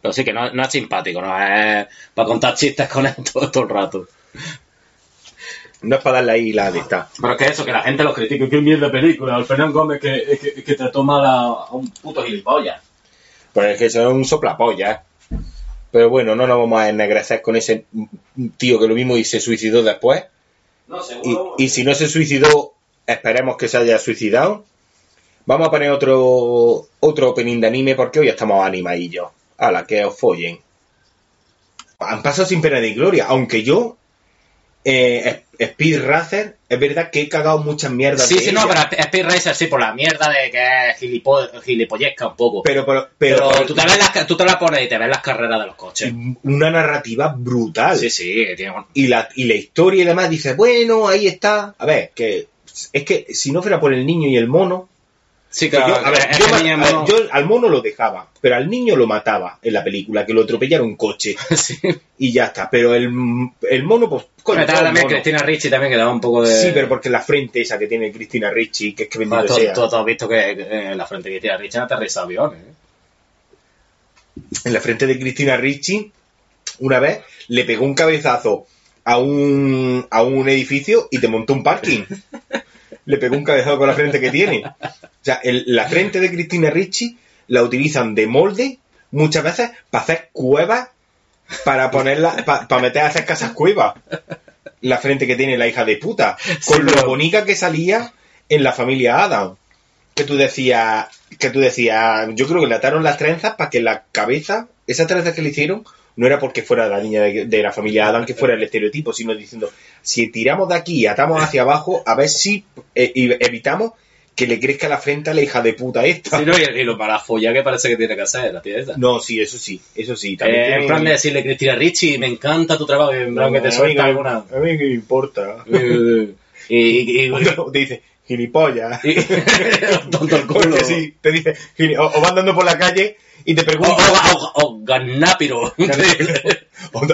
Pero sí que no, no es simpático, no es para contar chistes con él todo, todo el rato. No es para darle ahí la lista. Pero es que eso, que la gente lo critique, qué mierda de película. El Fernán Gómez que, que, que te toma la- a un puto gilipollas. Pues es que eso es un soplapolla. Pero bueno, no nos vamos a ennegrecer con ese tío que lo mismo y se suicidó después. No, Y, y si no se suicidó esperemos que se haya suicidado. Vamos a poner otro otro opening de anime porque hoy estamos animadillos. A la que os follen. Han pasado sin pena ni gloria, aunque yo, eh, Speed Racer, es verdad que he cagado muchas mierdas. Sí, sí, no, pero Speed Racer sí, por la mierda de que es gilipo- gilipollesca un poco. Pero, pero, pero- Pero tú, te ves las, tú te la pones y te ves las carreras de los coches. una narrativa brutal. Sí, sí, tiene Y la, y la historia y demás dice, bueno, ahí está. A ver, que es que si no fuera por el niño y el mono. Sí, que claro, yo, a ver, [laughs] yo que a yo al mono lo dejaba, pero al niño lo mataba en la película, que lo atropellara un coche. [laughs] Y ya está. Pero el, el mono, pues, coño, Estaba también. Cristina Ricci también que daba un poco de... Sí, pero porque la frente esa que tiene Cristina Ricci, que es que bendito Ah, sea. tú- has visto que que en la frente de Cristina Ricci han aterrizado aviones. ¿eh? en la frente de Cristina Ricci, una vez le pegó un cabezazo a un, a un edificio y te montó un parking. [laughs] le pegó un cabezazo con la frente que tiene. O sea, el- la frente de Cristina Ricci la utilizan de molde muchas veces para hacer cuevas, para ponerla, para meter a hacer casas cuevas. La frente que tiene la hija de puta. Con lo bonita que salía en la familia Adam. Que tú decías, que tú decías, yo creo que le ataron las trenzas para que la cabeza, esas trenzas que le hicieron, no era porque fuera la niña de, de la familia Adam que fuera el estereotipo, sino diciendo, si tiramos de aquí y atamos hacia abajo, a ver si eh, y evitamos que le crezca la frente a la hija de puta esta. Sí, no, y, y lo mala folla que parece que tiene que hacer la tía esa. No, sí, eso sí, eso sí. También Eh, tiene- en plan de decirle Cristina Ricci, me encanta tu trabajo, en plan que te a mí suelta alguna... A mí que me importa. y, y, y- Otro te dice, gilipollas. [laughs] tonto el culo. Porque sí, te dice, o, o va andando por la calle y te [laughs] O, pregunta... o, o, o gannápiro.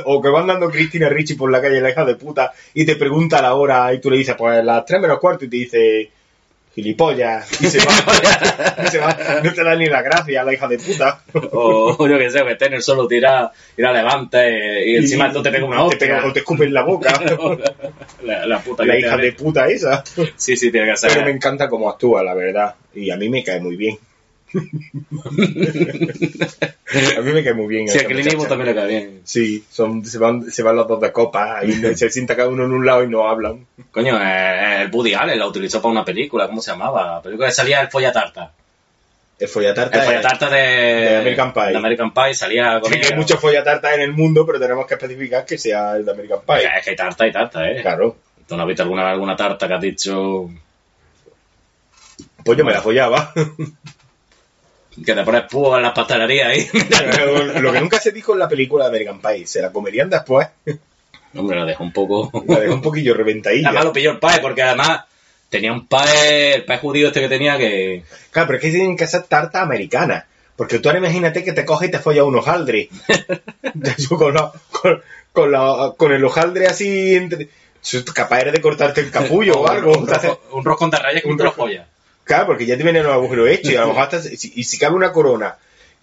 O, que va andando Cristina Ricci por la calle, la hija de puta, y te pregunta la hora y tú le dices, pues las 3 menos cuarto, y te dice, gilipollas, y se va. [laughs] y se va. No te da ni la gracia, la hija de puta. o, yo que sé, que esté en el suelo tira, tira levante y encima tú te pega una te hostia. pega- o te escupe en la boca. [laughs] la, la puta la hija te- de puta esa. Sí, sí, tiene que ser. Pero me encanta cómo actúa, la verdad. Y a mí me cae muy bien. [laughs] a mí me cae muy bien. Sí, a Clint. Eastwood también le cae bien. Sí, son, se, van, se van los dos de copa y [laughs] se sienta cada uno en un lado y no hablan. Coño, eh, el Woody Allen la utilizó para una película, ¿cómo se llamaba? La película que salía el Follatarta. El follatarta. El Follatarta de, de American Pie. de American Pie salía con Sí, que ella. hay muchos follatartas en el mundo, pero tenemos que especificar que sea el de American Pie. Es que hay tarta y tarta, ¿eh? Claro. ¿Tú no has visto alguna, alguna tarta que has dicho Pues yo me la follaba. Que te pones púa en las pastelerías ahí? [laughs] Lo que nunca se dijo en la película de American Pie, se la comerían después. [laughs] Hombre, la dejo un poco... La dejó un poquillo reventadilla. Además lo pilló el pie, porque además tenía un pie, el pie judío este que tenía que... Claro, pero es que tienen que ser tarta americana. Porque tú ahora imagínate que te coges y te follas un hojaldre. [laughs] Con, la- con, con, la- con el hojaldre así entre... Capaz eres de cortarte el capullo o algo. Un, rosco- un roscón de rayas que Un un te lo rosco. Porque ya te vienen los agujeros hechos y a lo mejor hasta, y si cabe una corona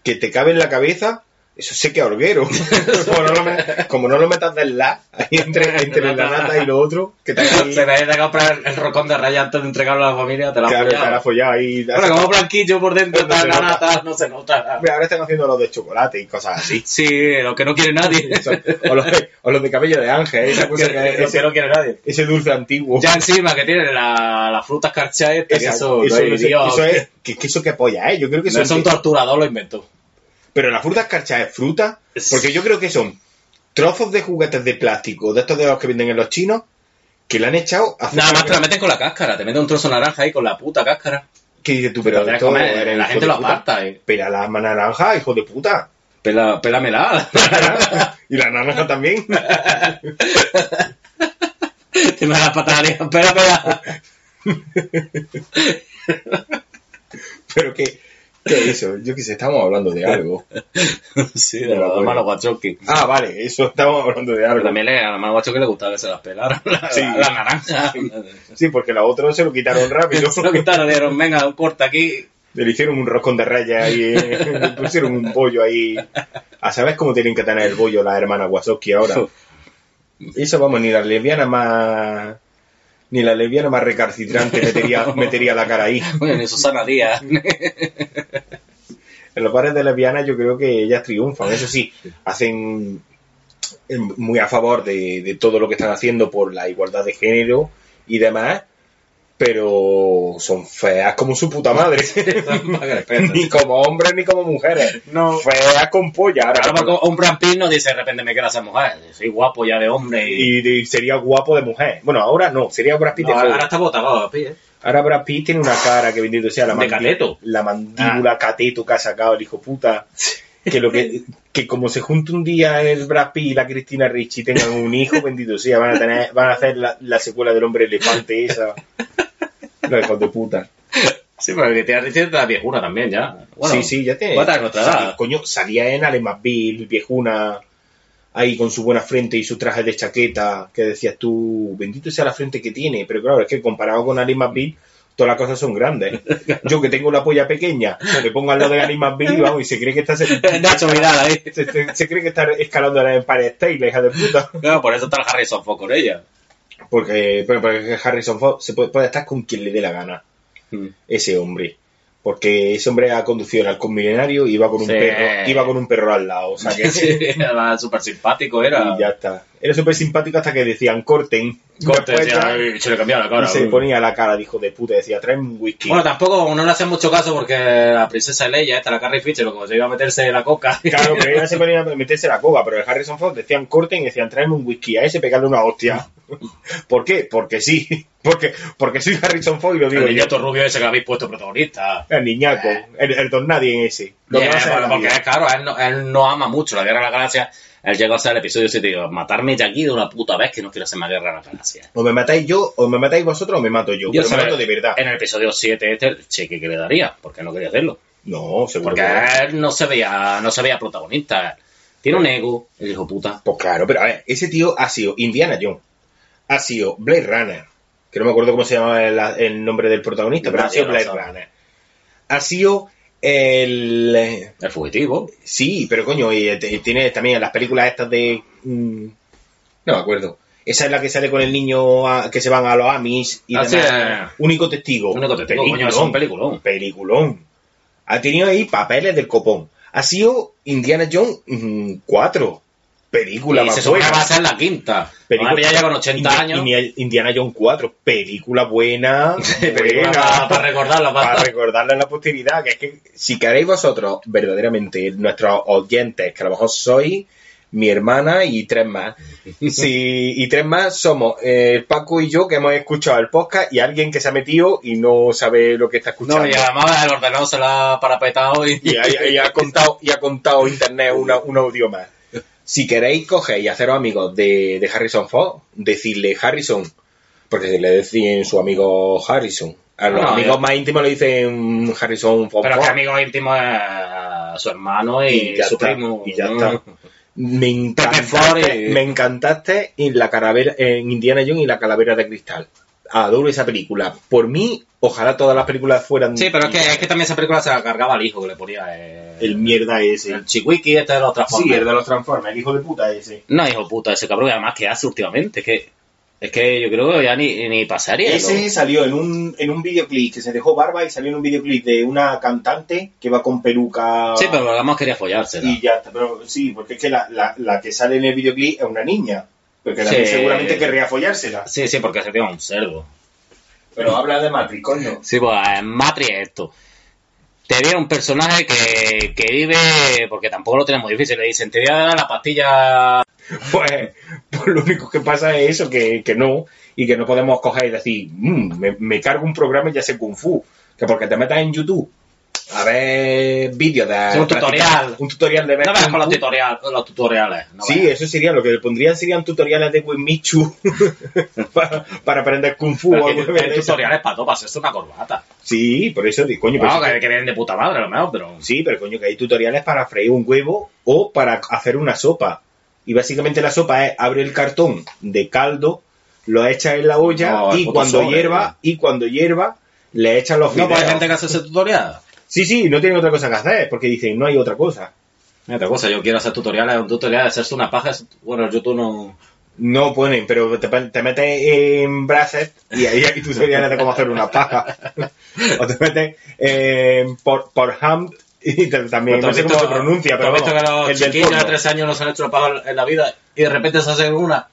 que te cabe en la cabeza, eso se queda horguero. [laughs] como, no lo met- como no lo metas del la, ahí entre, [laughs] entre la nata y lo otro, que te haga ahí, [laughs] Se me de comprar el roscón de rayas antes de entregarlo a la familia, te la has claro, te follado. hará follado ahí. Bueno, como blanquillo por dentro, No la nata, no se nota. Hombre, ahora están haciendo los de chocolate y cosas así. Sí, lo que no quiere nadie. Eso, o, los de, o los de cabello de ángel, esa cosa Que- que, lo que ese, no quiere nadie. ese dulce antiguo. Ya encima que tiene la, las frutas carchadas, que eso, eso, no sé, Dios, eso es, que, que eso que polla, ¿eh? Yo creo que no son, es un torturador, lo inventó. Pero la fruta escarcha es fruta, porque yo creo que son trozos de juguetes de plástico, de estos de los que venden en los chinos, que le han echado a Nada más te la meten con la cáscara, te meten un trozo de naranja ahí con la puta cáscara. ¿Qué dices tú? Pero la esto eres la gente lo aparta, eh. Pela la naranja, hijo de puta. Pela, pélamela. [laughs] y la naranja también. [laughs] te me das patadas, pélamela. [laughs] Pero que, ¿qué eso? Yo qué sé, estamos hablando de algo. [laughs] sí, de los hermanos Wachowski. Ah, vale, eso estamos hablando de Pero algo. también le, a los hermanos Wachowski le gustaba que se las pelaran. La, Sí. la, la naranja. Sí, porque la otra se lo quitaron rápido. [laughs] Se lo quitaron, le dieron, venga, corta aquí. Le hicieron un roscón de raya y eh, le pusieron un bollo ahí. A saber cómo tienen que tener el bollo las hermanas Wazowski ahora. [laughs] Eso vamos, ni la lesbiana más. Ni la lesbiana más recalcitrante metería, metería la cara ahí. Bueno, ni Susana Díaz. En los bares de lesbianas yo creo que ellas triunfan. Eso sí, hacen eh, muy a favor de, de todo lo que están haciendo por la igualdad de género y demás. pero son feas como su puta madre. [laughs] ni como hombres ni como mujeres. No. Feas con polla. Ahora, Claro, porque un Brad Pitt no dice de repente me quiero ser mujer. Soy guapo ya de hombre y... y, y sería guapo de mujer. Bueno, ahora no, sería Brad Pitt No, de ahora, ahora está botado, Brad ¿eh? Ahora Brad Pitt tiene una cara que bendito sea la De cateto. La mandíbula cateto que ha sacado el hijo puta. Que lo que, que como se junta un día el Brad Pitt y la Cristina Ricci tengan un hijo, [laughs] bendito sea, van a tener, van a hacer la, la secuela del hombre elefante esa. Los hijos de puta. Sí, pero que te dice la viejuna también ya. Bueno, sí, sí, ya tiene. ¿cuánta es nuestra edad? Coño, salía en Alemannville, viejuna, ahí con su buena frente y su traje de chaqueta, que decías tú, bendito sea la frente que tiene, pero claro, es que comparado con Alemannville, todas las cosas son grandes. Yo que tengo la polla pequeña, me pongo al lado de Alemannville y vamos, y se cree que está... [laughs] Se, se- se cree que está escalando la Empire State, la hija de puta. Claro, por eso está el Harrison Ford con ella. Porque, porque Harrison Ford se puede, puede estar con quien le dé la gana. Mm. ese hombre. Porque ese hombre ha conducido el halcón milenario y iba con un Sí. perro, iba con un perro al lado. O sea que [laughs] Sí, era súper simpático, era. y ya está. Era súper simpático hasta que decían corten. Corte, decía, ya- se le cambiaba la cara. y se ponía la cara de hijo de puta, decía, trae un whisky. Bueno, tampoco no le hacen mucho caso porque la princesa Leia, esta, la Carrie Fisher, como se iba a meterse la coca. Claro, pero ella se [laughs] ponía a meterse la coca, pero el Harrison Ford decían corten y decían tráeme un whisky, a ese pegarle una hostia. [laughs] ¿Por qué? Porque sí. [laughs] Porque, porque soy Harrison Ford y lo digo el yo. niñato rubio ese que habéis puesto protagonista. El niñaco, el, el don nadie en ese. Lo Yeah, porque es claro, él no, él no ama mucho la guerra de la galaxia. Él llegó a ser el episodio 7 y digo, matarme ya aquí de una puta vez que no quiero hacer más guerra de la galaxia. O me matáis yo, o me matáis vosotros, o me mato yo. pero me mato de verdad. En el episodio 7 este, el cheque que le daría, porque no quería hacerlo. No, seguro Porque que él no se veía, no se veía protagonista. Tiene un ego, el hijo puta. Pues claro, pero a ver, ese tío ha sido Indiana Jones, ha sido Blade Runner, que no me acuerdo cómo se llamaba el, el nombre del protagonista, pero ha sido Blade. Runner. Ha sido el... El fugitivo. Sí, pero coño, y t- tiene también las películas estas de... mm, no me acuerdo. Esa es la que sale con el niño a- que se van a los Amis y Ah, sí, demás. Único testigo. Único testigo, coño, es un peliculón. Peliculón. Ha tenido ahí papeles del copón. Ha sido Indiana Jones 4. Película y más se supone que buena. va a ser la quinta. Película- Película, ya con 80 Indi- años. Indi- Indiana Jones 4, película buena, [laughs] película buena, para- para recordarla, para- para recordarla en la posteridad, que es que si queréis vosotros, verdaderamente, nuestros oyentes, que a lo mejor sois mi hermana y tres más, [laughs] si, y tres más somos eh, Paco y yo que hemos escuchado el podcast y alguien que se ha metido y no sabe lo que está escuchando. No, y además el ordenador se la ha parapetado y... y, ha, y ha contado y ha contado internet una- un audio más. Si queréis coger y haceros amigos de, de Harrison Ford, decirle Harrison, porque le decían su amigo Harrison. A los No, amigos yo- más íntimos le dicen Harrison Ford. Pero que Ford. amigo íntimo es su hermano y, su está, primo. y ya ¿no? está. Me encantaste, me encantaste en la calavera, en Indiana Jones y la calavera de cristal. Adoro esa película. Por mí, ojalá todas las películas fueran Sí, pero es que, es que también esa película se la cargaba al hijo que le ponía eh, el mierda ese. el chihuiki este de los Sí, Transformers. el de los Transformers, el hijo de puta ese. No, hijo puta, ese cabrón, y además, ¿qué hace últimamente? Es que, es que yo creo que ya ni, ni pasaría. Ese salió en un, en un videoclip que se dejó barba y salió en un videoclip de una cantante que va con peluca. Sí, pero además quería follársela. Y ya está, pero sí, porque es que la, la, la que sale en el videoclip es una niña. Porque también Sí. seguramente querría follársela. Sí, sí, porque tío es un cerdo. Pero habla de Matrix, coño. Sí, pues en Matrix es esto. Te viene un personaje que, que vive, porque tampoco lo tenemos difícil, le dicen, te voy a dar la pastilla... [laughs] Pues, pues lo único que pasa es eso, que, que no, y que no podemos coger y decir, "Mm, me, me cargo un programa y ya sé Kung Fu. Que porque te metas en YouTube a ver vídeos de... Sí, un tutorial. Un tutorial de ver No veas con los, tutorial, los tutoriales. no Sí, eso sería, lo que le pondrían serían tutoriales de Winmichu [laughs] para, para aprender Kung Fu. Pero o algo de eso. tutoriales para todo, para hacerse una corbata. Sí, por eso, coño, pero que, que vienen de puta madre, a lo mejor, pero... sí, pero coño, que hay tutoriales para freír un huevo o para hacer una sopa. Y básicamente la sopa es abre el cartón de caldo, lo echas en la olla No, y cuando hierva, y cuando hierva, le echas los No, fideos. pues hay gente que hace ese tutorial. Sí, sí, no tienen otra cosa que hacer, porque dicen, no hay otra cosa. Mira, otra cosa, yo quiero hacer tutoriales, un tutorial de hacerse una paja, bueno, YouTube no... No ponen, pero te, te metes en Brasset y ahí hay tutoriales de cómo hacer una paja. o te metes en por, por Ham y te- también, no sé cómo se pronuncia, pero visto que los chiquillos de. 13 años no se han hecho una paja en la vida y de repente se hacen una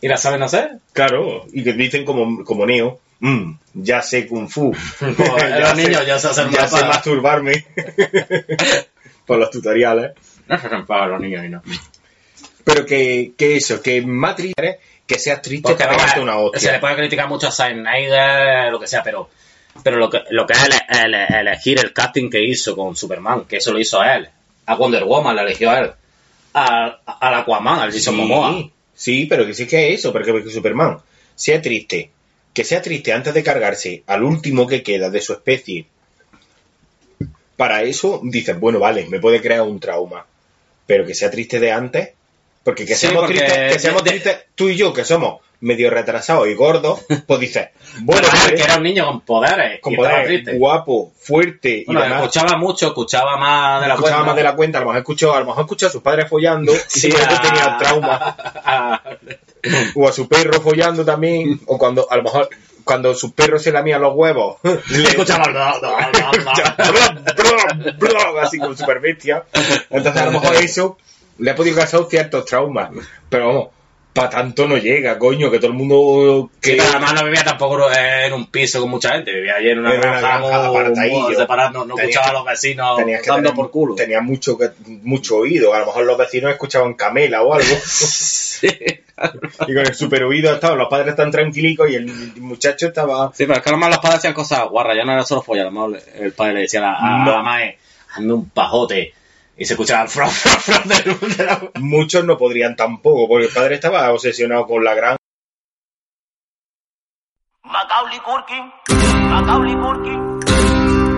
y la saben hacer. Claro, y que dicen como, como Neo. Mm, ya sé Kung Fu. [laughs] Los niños ya se ya sé para- masturbarme. [laughs] Por los tutoriales. No se hacen para los niños y no. Pero que, que eso, que Matrix, ¿eh? que seas triste Porque te una se le hostia. puede criticar mucho a Snyder, lo que sea, pero pero lo que, lo que es ele- elegir el casting que hizo con Superman, que eso lo hizo él. A Wonder Woman la eligió él. A, al Aquaman, al Jason Momoa. Sí, sí, pero que sí que es eso, porque, porque Superman sea triste, que sea triste antes de cargarse al último que queda de su especie. Para eso dices, bueno, vale, me puede crear un trauma, pero que sea triste de antes, porque que Sí, seamos porque tristes, que seamos tristes tú y yo, que somos medio retrasados y gordos, pues dices, [laughs] bueno, que era un niño con poderes. con y estaba poder triste. guapo, fuerte Bueno, y demás. escuchaba mucho, escuchaba más de la escuchaba cuenta. más de la cuenta, a lo mejor escuchó, a lo mejor escuchó a sus padres follando y Sí, simplemente a- tenía trauma. [laughs] o a su perro follando también, o cuando a lo mejor cuando su perro se lamía los huevos, [laughs] le escuchaba así como super bestia. Entonces a lo mejor eso le ha podido causar ciertos traumas, pero vamos, para tanto no llega, coño, que todo el mundo Sí, que pero además no vivía tampoco en un piso con mucha gente, vivía allí en una granja separada, no, no escuchaba que- a los vecinos tenías que dando tener- por culo. tenía mucho que- mucho oído, a lo mejor los vecinos escuchaban camela o algo. [laughs] Y con el super oído estaban, los padres están tranquilicos y el muchacho estaba Sí, pero es que a lo mejor los padres hacían cosas guarras, ya no era solo follar, a lo mejor el padre le decía a, a, No. la mae, hazme un pajote, y se escuchaba el fro, fro, fro de, de la... muchos no podrían tampoco, porque el padre estaba obsesionado con la gran Macaulay Culkin, Macaulay Culkin,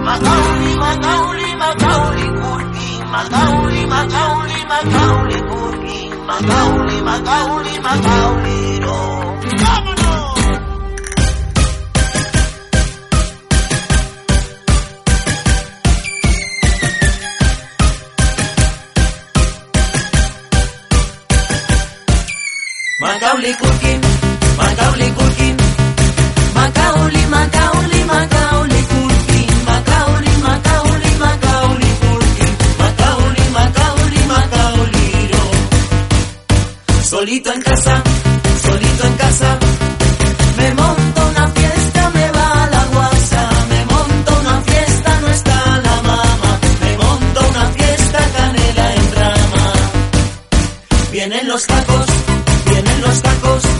Macaulay, Macaulay, Macaulay Culkin, Macaulay, Macaulay, Macaulay Culkin, Macaulay, Macaulay, Macaulay, no. Macaulay Culkin, Macaulay Culkin, Macaulay, Macaulay, Macaulay Culkin, Macaulay, Macaulay, Macaulay Culkin, Macaulay, Macaulay, Macaulay, no. Solito en casa, solito en casa, me monto una fiesta, me va la guasa, me monto una fiesta, no está la mama, me monto una fiesta, canela en rama. Vienen los tacos, los tacos,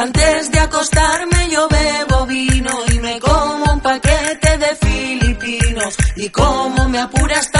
Antes de acostarme yo bebo vino y me como un paquete de filipinos. Y como me apura hasta